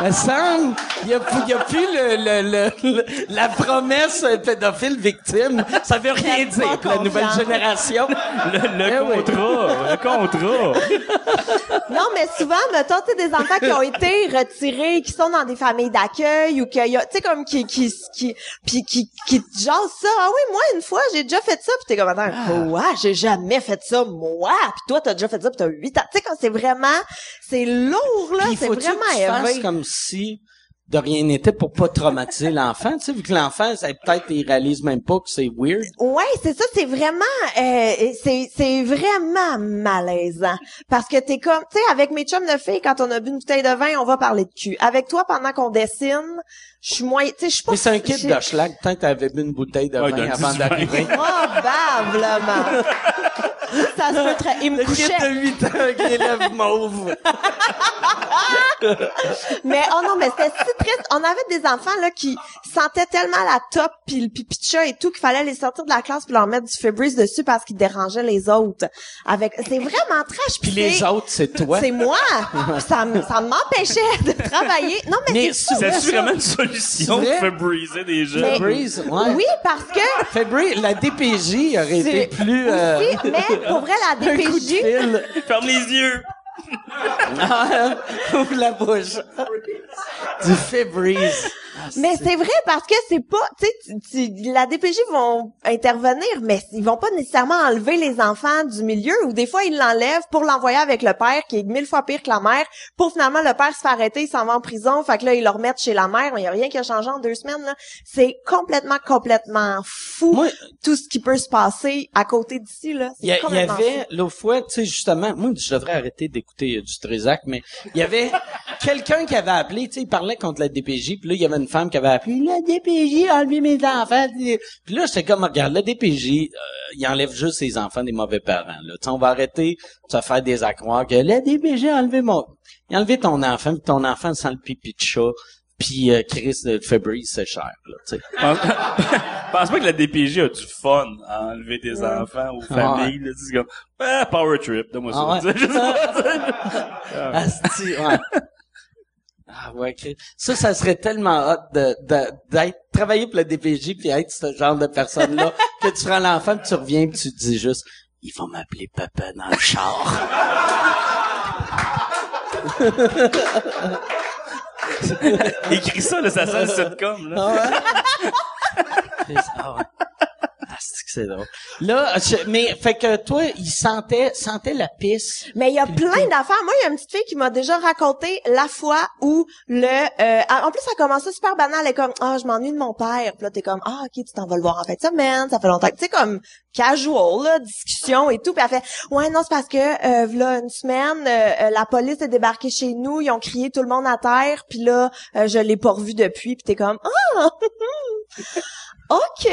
Me semble, il y a, il y a plus le, le, le- le- la promesse pédophile victime. Ça veut rien dire, la nouvelle génération. Le, le Eh oui. contrat, le contrat. Non, mais souvent, mettons, tu sais, des enfants qui ont été retirés, qui sont dans des familles d'accueil ou qu'il y a, tu sais, comme qui, qui, qui, puis qui, qui te jasent ça. Ah oui, moi, une fois, j'ai déjà fait ça. Puis t'es comme, attends, quoi? J'ai jamais fait ça, moi? Puis toi, t'as déjà fait ça, puis t'as 8 ans. Tu sais, quand c'est vraiment, c'est lourd, là. C'est vraiment que élevé. comme si de rien n'était pour pas traumatiser <laughs> l'enfant, tu sais, vu que l'enfant, ça, peut-être, il réalise même pas que c'est weird. Ouais, c'est ça, c'est vraiment euh, c'est c'est vraiment malaisant parce que t'es comme tu sais avec mes chums de filles quand on a bu une bouteille de vin, on va parler de cul. Avec toi pendant qu'on dessine, je suis moins tu sais je suis pas Mais c'est un kit de schlag, peut-être t'avais bu une bouteille de Ouais, vin avant 18. d'arriver. <laughs> Probablement. Ça se peut très. Il me Le kit couchait. de 8 ans avec les lèvres mauves. Mais oh non, mais c'était si triste. On avait des enfants là qui sentaient tellement la top puis le pipi de chat et tout qu'il fallait les sortir de la classe puis leur mettre du Febreze dessus parce qu'ils dérangeaient les autres. Avec c'est vraiment trash. Puis les autres, c'est toi. C'est moi. <laughs> ça ça m'empêchait de travailler. Non mais, Mais c'est fou. c'est vraiment une solution de des. Mais- Febreze, ouais. Oui, parce que Febreze, la DPJ aurait été plus... euh, aussi, mais <laughs> pour vrai la DPJ. Ferme les yeux. Ah, <laughs> Ouvre la bouche. Du Febreze. Mais c'est vrai parce que c'est pas, tu sais, la DPJ vont intervenir, mais ils vont pas nécessairement enlever les enfants du milieu ou des fois ils l'enlèvent pour l'envoyer avec le père qui est mille fois pire que la mère pour finalement le père se fait arrêter, il s'en va en prison, fait que là ils le remettent chez la mère, mais il y a rien qui a changé en deux semaines là. C'est complètement complètement fou Moi, tout ce qui peut se passer à côté d'ici là. Il y, y avait, l'autre fois, tu sais, justement, moi, je devrais arrêter d'écouter euh, du Trézac, mais il y avait quelqu'un qui avait appelé, tu sais, il parlait contre la DPJ, puis là, il y avait une femme qui avait appelé, la DPJ a enlevé mes enfants. Puis là, j'étais comme, regarde, la DPJ, euh, il enlève juste ses enfants des mauvais parents, là. Tu sais, on va arrêter de se faire des accroires que la DPJ a enlevé mon... Il a enlevé ton enfant, puis ton enfant sent le pipi de chat, puis euh, Chris de Febreze, c'est cher, là, tu sais. <laughs> <laughs> Pense, pas que la DPJ a du fun à enlever tes enfants aux familles. là. C'est comme, ah, power trip, donne-moi ça. Ah ouais. <laughs> Tu. Asti, ouais. Ah ouais, Chris. ça, ça serait tellement hot de, de, d'être, travailler pour la DPJ puis être ce genre de personne-là, que tu prends l'enfant puis tu reviens puis tu te dis juste, il va m'appeler papa dans le char. Écris ça, là, ça sent le sitcom, là. Ah ouais? <laughs> Ah ouais. Ah, c'est drôle. Là, je- mais, fait que toi, il sentait, sentait la pisse. Mais il y a plein d'affaires. Moi, il y a une petite fille qui m'a déjà raconté la fois où le... euh, en plus, ça a commencé super banal. Elle est comme, ah, je m'ennuie de mon père. Puis là, t'es comme, ah, ok, tu t'en vas le voir en fin de semaine. Ça fait longtemps. Tu sais, comme casual, là, discussion et tout. Puis elle fait, ouais, non, c'est parce que, euh, là, une semaine, euh, euh, la police est débarquée chez nous. Ils ont crié tout le monde à terre. Puis là, euh, je l'ai pas revu depuis. Puis t'es comme, ah, <laughs> ok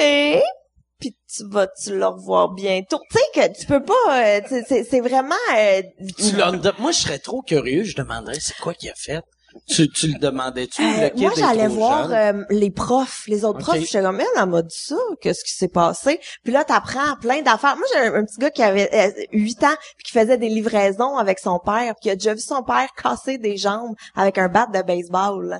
puis tu vas tu le revoir bientôt. Tu sais que tu peux pas euh, c'est- vraiment euh, Tu moi, je serais trop curieux. Je demanderais, c'est quoi qu'il a fait? Tu, tu le demandais-tu? Euh, moi, j'allais voir euh, les profs, les autres Ok. profs. J'étais comme, elle, m'a dit ça. Qu'est-ce qui s'est passé? Puis là, t'apprends plein d'affaires. Moi, j'ai un, un petit gars qui avait euh, 8 ans puis qui faisait des livraisons avec son père. Puis il a déjà vu son père casser des jambes avec un bat de baseball.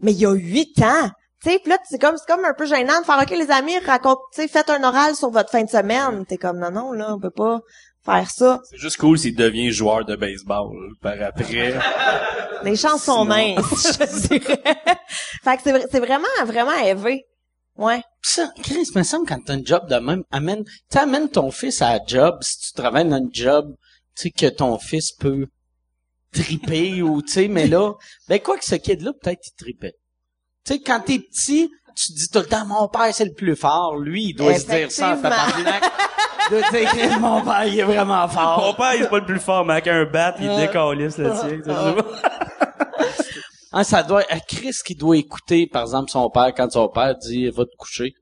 Mais il y a 8 ans. Tu sais, puis là, c'est comme, c'est comme un peu gênant de faire, OK, les amis, raconte, tu sais, faites un oral sur votre fin de semaine. T'es comme, non, non, là, on peut pas faire ça. C'est juste cool s'il devient joueur de baseball par après. <laughs> Les chances sont minces, je dirais. fait que c'est, c'est vraiment, vraiment élevé. Ouais. Pis ça, Chris, me semble quand t'as un job de même, amène, tu amènes ton fils à la job, si tu travailles dans un job, tu sais, que ton fils peut triper ou, tu sais, mais là, ben, quoi que ce kid-là, peut-être il tripait. Tu sais, quand t'es petit, tu te dis tout le temps, mon père, c'est le plus fort. Lui, il doit se dire ça tabarnak. Il doit dire, mon père, il est vraiment Mon fort. père, il est pas le plus fort, mais avec un bat, il décalisse le tien. tu sais. Ah, ça doit, à Chris qui doit écouter, par exemple, son père, quand son père dit, va te coucher.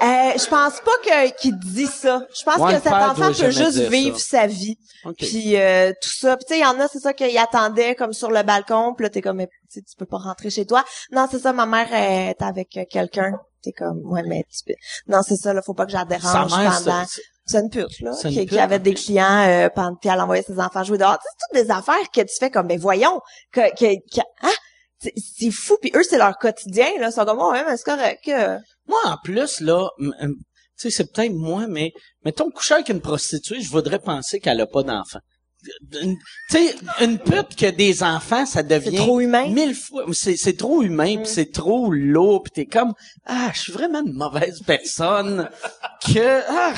Euh, je pense pas que qu'il dit ça. Je pense que cet enfant peut juste vivre ça. sa vie. OK. Puis euh, tout ça. Puis tu sais, il y en a, c'est ça qu'il attendait comme sur le balcon. Puis là, t'es comme, mais, tu sais, tu peux pas rentrer chez toi. Non, c'est ça, ma mère est avec quelqu'un. T'es comme, ouais, mais tu peux... Non, c'est ça, là, faut pas que je la dérange mère, pendant... c'est- une pute, là, qui, avait des clients euh, pendant, puis elle envoyait ses enfants jouer dehors. C'est toutes des affaires que tu fais comme, ben voyons, que, que, que- hein? c'est fou puis eux c'est leur quotidien là, ils sont comme ouais, mais c'est correct. euh. Moi, en plus, là, tu sais, c'est peut-être moi, mais mettons, coucher avec une prostituée, je voudrais penser qu'elle a pas d'enfants. Une- Tu sais, une pute qui a des enfants, ça devient... C'est trop humain. Mille fois. C'est, c'est trop humain, puis c'est trop lourd, puis t'es comme, ah, je suis vraiment une mauvaise personne que, ah,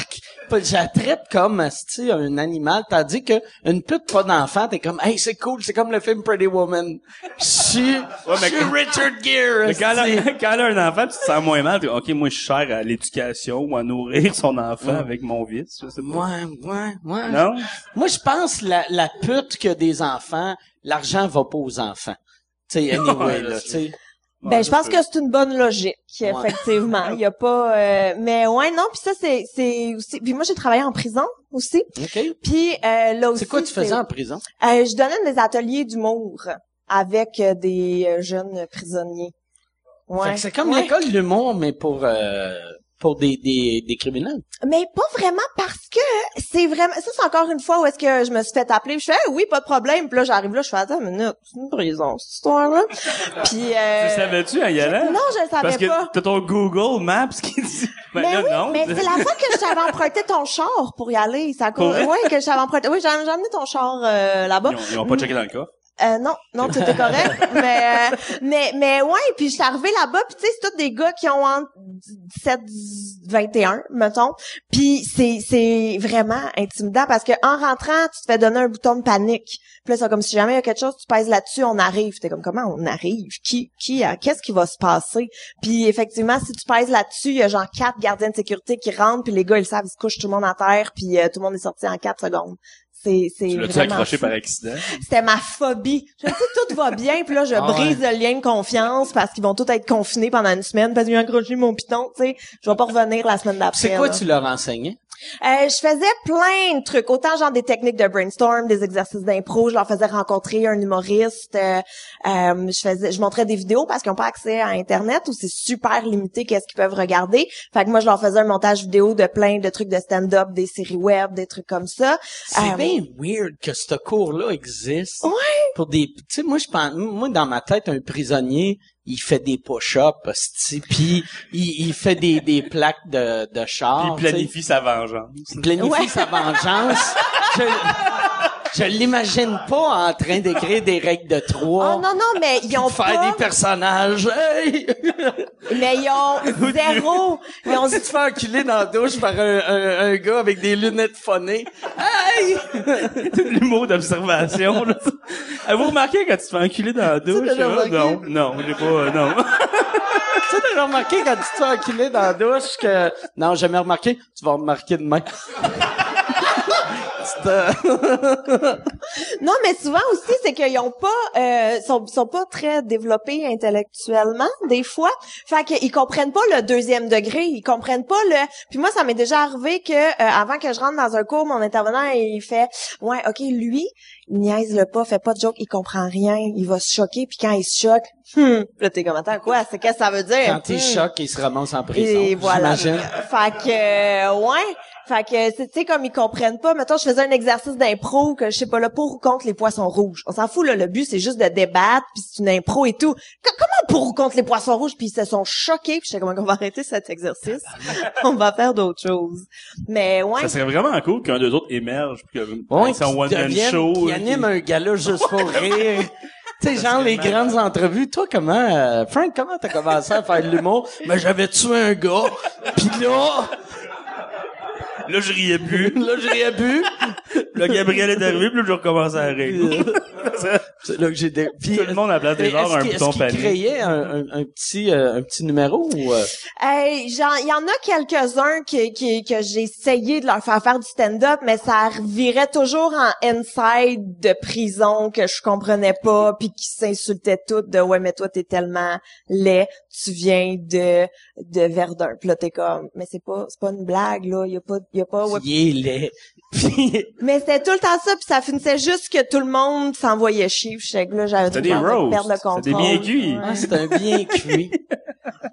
je la traite comme, tu un animal, tandis que une pute pas d'enfant, t'es comme, hey, c'est cool, c'est comme le film Pretty Woman. Je suis, je mais- suis Richard Gere. Mais quand, elle a, quand elle a un enfant, tu te sens moins mal. Tu dis, OK, moi, je suis cher à l'éducation ou à nourrir son enfant avec mon vice. Je sais pas. Ouais, ouais, ouais. Non? Moi, je pense la, la pute qui a des enfants, l'argent va pas aux enfants. Tu sais, <laughs> anyway, Ouais, là, là, tu sais. Ben, Ouais, je pense que c'est une bonne logique, effectivement. <laughs> Il y a pas, euh, mais ouais, non. Puis ça, c'est, c'est aussi. Puis moi, j'ai travaillé en prison aussi. OK. Puis euh, là aussi. C'est quoi tu faisais en prison? Euh, je donnais des ateliers d'humour avec euh, des euh, jeunes prisonniers. Fait Ouais. que c'est comme Ouais. l'école de l'humour, mais pour, euh, pour des, des, des criminels. Mais pas vraiment parce que c'est vraiment ça c'est encore une fois où est-ce que je me suis fait appeler, je fais oui, pas de problème, puis là j'arrive là, je fais attends une minute, c'est une prison cette histoire là. puis euh, Tu savais-tu en y allant? Non, je le savais Parce que pas. t'as ton Google Maps qui dit... <laughs> Ben Mais là, oui, non. mais c'est la fois que je t'avais emprunté ton char pour y aller. À cause, ouais, que je t'avais emprunté. Oui, j'ai j'ai amené ton char euh, là-bas. Ils ont, ils ont pas checké dans le coffre? Euh, non, non, tout est correct. <laughs> mais, euh, mais, mais ouais, puis je suis arrivée là-bas, puis tu sais, c'est tous des gars qui ont entre 17, 21, mettons. Puis c'est, c'est vraiment intimidant parce que en rentrant, tu te fais donner un bouton de panique. Puis là, c'est comme si jamais il y a quelque chose, tu pèses là-dessus, on arrive. T'es comme comment on arrive? Qui, qui, euh, qu'est-ce qui va se passer? Puis effectivement, si tu pèses là-dessus, il y a genre quatre gardiens de sécurité qui rentrent, puis les gars, ils savent, ils se couchent tout le monde à terre, puis euh, tout le monde est sorti en quatre secondes. C'est, c'est Tu l'as-tu vraiment accroché fou. par accident? C'était ma phobie. Je sais, tout va bien, puis là, je <laughs> Ah brise le lien de confiance parce qu'ils vont tous être confinés pendant une semaine parce qu'ils ont accroché mon piton, tu sais. Je vais pas revenir la semaine d'après. C'est quoi là. tu leur enseignais? Euh, je faisais plein de trucs, autant genre des techniques de brainstorm, des exercices d'impro, je leur faisais rencontrer un humoriste, euh, euh, je faisais, je montrais des vidéos parce qu'ils n'ont pas accès à internet ou c'est super limité qu'est-ce qu'ils peuvent regarder. Fait que moi je leur faisais un montage vidéo de plein de trucs de stand-up, des séries web, des trucs comme ça. C'est Euh, bien weird que ce cours-là existe. Ouais. Pour des, tu sais, moi, je pense, moi, dans ma tête, un prisonnier, il fait des push-ups, puis il, il fait des, des plaques de, de char. Puis il planifie sa vengeance. Il planifie Ouais. sa vengeance. <laughs> je, je l'imagine pas en train d'écrire des règles de trois. Oh non, non, mais ils ont faire pas... des personnages. Hey! Mais ils ont <laughs> zéro. Ils ont si <laughs> tu te fais enculer dans la douche par un, un, un gars avec des lunettes phonées. Hey! <laughs> L'humour d'observation. là. Avez-vous remarqué quand tu te fais enculer dans la douche? remarqué? Non, non, j'ai pas, euh, non. Tu sais, t'as remarqué quand tu te fais enculer dans la douche que... Non, j'ai jamais remarqué. Tu vas remarquer demain. Non, mais souvent aussi, c'est qu'ils ont pas, euh, sont, sont pas très développés intellectuellement, des fois. Fait qu'ils comprennent pas le deuxième degré, ils comprennent pas le. Puis moi, ça m'est déjà arrivé que euh, avant que je rentre dans un cours, mon intervenant il fait, ouais, ok, lui, il niaise le pas, fait pas de joke, il comprend rien, il va se choquer, puis quand il se choque, hmm, là t'es comme attends quoi, c'est qu'est-ce que ça veut dire? Quand t'es Hmm. choc, il se ramasse en prison. Et voilà. Fait que, euh, ouais. Fait que, c'est- tu sais, comme ils comprennent pas, mettons, je faisais un exercice d'impro, que je sais pas, là, pour ou contre les poissons rouges. On s'en fout, là, le but, c'est juste de débattre, puis c'est une impro et tout. Co- comment pour ou contre les poissons rouges? Puis ils se sont choqués, puis j'étais comme, on va arrêter cet exercice. on va faire d'autres choses. Mais, ouais. Ça serait vraiment cool qu'un d'eux autres émerge, puis que Ouais, c'est un one-man show. qui anime un gala juste pour rire. <laughs> Tu sais, genre les grandes entrevues. Toi, comment, euh, Frank, comment t'as commencé à faire de l'humour? Mais j'avais tué un gars, pis là, Là, je riais plus. <laughs> là, j'ai bu. Là, Gabriel est arrivé, puis là, je recommence à rire. C'est là que j'ai des... Puis, Tout le monde à la place des est-ce genres un bouton Est-ce qu'il panique. créait un, un, un petit, euh, un petit numéro ou, euh, Hey, genre, il y en a quelques-uns qui, qui, que j'ai essayé de leur faire faire du stand-up, mais ça revirait toujours en inside de prison que je comprenais pas, puis qui s'insultaient toutes de ouais mais toi t'es tellement laid, tu viens de de Verdun. Puis là t'es comme mais c'est pas c'est pas une blague là, y a pas y a pas ouais. il est Mais c'était tout le temps ça, puis ça finissait juste que tout le monde s'envoyait chier. puis là, j'avais C'était trop des peur de roasts. perdre le C'était contrôle. des bien cuits. Ah, c'est un bien <laughs> cuit.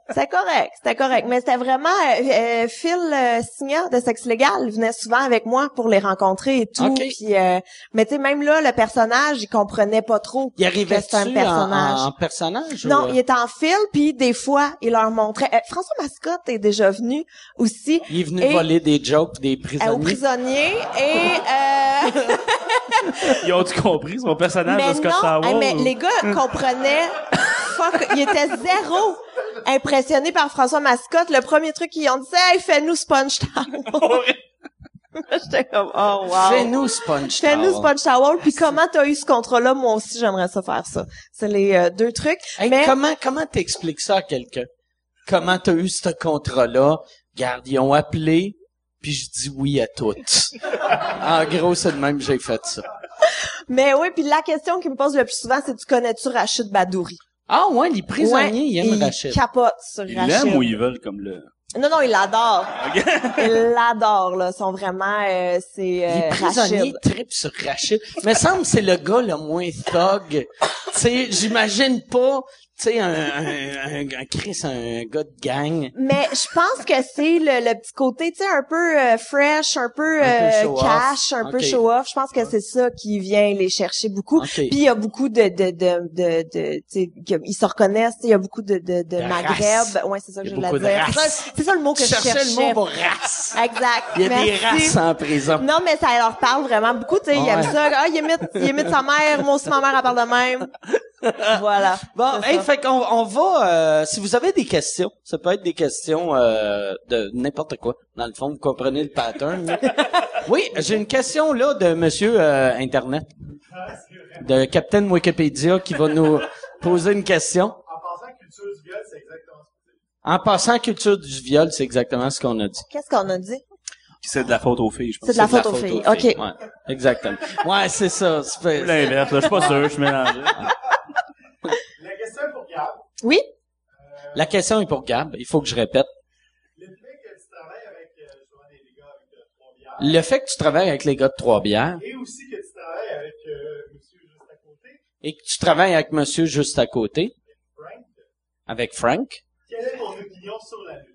C'était correct, c'était correct. Mais c'était vraiment euh, euh, Phil euh, Signa de Sexe Légal venait souvent avec moi pour les rencontrer et tout. Ok. Puis, euh, mais tu sais, même là, le personnage, il comprenait pas trop. Il arrivait que c'était un personnage. En, en personnage? Non, ou, euh, il était en fil, puis des fois, il leur montrait. euh, François Mascotte est déjà venu aussi il est venu et- voler des jokes des euh, prisonniers. aux prisonniers et euh, <laughs> Ils ont-tu compris son personnage mais de Scott non, Tower? hey, mais les gars comprenaient fuck, ils étaient zéro impressionnés par François Mascotte. Le premier truc qu'ils ont dit, c'est hey, fais-nous Sponge Tower. <laughs> <laughs> J'étais comme oh wow. Fais-nous Sponge Fais-nous Tower. Sponge Tower, puis comment t'as eu ce contrat-là, moi aussi j'aimerais ça faire ça. C'est les euh, deux trucs. Hey, mais comment comment t'expliques ça à quelqu'un? Comment t'as eu ce contrat-là? Garde, ils ont appelé, puis je dis oui à toutes. <laughs> en gros, c'est de même que j'ai fait ça. mais oui, puis la question qui me pose le plus souvent, c'est tu connais-tu Rachid Badouri? Ah ouais, les prisonniers, Ouais, ils aiment il Rachid. capote sur Ils Rachid. l'aiment ou ils veulent comme le... Non, non, il l'adore. Il l'adore, là. Ils sont vraiment, euh, c'est, Les euh, prisonniers Rachid. trippent sur Rachid. Mais semble que c'est le gars le moins thug. tu sais, j'imagine pas, tu sais, un, un, un, un Chris, un gars de gang. Mais je pense que c'est le, le petit côté, tu sais, un peu euh, fresh, un peu, euh, cash, un peu show-off. Je pense que c'est ça qui vient les chercher beaucoup. OK. Puis il y a beaucoup de de de de, de tu sais, ils se reconnaissent. Il y a beaucoup de de, de, De Maghreb. race. Ouais, c'est ça que je voulais dire. C'est ça, le mot que je cherchais cherchais. le mot pour race. Exact. Il y a des races en prison. Non, mais ça leur parle vraiment beaucoup, tu sais, ils Ouais. aiment ça. Ah, il imite, il imite sa mère, moi aussi ma mère elle parle de même. <laughs> voilà. Bon, hey, fait qu'on on va. euh, si vous avez des questions, ça peut être des questions euh, de n'importe quoi. Dans le fond, vous comprenez le pattern. <laughs> oui, j'ai une question là de Monsieur euh, Internet, de Captain Wikipédia, qui va nous <laughs> poser une question. En passant culture du viol, c'est exactement ce qu'on a dit. Qu'est-ce qu'on a dit? C'est de la faute aux filles, je pense. C'est de la faute aux filles. OK. Ouais, exactement. Ouais, c'est ça. l'inverse, là, je suis pas sûr, je suis mélangé. Oui? La question est pour Gab. Il faut que je répète. Le fait que tu travailles avec les gars de Trois-Bières Et aussi que tu travailles avec euh, monsieur juste à côté, et que tu travailles avec monsieur juste à côté, Frank. avec Frank, Quelle est ton opinion sur la lutte?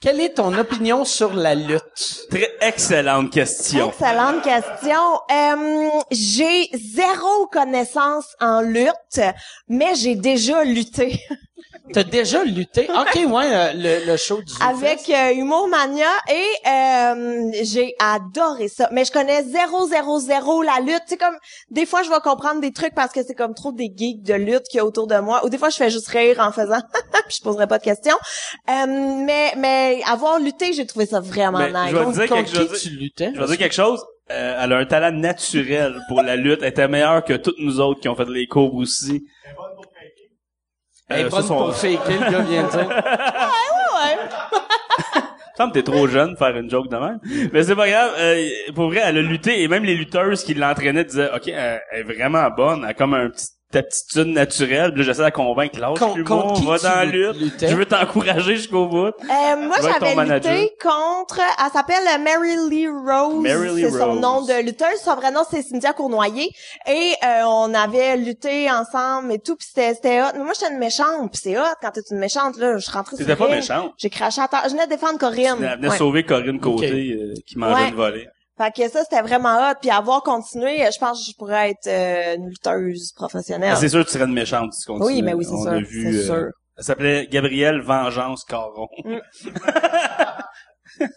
Quelle est ton opinion sur la lutte? Très excellente question. Excellente question. Euh, j'ai zéro connaissance en lutte, mais j'ai déjà lutté <laughs> T'as déjà lutté? OK, <laughs> ouais, euh, le, le show du avec euh, Humour Mania et euh, j'ai adoré ça. Mais je connais zéro, zéro, zéro la lutte. C'est comme, des fois, je vais comprendre des trucs parce que c'est comme trop des geeks de lutte qu'il y a autour de moi. Ou des fois, je fais juste rire en faisant, <laughs> puis je poserai pas de questions. Euh, mais, mais avoir lutté, j'ai trouvé ça vraiment Ben, nice. je vais dire quelque chose. tu luttais? Je vais dire quelque chose. Euh, elle a un talent naturel pour la lutte. Elle était meilleure que toutes nous autres qui ont fait les cours aussi. Elle est Euh, bonne pour faker, le gars vient de dire. <laughs> Ouais. Semble <laughs> que t'es trop jeune pour faire une joke de même. Mais c'est pas grave. Euh, pour vrai, elle a lutté et même les lutteuses qui l'entraînaient disaient, OK, elle, elle est vraiment bonne. Elle a comme un petit aptitude naturelle. Puis là, j'essaie de la convaincre. Lâche Con- contre qui va tu dans la lu- lutte. luttais? Je veux t'encourager jusqu'au bout. Euh, moi, Tu vas être ton j'avais manager. lutté contre, elle s'appelle Mary Lee Rose. Mary Lee c'est son Rose. nom de lutteuse. Son vrai nom, c'est Cynthia Cournoyer. Et euh, on avait lutté ensemble et tout, puis c'était, c'était hot. Mais moi, j'étais une méchante, puis c'est hot quand t'es une méchante, là. Je rentrée sur T'étais pas ring, méchante. J'ai craché à terre. Je venais de défendre Corinne. Elle venait Ouais. sauver Corinne Côté euh, qui mangeait Ouais. une volée. Fait que ça, c'était vraiment hot. Puis avoir continué, je pense que je pourrais être euh, une lutteuse professionnelle. Ah, C'est sûr que tu serais une méchante si tu continues. oui, mais oui, c'est sûr. a vu, c'est euh, sûr. Elle s'appelait Gabrielle Vengeance Caron. <laughs>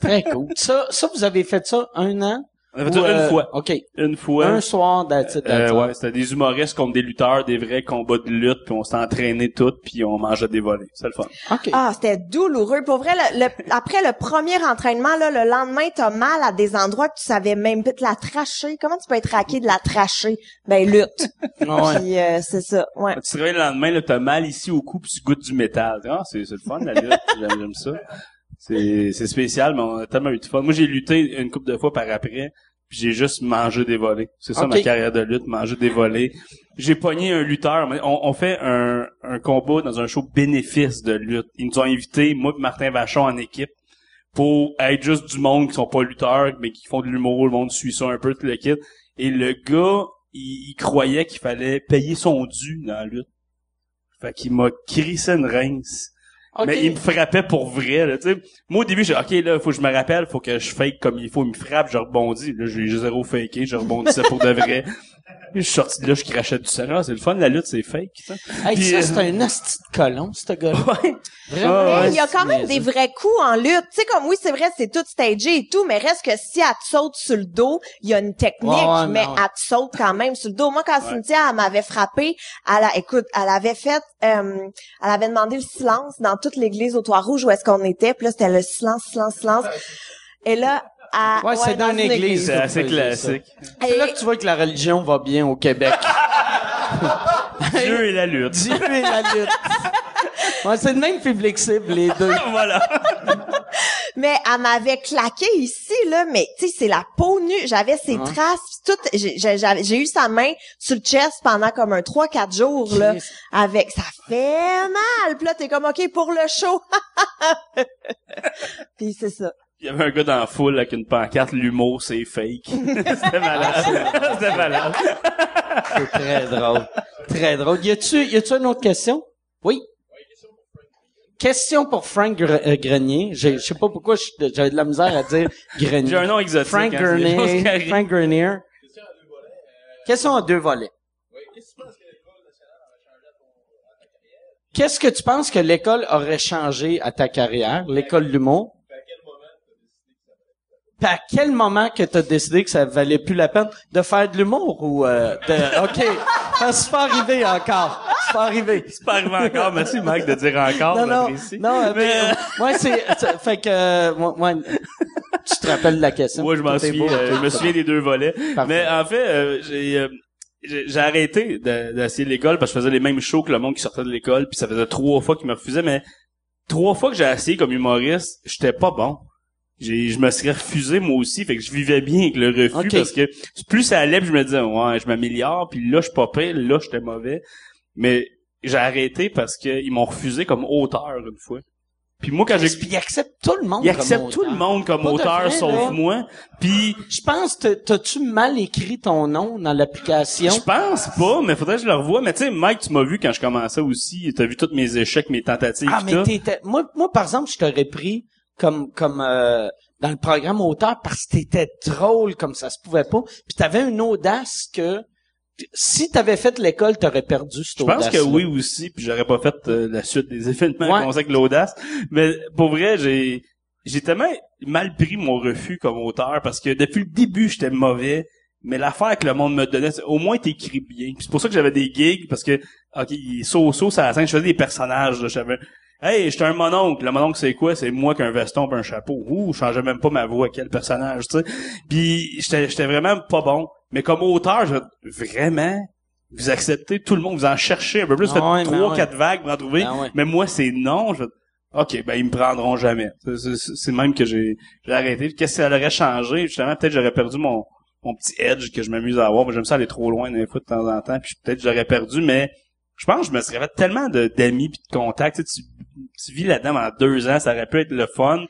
Très cool. Ça, ça, vous avez fait ça un an? On a fait Ou, ça euh, une fois. OK. Une fois. Un soir, that's it, Euh, that's all. ouais, c'était des humoristes contre des lutteurs, des vrais combats de lutte, puis on s'est entraîné toutes, puis on mangeait des volets. C'est le fun. OK. Ah, c'était douloureux. Pour vrai, le, le- après le premier entraînement, là, le lendemain, t'as mal à des endroits que tu savais même pas te la tracher. Comment tu peux être raqué de la tracher? Ben, lutte. <laughs> Ouais. Puis, euh, c'est ça, ouais. Tu te réveilles le lendemain, là, t'as mal ici au cou, puis tu goûtes du métal. Ah, c'est, c'est le fun, la lutte. j'aime, j'aime ça. C'est, c'est spécial, mais on a tellement eu de fun. Moi, j'ai lutté une couple de fois par après, puis j'ai juste mangé des volets. C'est ça ma carrière de lutte, manger des volets. J'ai pogné un lutteur. mais On, on fait un, un combat dans un show bénéfice de lutte. Ils nous ont invités, moi et Martin Vachon en équipe, pour être juste du monde qui sont pas lutteurs, mais qui font de l'humour, le monde suit ça un peu, tout le kit. Et le gars, il, il croyait qu'il fallait payer son dû dans la lutte. Fait qu'il m'a crissé une rince. Mais il me frappait pour vrai, là, tu sais. Moi, au début, j'ai OK, là, faut que je me rappelle, faut que je fake comme il faut. Il me frappe, je rebondis. Là, j'ai zéro faké, je rebondissais pour de vrai. <laughs> Je suis sorti de là, je crachais du sang. Ah, c'est le fun, la lutte, c'est fake, ça. Hey, Puis, ça, euh, c'est un asti de colon, ce gars-là. <laughs> Ouais. Vraiment. Ah, ouais. il y a quand même des vrais coups en lutte. Tu sais, comme oui, c'est vrai, c'est tout stagé et tout, mais reste que si elle te saute sur le dos, il y a une technique, Ouais, ouais, mais elle te saute quand même sur le dos. Moi, quand Cynthia, elle m'avait frappé, elle a, écoute, elle avait fait, euh, elle avait demandé le silence dans toute l'église au Toit-Rouge où est-ce qu'on était, puis là, c'était le silence, silence, silence. Et là, à, Ouais, c'est dans une église. C'est assez classique. C'est là que tu vois que la religion va bien au Québec. <laughs> Dieu et la lutte. Dieu et la lutte. Ouais, c'est le même public cible, les deux. <laughs> voilà. Mais elle m'avait claqué ici, là, mais tu sais, c'est la peau nue. J'avais ses Ouais. traces, pis tout. J'ai, j'ai, j'avais- j'ai eu sa main sur le chest pendant comme un 3-4 jours, là. Avec, ça fait mal. Puis là, t'es comme, OK, pour le show. <laughs> Puis c'est ça. Il y avait un gars dans la foule avec une pancarte, l'humour, c'est fake. <laughs> C'était malade. <laughs> C'était malade. C'est très drôle. Très drôle. Y a-tu, y a-tu une autre question? Oui? Question pour Frank euh, Grenier. Je sais pas pourquoi j'avais de la misère à dire <laughs> Grenier. J'ai un nom exotique. Frank hein, qui Grenier. Frank Grenier. Question en deux volets. Qu'est-ce que tu penses que l'école aurait changé à ta carrière, l'école de l'humour? Puis à quel moment que tu as décidé que ça valait plus la peine de faire de l'humour ou euh, de OK, <laughs> c'est pas arrivé encore. C'est pas arrivé. C'est pas arrivé encore. Merci, Mike, de dire encore. Non non non euh, mais euh, ouais c'est fait que euh, ouais, tu te rappelles de la question? Moi, je m'en souviens. euh, je me souviens des deux volets. Parfait. Mais en fait, euh, j'ai euh, j'ai arrêté de- d'essayer l'école parce que je faisais les mêmes shows que le monde qui sortait de l'école. Puis ça faisait trois fois qu'ils me refusaient. Mais trois fois que j'ai essayé comme humoriste, j'étais pas bon. J'ai, je me serais refusé moi aussi, fait que je vivais bien avec le refus parce que plus ça allait, puis je me disais ouais, je m'améliore, puis là je suis pas pire, là j'étais mauvais. Mais j'ai arrêté parce que ils m'ont refusé comme auteur une fois. Puis moi quand j'ai Puis il accepte tout le monde. ils comme acceptent tout le monde comme auteur vrai, sauf là. moi. Puis Je pense que t'as-tu mal écrit ton nom dans l'application? Je pense pas, mais faudrait que je le revoie. Mais tu sais, Mike, tu m'as vu quand je commençais aussi. T'as vu tous mes échecs, mes tentatives, Ah, mais t'étais, moi, moi, par exemple, je t'aurais pris comme, comme, euh, dans le programme auteur parce que t'étais drôle comme ça se pouvait pas. Puis t'avais une audace que, si t'avais fait l'école, t'aurais perdu cette Je pense audace que oui aussi, puis j'aurais pas fait euh, la suite des événements Ouais. comme ça avec l'audace. Mais pour vrai, j'ai j'ai tellement mal pris mon refus comme auteur parce que depuis le début, j'étais mauvais. Mais l'affaire que le monde me donnait, c'est au moins t'écris bien. C'est pour ça que j'avais des gigs, parce que, ok, saut ça la scène, je faisais des personnages, là, j'avais Hey, j'étais un mononcle. Le mononcle, c'est quoi? C'est moi qu'un veston pis un chapeau. Ouh, je changeais même pas ma voix. Quel personnage, tu sais. Puis j'étais j'étais vraiment pas bon. Mais comme auteur, je, vraiment, vous acceptez tout le monde, vous en cherchez un peu plus, Ah faites mais trois, quatre vagues pour en trouver. Ouais. Mais moi, c'est non. Je, ok, ben ils me prendront jamais. C'est- même que j'ai j'ai arrêté. Qu'est-ce que ça aurait changé? Justement, peut-être j'aurais perdu mon mon petit edge que je m'amuse à avoir. J'aime ça aller trop loin des fois de temps en temps. Puis peut-être j'aurais perdu, mais je pense que je me serais fait tellement de d'amis puis de contacts. Tu, sais, tu, tu vis là-dedans pendant deux ans, ça aurait pu être le fun.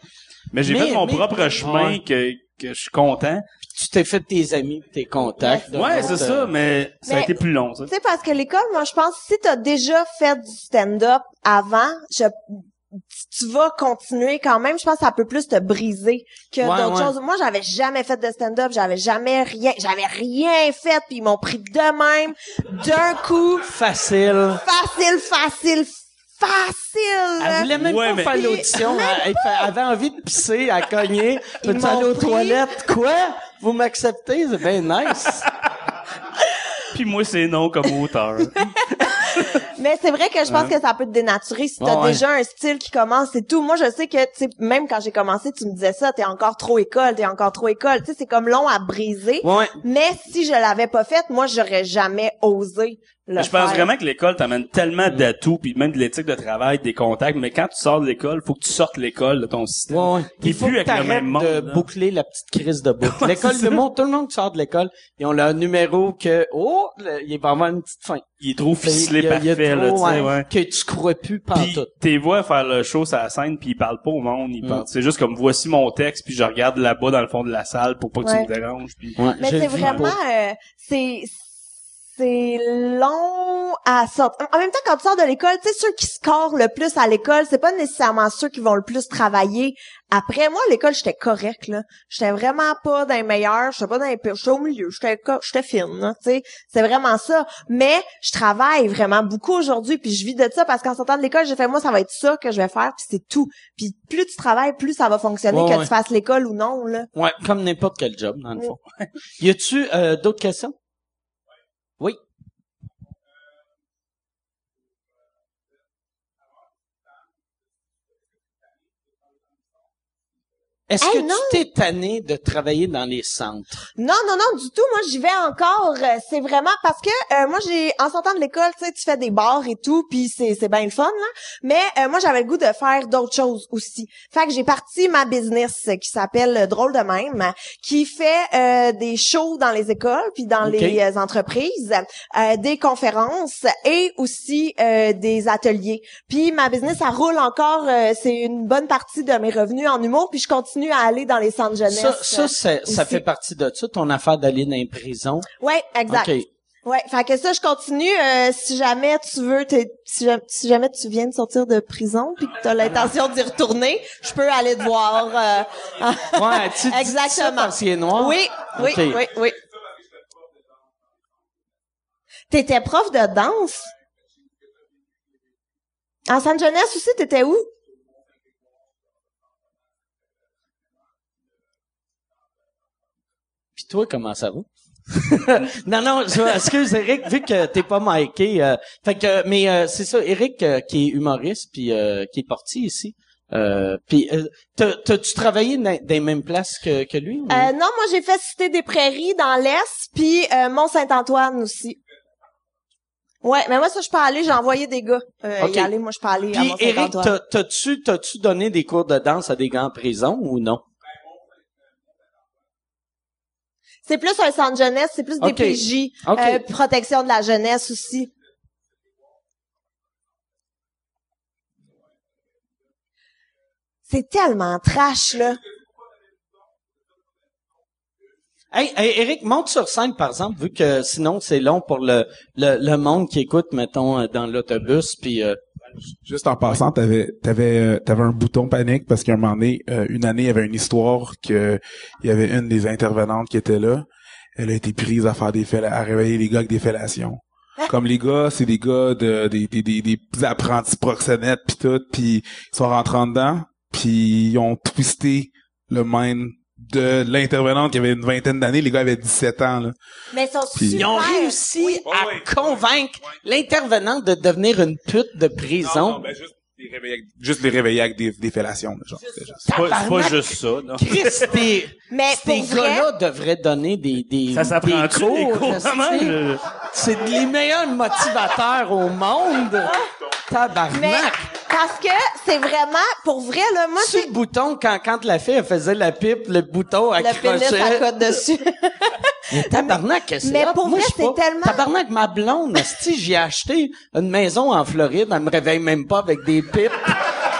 Mais j'ai fait mon mais- propre chemin Ouais. que que je suis content. Tu t'es fait tes amis, tes contacts. Ouais, c'est ça, euh, mais ça a été plus long, ça. Tu sais, parce que l'école, moi, je pense, si t'as déjà fait du stand-up avant, je, tu vas continuer quand même. Je pense que ça peut plus te briser que Ouais, d'autres ouais. choses. Moi, j'avais jamais fait de stand-up, j'avais jamais rien, j'avais rien fait, puis ils m'ont pris de même, d'un coup, Facile. facile, facile, facile. Elle voulait même Ouais, pas mais- faire l'audition. Elle, avait envie de pisser, à cogner. <laughs> Peux-tu aller aux pris. toilettes? Quoi? Vous m'acceptez? C'est bien nice. Puis moi, c'est non comme auteur. <laughs> Mais c'est vrai que je pense que ça peut te dénaturer si t'as ouais. déjà un style qui commence et tout. Moi, je sais que, tu sais, même quand j'ai commencé, tu me disais ça, t'es encore trop école, t'es encore trop école. Tu sais, c'est comme long à briser. Ouais. Mais si je l'avais pas faite, moi, j'aurais jamais osé le je pense faire. vraiment que l'école t'amène tellement d'atouts, puis même de l'éthique de travail, des contacts, mais quand tu sors de l'école, faut que tu sortes l'école de ton système. Ouais, Il faut plus que avec le même monde, de là. boucler la petite crise de boucle. L'école ça. monde, tout le monde qui sort de l'école, ils ont leur numéro que, oh, le- il va avoir une petite fin. Il est trop ficelé Il y a- il y a parfait, là, tu trop, sais, ouais, ouais. Que tu crois plus Puis pantoute. t'es vois faire le show sur la scène, puis il parle pas au monde, il Mm. parle. C'est juste comme voici mon texte, puis je regarde là-bas dans le fond de la salle pour pas que Ouais. tu me déranges. Puis Ouais, Mais c'est vraiment, euh, c'est, c'est long à sortir. En même temps, quand tu sors de l'école, tu sais, ceux qui scorent le plus à l'école, c'est pas nécessairement ceux qui vont le plus travailler. Après, moi, à l'école, j'étais correct, là. J'étais vraiment pas d'un meilleur, j'étais pas d'un pire, j'étais au milieu, j'étais j'étais fine, tu sais. C'est vraiment ça. Mais je travaille vraiment beaucoup aujourd'hui, puis je vis de ça, parce qu'en sortant de l'école, j'ai fait, moi, ça va être ça que je vais faire, puis c'est tout. Puis plus tu travailles, plus ça va fonctionner, Ouais, que ouais. tu fasses l'école ou non, là. Ouais, comme n'importe quel job, dans le fond. <laughs> y a-tu euh, d'autres questions? Oui. Est-ce Hey, que non. tu t'es tanné de travailler dans les centres? Non, non, non, du tout. Moi, j'y vais encore. euh, c'est vraiment parce que euh, moi, j'ai en sortant de l'école, tu sais, tu fais des bars et tout, puis c'est c'est bien le fun, là. Mais euh, moi, j'avais le goût de faire d'autres choses aussi. Fait que j'ai parti ma business euh, qui s'appelle euh, Drôle de même, qui fait euh, des shows dans les écoles puis dans les entreprises, euh, des conférences et aussi euh, des ateliers. Puis ma business, ça roule encore. euh, c'est une bonne partie de mes revenus en humour. Puis je continue à aller dans les centres jeunesse. Ça, ça, fait partie de ça, ton affaire d'aller dans les prisons. Ouais, exact. OK. Ouais, fait que ça je continue euh, si jamais tu veux si, ja- si jamais tu viens de sortir de prison puis que tu as l'intention d'y retourner, je peux aller te voir euh, <laughs> Ouais, tu dis ça Exactement. parce qu'il est noir? Oui, oui, oui, oui. T'étais prof de danse? En San Jeunesse aussi, t'étais où? Puis toi, comment ça va? <laughs> non, non, je, excuse Eric, vu que t'es pas miké. Euh, fait que, mais euh, c'est ça, Eric euh, qui est humoriste puis qui est parti ici. Puis, t'as- t'as-tu travaillé dans, les mêmes places que, que lui? ou- Non, moi j'ai fait Cité des Prairies dans l'Est, puis Mont-Saint-Antoine aussi. Ouais, mais moi ça je peux aller, j'ai envoyé des gars euh, y aller, moi je peux aller Puis Eric, Mont-Saint-Antoine. t'as- t'as-tu t'as-tu donné des cours de danse à des gars en prison ou non? C'est plus un centre jeunesse, c'est plus des. PJ, Ok. euh, protection de la jeunesse aussi. C'est tellement trash là. Hey, hey, Eric, monte sur scène, par exemple, vu que sinon c'est long pour le, le, le monde qui écoute, mettons, euh, dans l'autobus, puis euh, Juste en passant, t'avais t'avais euh, t'avais un bouton panique parce qu'à un moment donné, euh, une année, il y avait une histoire que il y avait une des intervenantes qui était là. Elle a été prise à faire des à réveiller les gars avec des fellations. Comme les gars, c'est des gars de des des des, des apprentis proxénètes puis tout, puis ils sont rentrés en dedans, puis ils ont twisté le mind de l'intervenante qui avait une vingtaine d'années. Les gars avaient 17 ans là. Mais ils sont Puis- super. ils ont réussi à convaincre l'intervenante de devenir une pute de prison. ben juste les réveiller avec, juste les réveiller avec des, des fellations, là, genre. juste- C'est pas, c'est pas Tabarnak. juste ça, non. Chris, t'es- <laughs> Mais ces gars-là devraient donner des, des, Ça des cours. cours, je vraiment? sais. Je- C'est les meilleurs motivateurs au monde. Tabarnak. mais parce que c'est vraiment pour vrai là, moi C'est le bouton quand, quand la fille elle faisait la pipe, le bouton le pénis accrochait. à côte dessus. Mais <laughs> tabarnak, c'est mais pour Moi, vrai, c'est tellement- Tabarnak, ma blonde, si j'ai acheté une maison en Floride, elle me réveille même pas avec des pipes.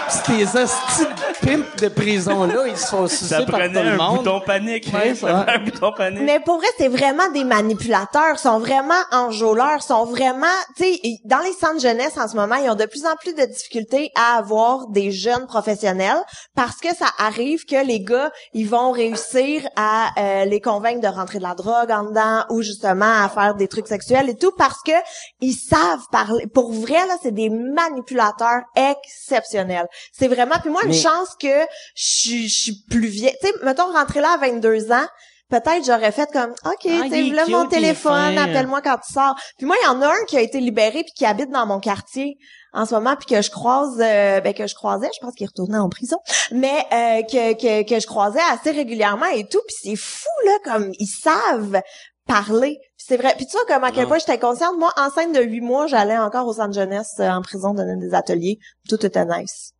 Pis ces hosties de pimps de prison-là, ils se font sucer par tout prenait le un monde. bouton panique. Ouais, hein, ça. prenait un bouton panique. Mais pour vrai, c'est vraiment des manipulateurs, sont vraiment enjôleurs, sont vraiment, tu sais, dans les centres jeunesse en ce moment, ils ont de plus en plus de difficultés à avoir des jeunes professionnels parce que ça arrive que les gars, ils vont réussir à euh, les convaincre de rentrer de la drogue en dedans ou justement à faire des trucs sexuels et tout parce que ils savent parler. Pour vrai là, c'est des manipulateurs exceptionnels. C'est vraiment puis moi une Mais- chance que je suis- plus vieille. Tu sais, mettons rentrer là à 22 ans, peut-être j'aurais fait comme OK, Ah, tu voilà mon téléphone, appelle-moi quand tu sors. Puis moi, il y en a un qui a été libéré puis qui habite dans mon quartier en ce moment puis que je croise euh, ben que je croisais, je pense qu'il retourné en prison, mais euh, que, que que je croisais assez régulièrement et tout, puis c'est fou là comme ils savent parler. Puis c'est vrai. Puis tu vois comme à quel point j'étais consciente moi enceinte de huit mois, j'allais encore au centre jeunesse euh, en prison donner des ateliers, tout était nice.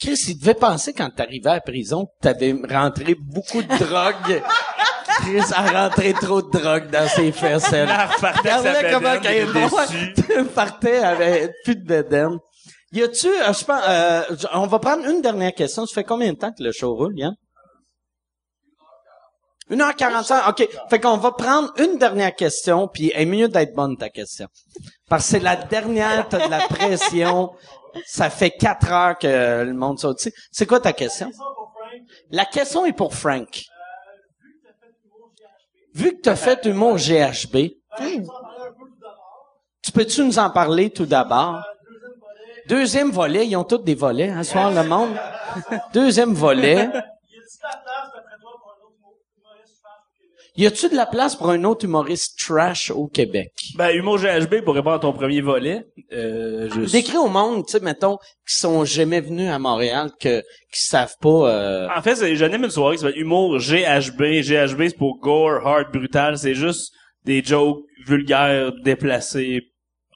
Chris, il devait penser quand t'arrivais à la prison que t'avais rentré beaucoup de drogue. <laughs> Chris a rentré trop de drogue dans ses fesses. elle. Repartait sa comment bedaine, elle <laughs> partait avec plus de bédaine. Y a-tu, euh, je pense, euh, on va prendre une dernière question. Ça fait combien de temps que le show roule, Yann? 1h45, OK. Fait qu'on va prendre une dernière question, puis elle est mieux d'être bonne, ta question. Parce que c'est la dernière, t'as de la pression. Ça fait quatre heures que le monde saute. C'est quoi ta question? La question est pour Frank. Vu que t'as fait humour GHB, tu peux-tu nous en parler tout d'abord? Deuxième volet, ils ont tous des volets, hein, soir, le monde. <laughs> Deuxième volet. Y a-tu de la place pour un autre humoriste trash au Québec? Ben, Humour GHB, pour répondre à ton premier volet, euh, je Décris au monde, tu sais, mettons, qui sont jamais venus à Montréal, que, qui savent pas, euh, En fait, j'anime une soirée qui s'appelle Humour GHB. GHB, c'est pour gore, hard, brutal. C'est juste des jokes vulgaires, déplacés,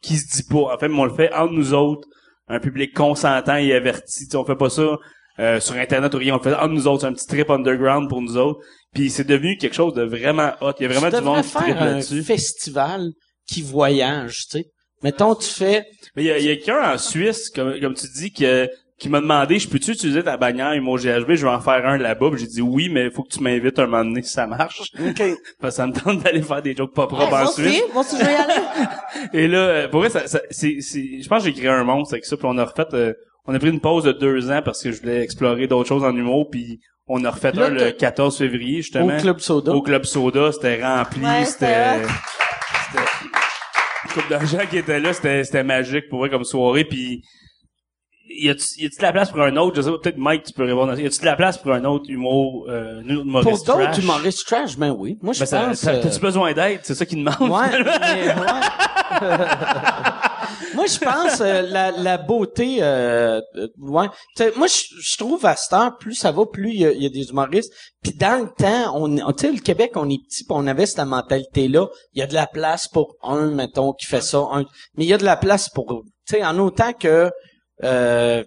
qui se dit pas. En fait, on le fait entre nous autres, un public consentant et averti. Tu sais, on fait pas ça euh, sur Internet ou rien. On le fait entre nous autres. C'est un petit trip underground pour nous autres. Puis c'est devenu quelque chose de vraiment hot. Il y a vraiment tu du monde devrais qui faire un là-dessus. festival qui voyage, tu sais. Mettons, tu fais, Mais il y a, il y a quelqu'un en Suisse, comme, comme tu dis, que, qui m'a demandé, je peux-tu utiliser ta bannière Humour GHB? Je vais en faire un là-bas. J'ai dit oui, mais il faut que tu m'invites un moment donné si ça marche. <laughs> Parce que ça me tente d'aller faire des jokes pas propres en Suisse. aussi, je vais y aller. <laughs> Et là, pour vrai, ça, ça- c'est, c'est, je pense que j'ai créé un monstre avec ça. Puis on a refait, euh, on a pris une pause de deux ans parce que je voulais explorer d'autres choses en humour. Puis on a refait Là, un le t'as- 14 février, justement. au Club Soda. Au Club Soda, c'était rempli, Ouais, c'était... de gens qui étaient là, c'était, c'était magique pour vrai comme soirée. Puis y a-tu, de la place pour un autre? Je sais pas, peut-être Mike, tu peux répondre à ça. Y a-tu de la place pour un autre humour, euh, autre pour humoriste d'autres humoristes trash, ben oui. Moi, je Ben, pense... euh, T'as-tu besoin d'aide? C'est ça qu'ils demandent. Ouais, mais, <laughs> ouais. <laughs> moi, je pense euh, la, la beauté, euh, euh, ouais. Tu sais, moi, je, trouve à cette heure, plus ça va, plus il y y a des humoristes. Puis dans le temps, on, on- tu sais, le Québec, on est petit, puis on avait cette mentalité-là. Il y a de la place pour un, mettons, qui fait ça, un. Mais il y a de la place pour, tu sais, en autant que, euh,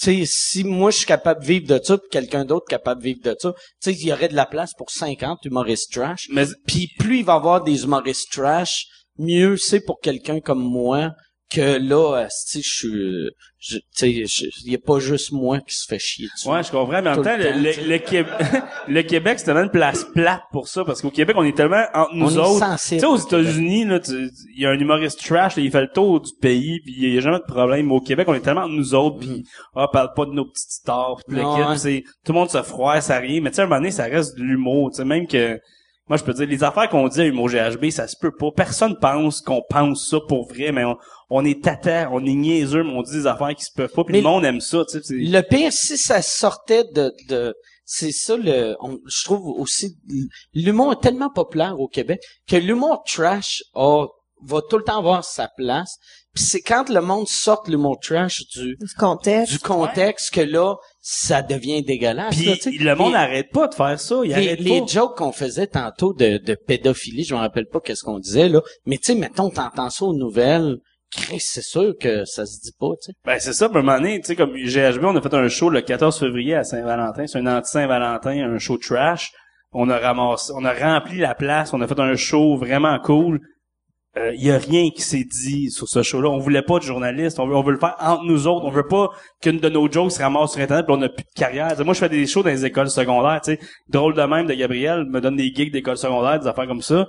tu sais, si moi je suis capable de vivre de ça, puis quelqu'un d'autre capable de vivre de ça, tu sais, il y aurait de la place pour 50 humoristes trash. Mais Puis plus il va y avoir des humoristes trash, mieux c'est pour quelqu'un comme moi que là, tu je suis, je- tu sais, je- il y a pas juste moi qui se fait chier dessus. Ouais, je comprends, mais en même temps, le le, temps, le, le Québec, <laughs> le Québec, c'est tellement une place plate pour ça, parce qu'au Québec, on est tellement entre nous On autres. sensible Tu sais, aux. États-Unis, là, il y a un humoriste trash, là, il fait le tour du pays, puis il y a jamais de problème. Mais au Québec, on est tellement entre nous autres, puis ah, parle pas de nos petites stars, puis le puis c'est tout le monde se froisse, ça rien. Mais tu sais, à un moment donné, ça reste de l'humour, tu sais, même que moi, je peux dire, les affaires qu'on dit à Humour GHB, ça se peut pas. Personne pense qu'on pense ça pour vrai, mais on, on est tata, on est niaiseux, mais on dit des affaires qui se peuvent pas, puis Mais le monde aime ça, tu sais. Le pire, si ça sortait de, de c'est ça le, on- je trouve aussi, l'humour est tellement populaire au Québec que l'humour trash a, va tout le temps avoir sa place. Puis c'est quand le monde sort l'humour trash du, Du contexte. du contexte que là, ça devient dégueulasse. Puis là, le monde Les- n'arrête pas de faire ça. Il les, arrête les pas. jokes qu'on faisait tantôt de, de pédophilie, je me rappelle pas qu'est-ce qu'on disait là, mais tu sais, mettons, t'entends ça aux nouvelles, Chris, c'est sûr que ça se dit pas, tu sais. Ben c'est ça, à un moment donné, tu sais, comme GHB, on a fait un show le 14 février à Saint-Valentin. C'est un anti-Saint-Valentin, un show trash. On a ramassé, on a rempli la place, on a fait un show vraiment cool. Il y a rien qui s'est dit sur ce show-là. On voulait pas de journalistes, on veut, on veut le faire entre nous autres. On veut pas qu'une de nos jokes se ramasse sur Internet puis on n'a plus de carrière. Tu sais, moi, je fais des shows dans les écoles secondaires, tu sais. Drôle de même de Gabriel, me donne des gigs d'école secondaire, des affaires comme ça.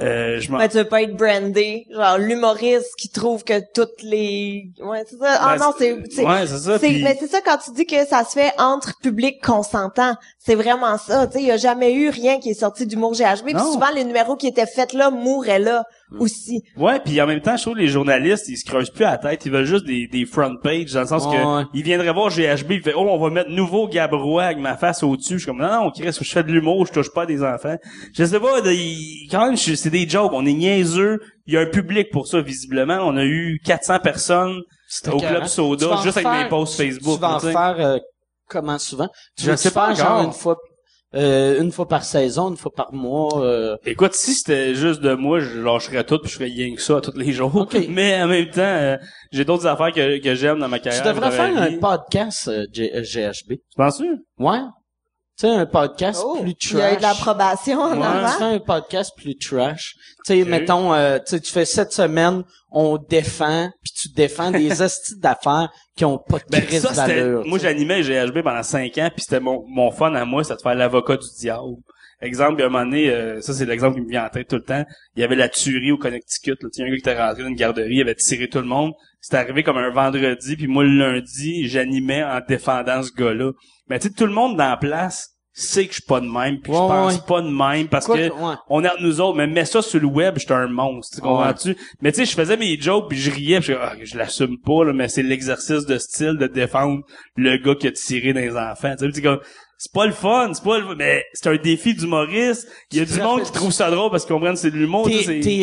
Euh, je m'en... Ouais, tu veux pas être brandé, genre l'humoriste qui trouve que toutes les ouais c'est ça ah Ben, non c'est c'est Ouais, c'est ça. mais c'est ça quand tu dis que ça se fait entre public consentant c'est vraiment ça tu sais il y a jamais eu rien qui est sorti d'humour GHB Non. souvent les numéros qui étaient faits là mouraient là aussi Ouais, puis en même temps, je trouve que les journalistes, ils se creusent plus à la tête, ils veulent juste des, des front pages, dans le sens que ils viendraient voir GHB, ils fait oh on va mettre nouveau Gabrois avec ma face au-dessus. Je suis comme non non, Chris, je fais de l'humour, je touche pas à des enfants. Je sais pas, de- quand même c'est des jokes, on est niaiseux, il y a un public pour ça visiblement. On a eu 400 personnes au club Soda juste avec mes posts Facebook. Tu vas en faire euh, comment souvent? Tu Je sais pas genre une fois euh, une fois par saison, une fois par mois. euh, Écoute, si c'était juste de moi, je lâcherais tout puis je ferais rien que ça tous les jours. Ok. <laughs> Mais en même temps, euh, j'ai d'autres affaires que, que j'aime dans ma tu carrière. devrais dans faire un podcast euh, G- euh, GHB. Tu penses-tu? Ouais. Tu sais, un podcast oh plus il y a eu de trash. l'approbation en Ouais, Tu fais un podcast plus trash. Tu sais, mettons, euh, tu sais, tu fais cette semaine, on défend, puis tu défends des <laughs> hosties d'affaires qui ont pas de Ben, crise ça, c'était, d'allure. moi, j'animais GHB pendant cinq ans, puis c'était mon, mon fun à moi, c'était de faire l'avocat du diable. Exemple, il y a un moment donné, euh, ça c'est l'exemple qui me vient en tête tout le temps, il y avait la tuerie au Connecticut. Là. Tu sais, un gars qui était rentré dans une garderie, il avait tiré tout le monde. C'était arrivé comme un vendredi, puis moi le lundi, j'animais en défendant ce gars-là. Mais tu sais, tout le monde dans la place sait que je suis pas de même, puis Ouais, je pense ouais. pas de même, parce que ouais. on est entre nous autres, mais mets ça sur le web, j'étais un monstre, tu comprends-tu? Mais tu sais, je faisais mes jokes, puis je riais, puis je, ah, je l'assume pas, là, mais c'est l'exercice de style de défendre le gars qui a tiré dans les enfants. Tu sais, c'est comme, c'est pas le fun, c'est pas le mais c'est un défi d'humoriste. Il y a Tu du monde qui trouve ça drôle parce qu'ils comprennent que c'est de l'humour.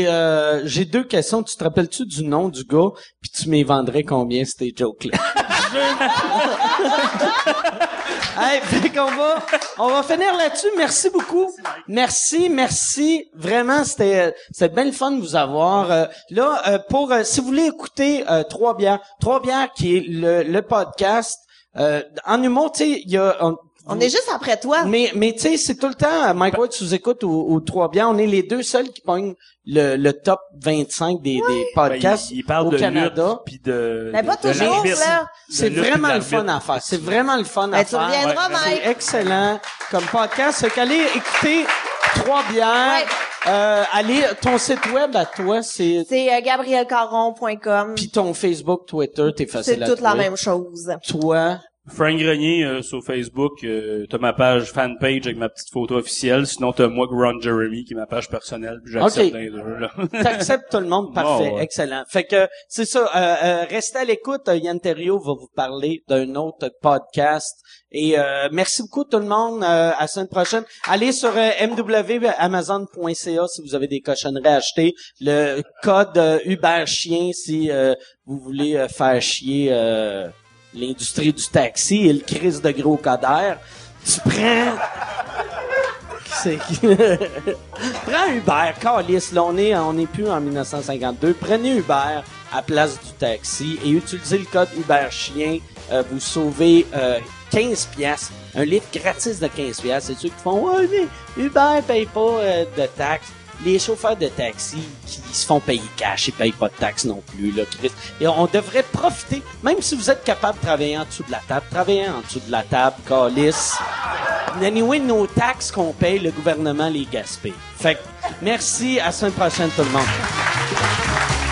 euh, J'ai deux questions. Tu te rappelles-tu du nom du gars? Puis tu m'y vendrais combien ces jokes-là? <laughs> <laughs> hey, fait qu'on va, on va finir là-dessus. Merci beaucoup. Merci, merci. Vraiment, c'était, c'était bien le fun de vous avoir. Euh, là, euh, pour, euh, si vous voulez écouter euh, Trois bières, Trois bières qui est le, le podcast, euh, en humour, tu sais, il y a, on, On est juste après toi. mais, mais tu sais, c'est tout le temps, Mike Ward sous écoute ou, ou Trois Biens, on est les deux seuls qui pognent le, le top 25 des, des Ben, podcasts il, il parle au de Canada. lutte puis de Mais pas de- de toujours, là. C'est vraiment le fun à faire. C'est vraiment le fun Ben, à tu faire. reviendras, Ouais, Mike. C'est excellent comme podcast. Fait qu'allez écouter Trois Bières. Ouais. Euh, allez, ton site web à toi, c'est... C'est euh, gabrielcaron.com. Puis ton Facebook, Twitter, t'es facile C'est à toute la même chose. Toi, Frank Grenier euh, sur Facebook, euh, t'as ma page fanpage avec ma petite photo officielle. Sinon t'as moi Ron Jeremy qui est ma page personnelle. Puis j'accepte Ok. dans les deux, là. <laughs> T'acceptes tout le monde, parfait, Oh, ouais. excellent. Fait que c'est ça. Euh, euh, restez à l'écoute. Euh, Yann Terriot va vous parler d'un autre podcast. Et euh, merci beaucoup tout le monde. Euh, à la semaine prochaine. Allez sur mwamazon.ca si vous avez des cochonneries à acheter. Le code Uber chien si euh, vous voulez faire chier euh, l'industrie du taxi et le crise de gros codère. Tu prends c'est <laughs> Prends Uber, calice, là, on est, on est plus en 1952. Prenez Uber à place du taxi et utilisez le code Uber Chien. Euh, vous sauvez euh, 15 pièces, un litre gratis de 15 pièces. C'est ceux qui font ouais, mais Uber paye pas euh, de taxes. Les chauffeurs de taxi qui se font payer cash, ils payent pas de taxes non plus, là. Et on devrait profiter, même si vous êtes capable de travailler en dessous de la table, travaillez en dessous de la table, calice. Anyway, nos taxes qu'on paye, le gouvernement les gaspille. Fait que, merci, à la semaine prochaine tout le monde.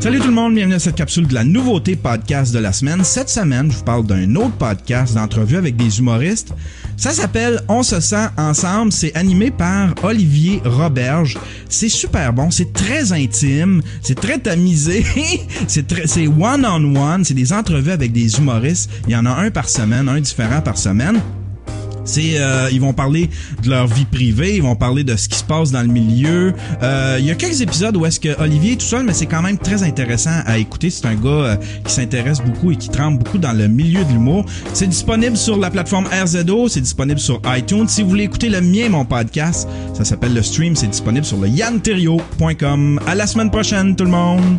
Salut tout le monde, bienvenue à cette capsule de la nouveauté podcast de la semaine. Cette semaine, je vous parle d'un autre podcast d'entrevue avec des humoristes. Ça s'appelle On se sent ensemble. C'est animé par Olivier Roberge. C'est super bon, c'est très intime, c'est très tamisé, <laughs> c'est très, c'est one on one, c'est des entrevues avec des humoristes. Il y en a un par semaine, un différent par semaine. C'est, euh, ils vont parler de leur vie privée, ils vont parler de ce qui se passe dans le milieu. Euh, il y a quelques épisodes où est-ce que Olivier est tout seul, mais c'est quand même très intéressant à écouter. C'est un gars euh, qui s'intéresse beaucoup et qui trempe beaucoup dans le milieu de l'humour. C'est disponible sur la plateforme RZO, c'est disponible sur iTunes. Si vous voulez écouter le mien, mon podcast, ça s'appelle Le Stream, c'est disponible sur le yanterio.com. À la semaine prochaine, tout le monde!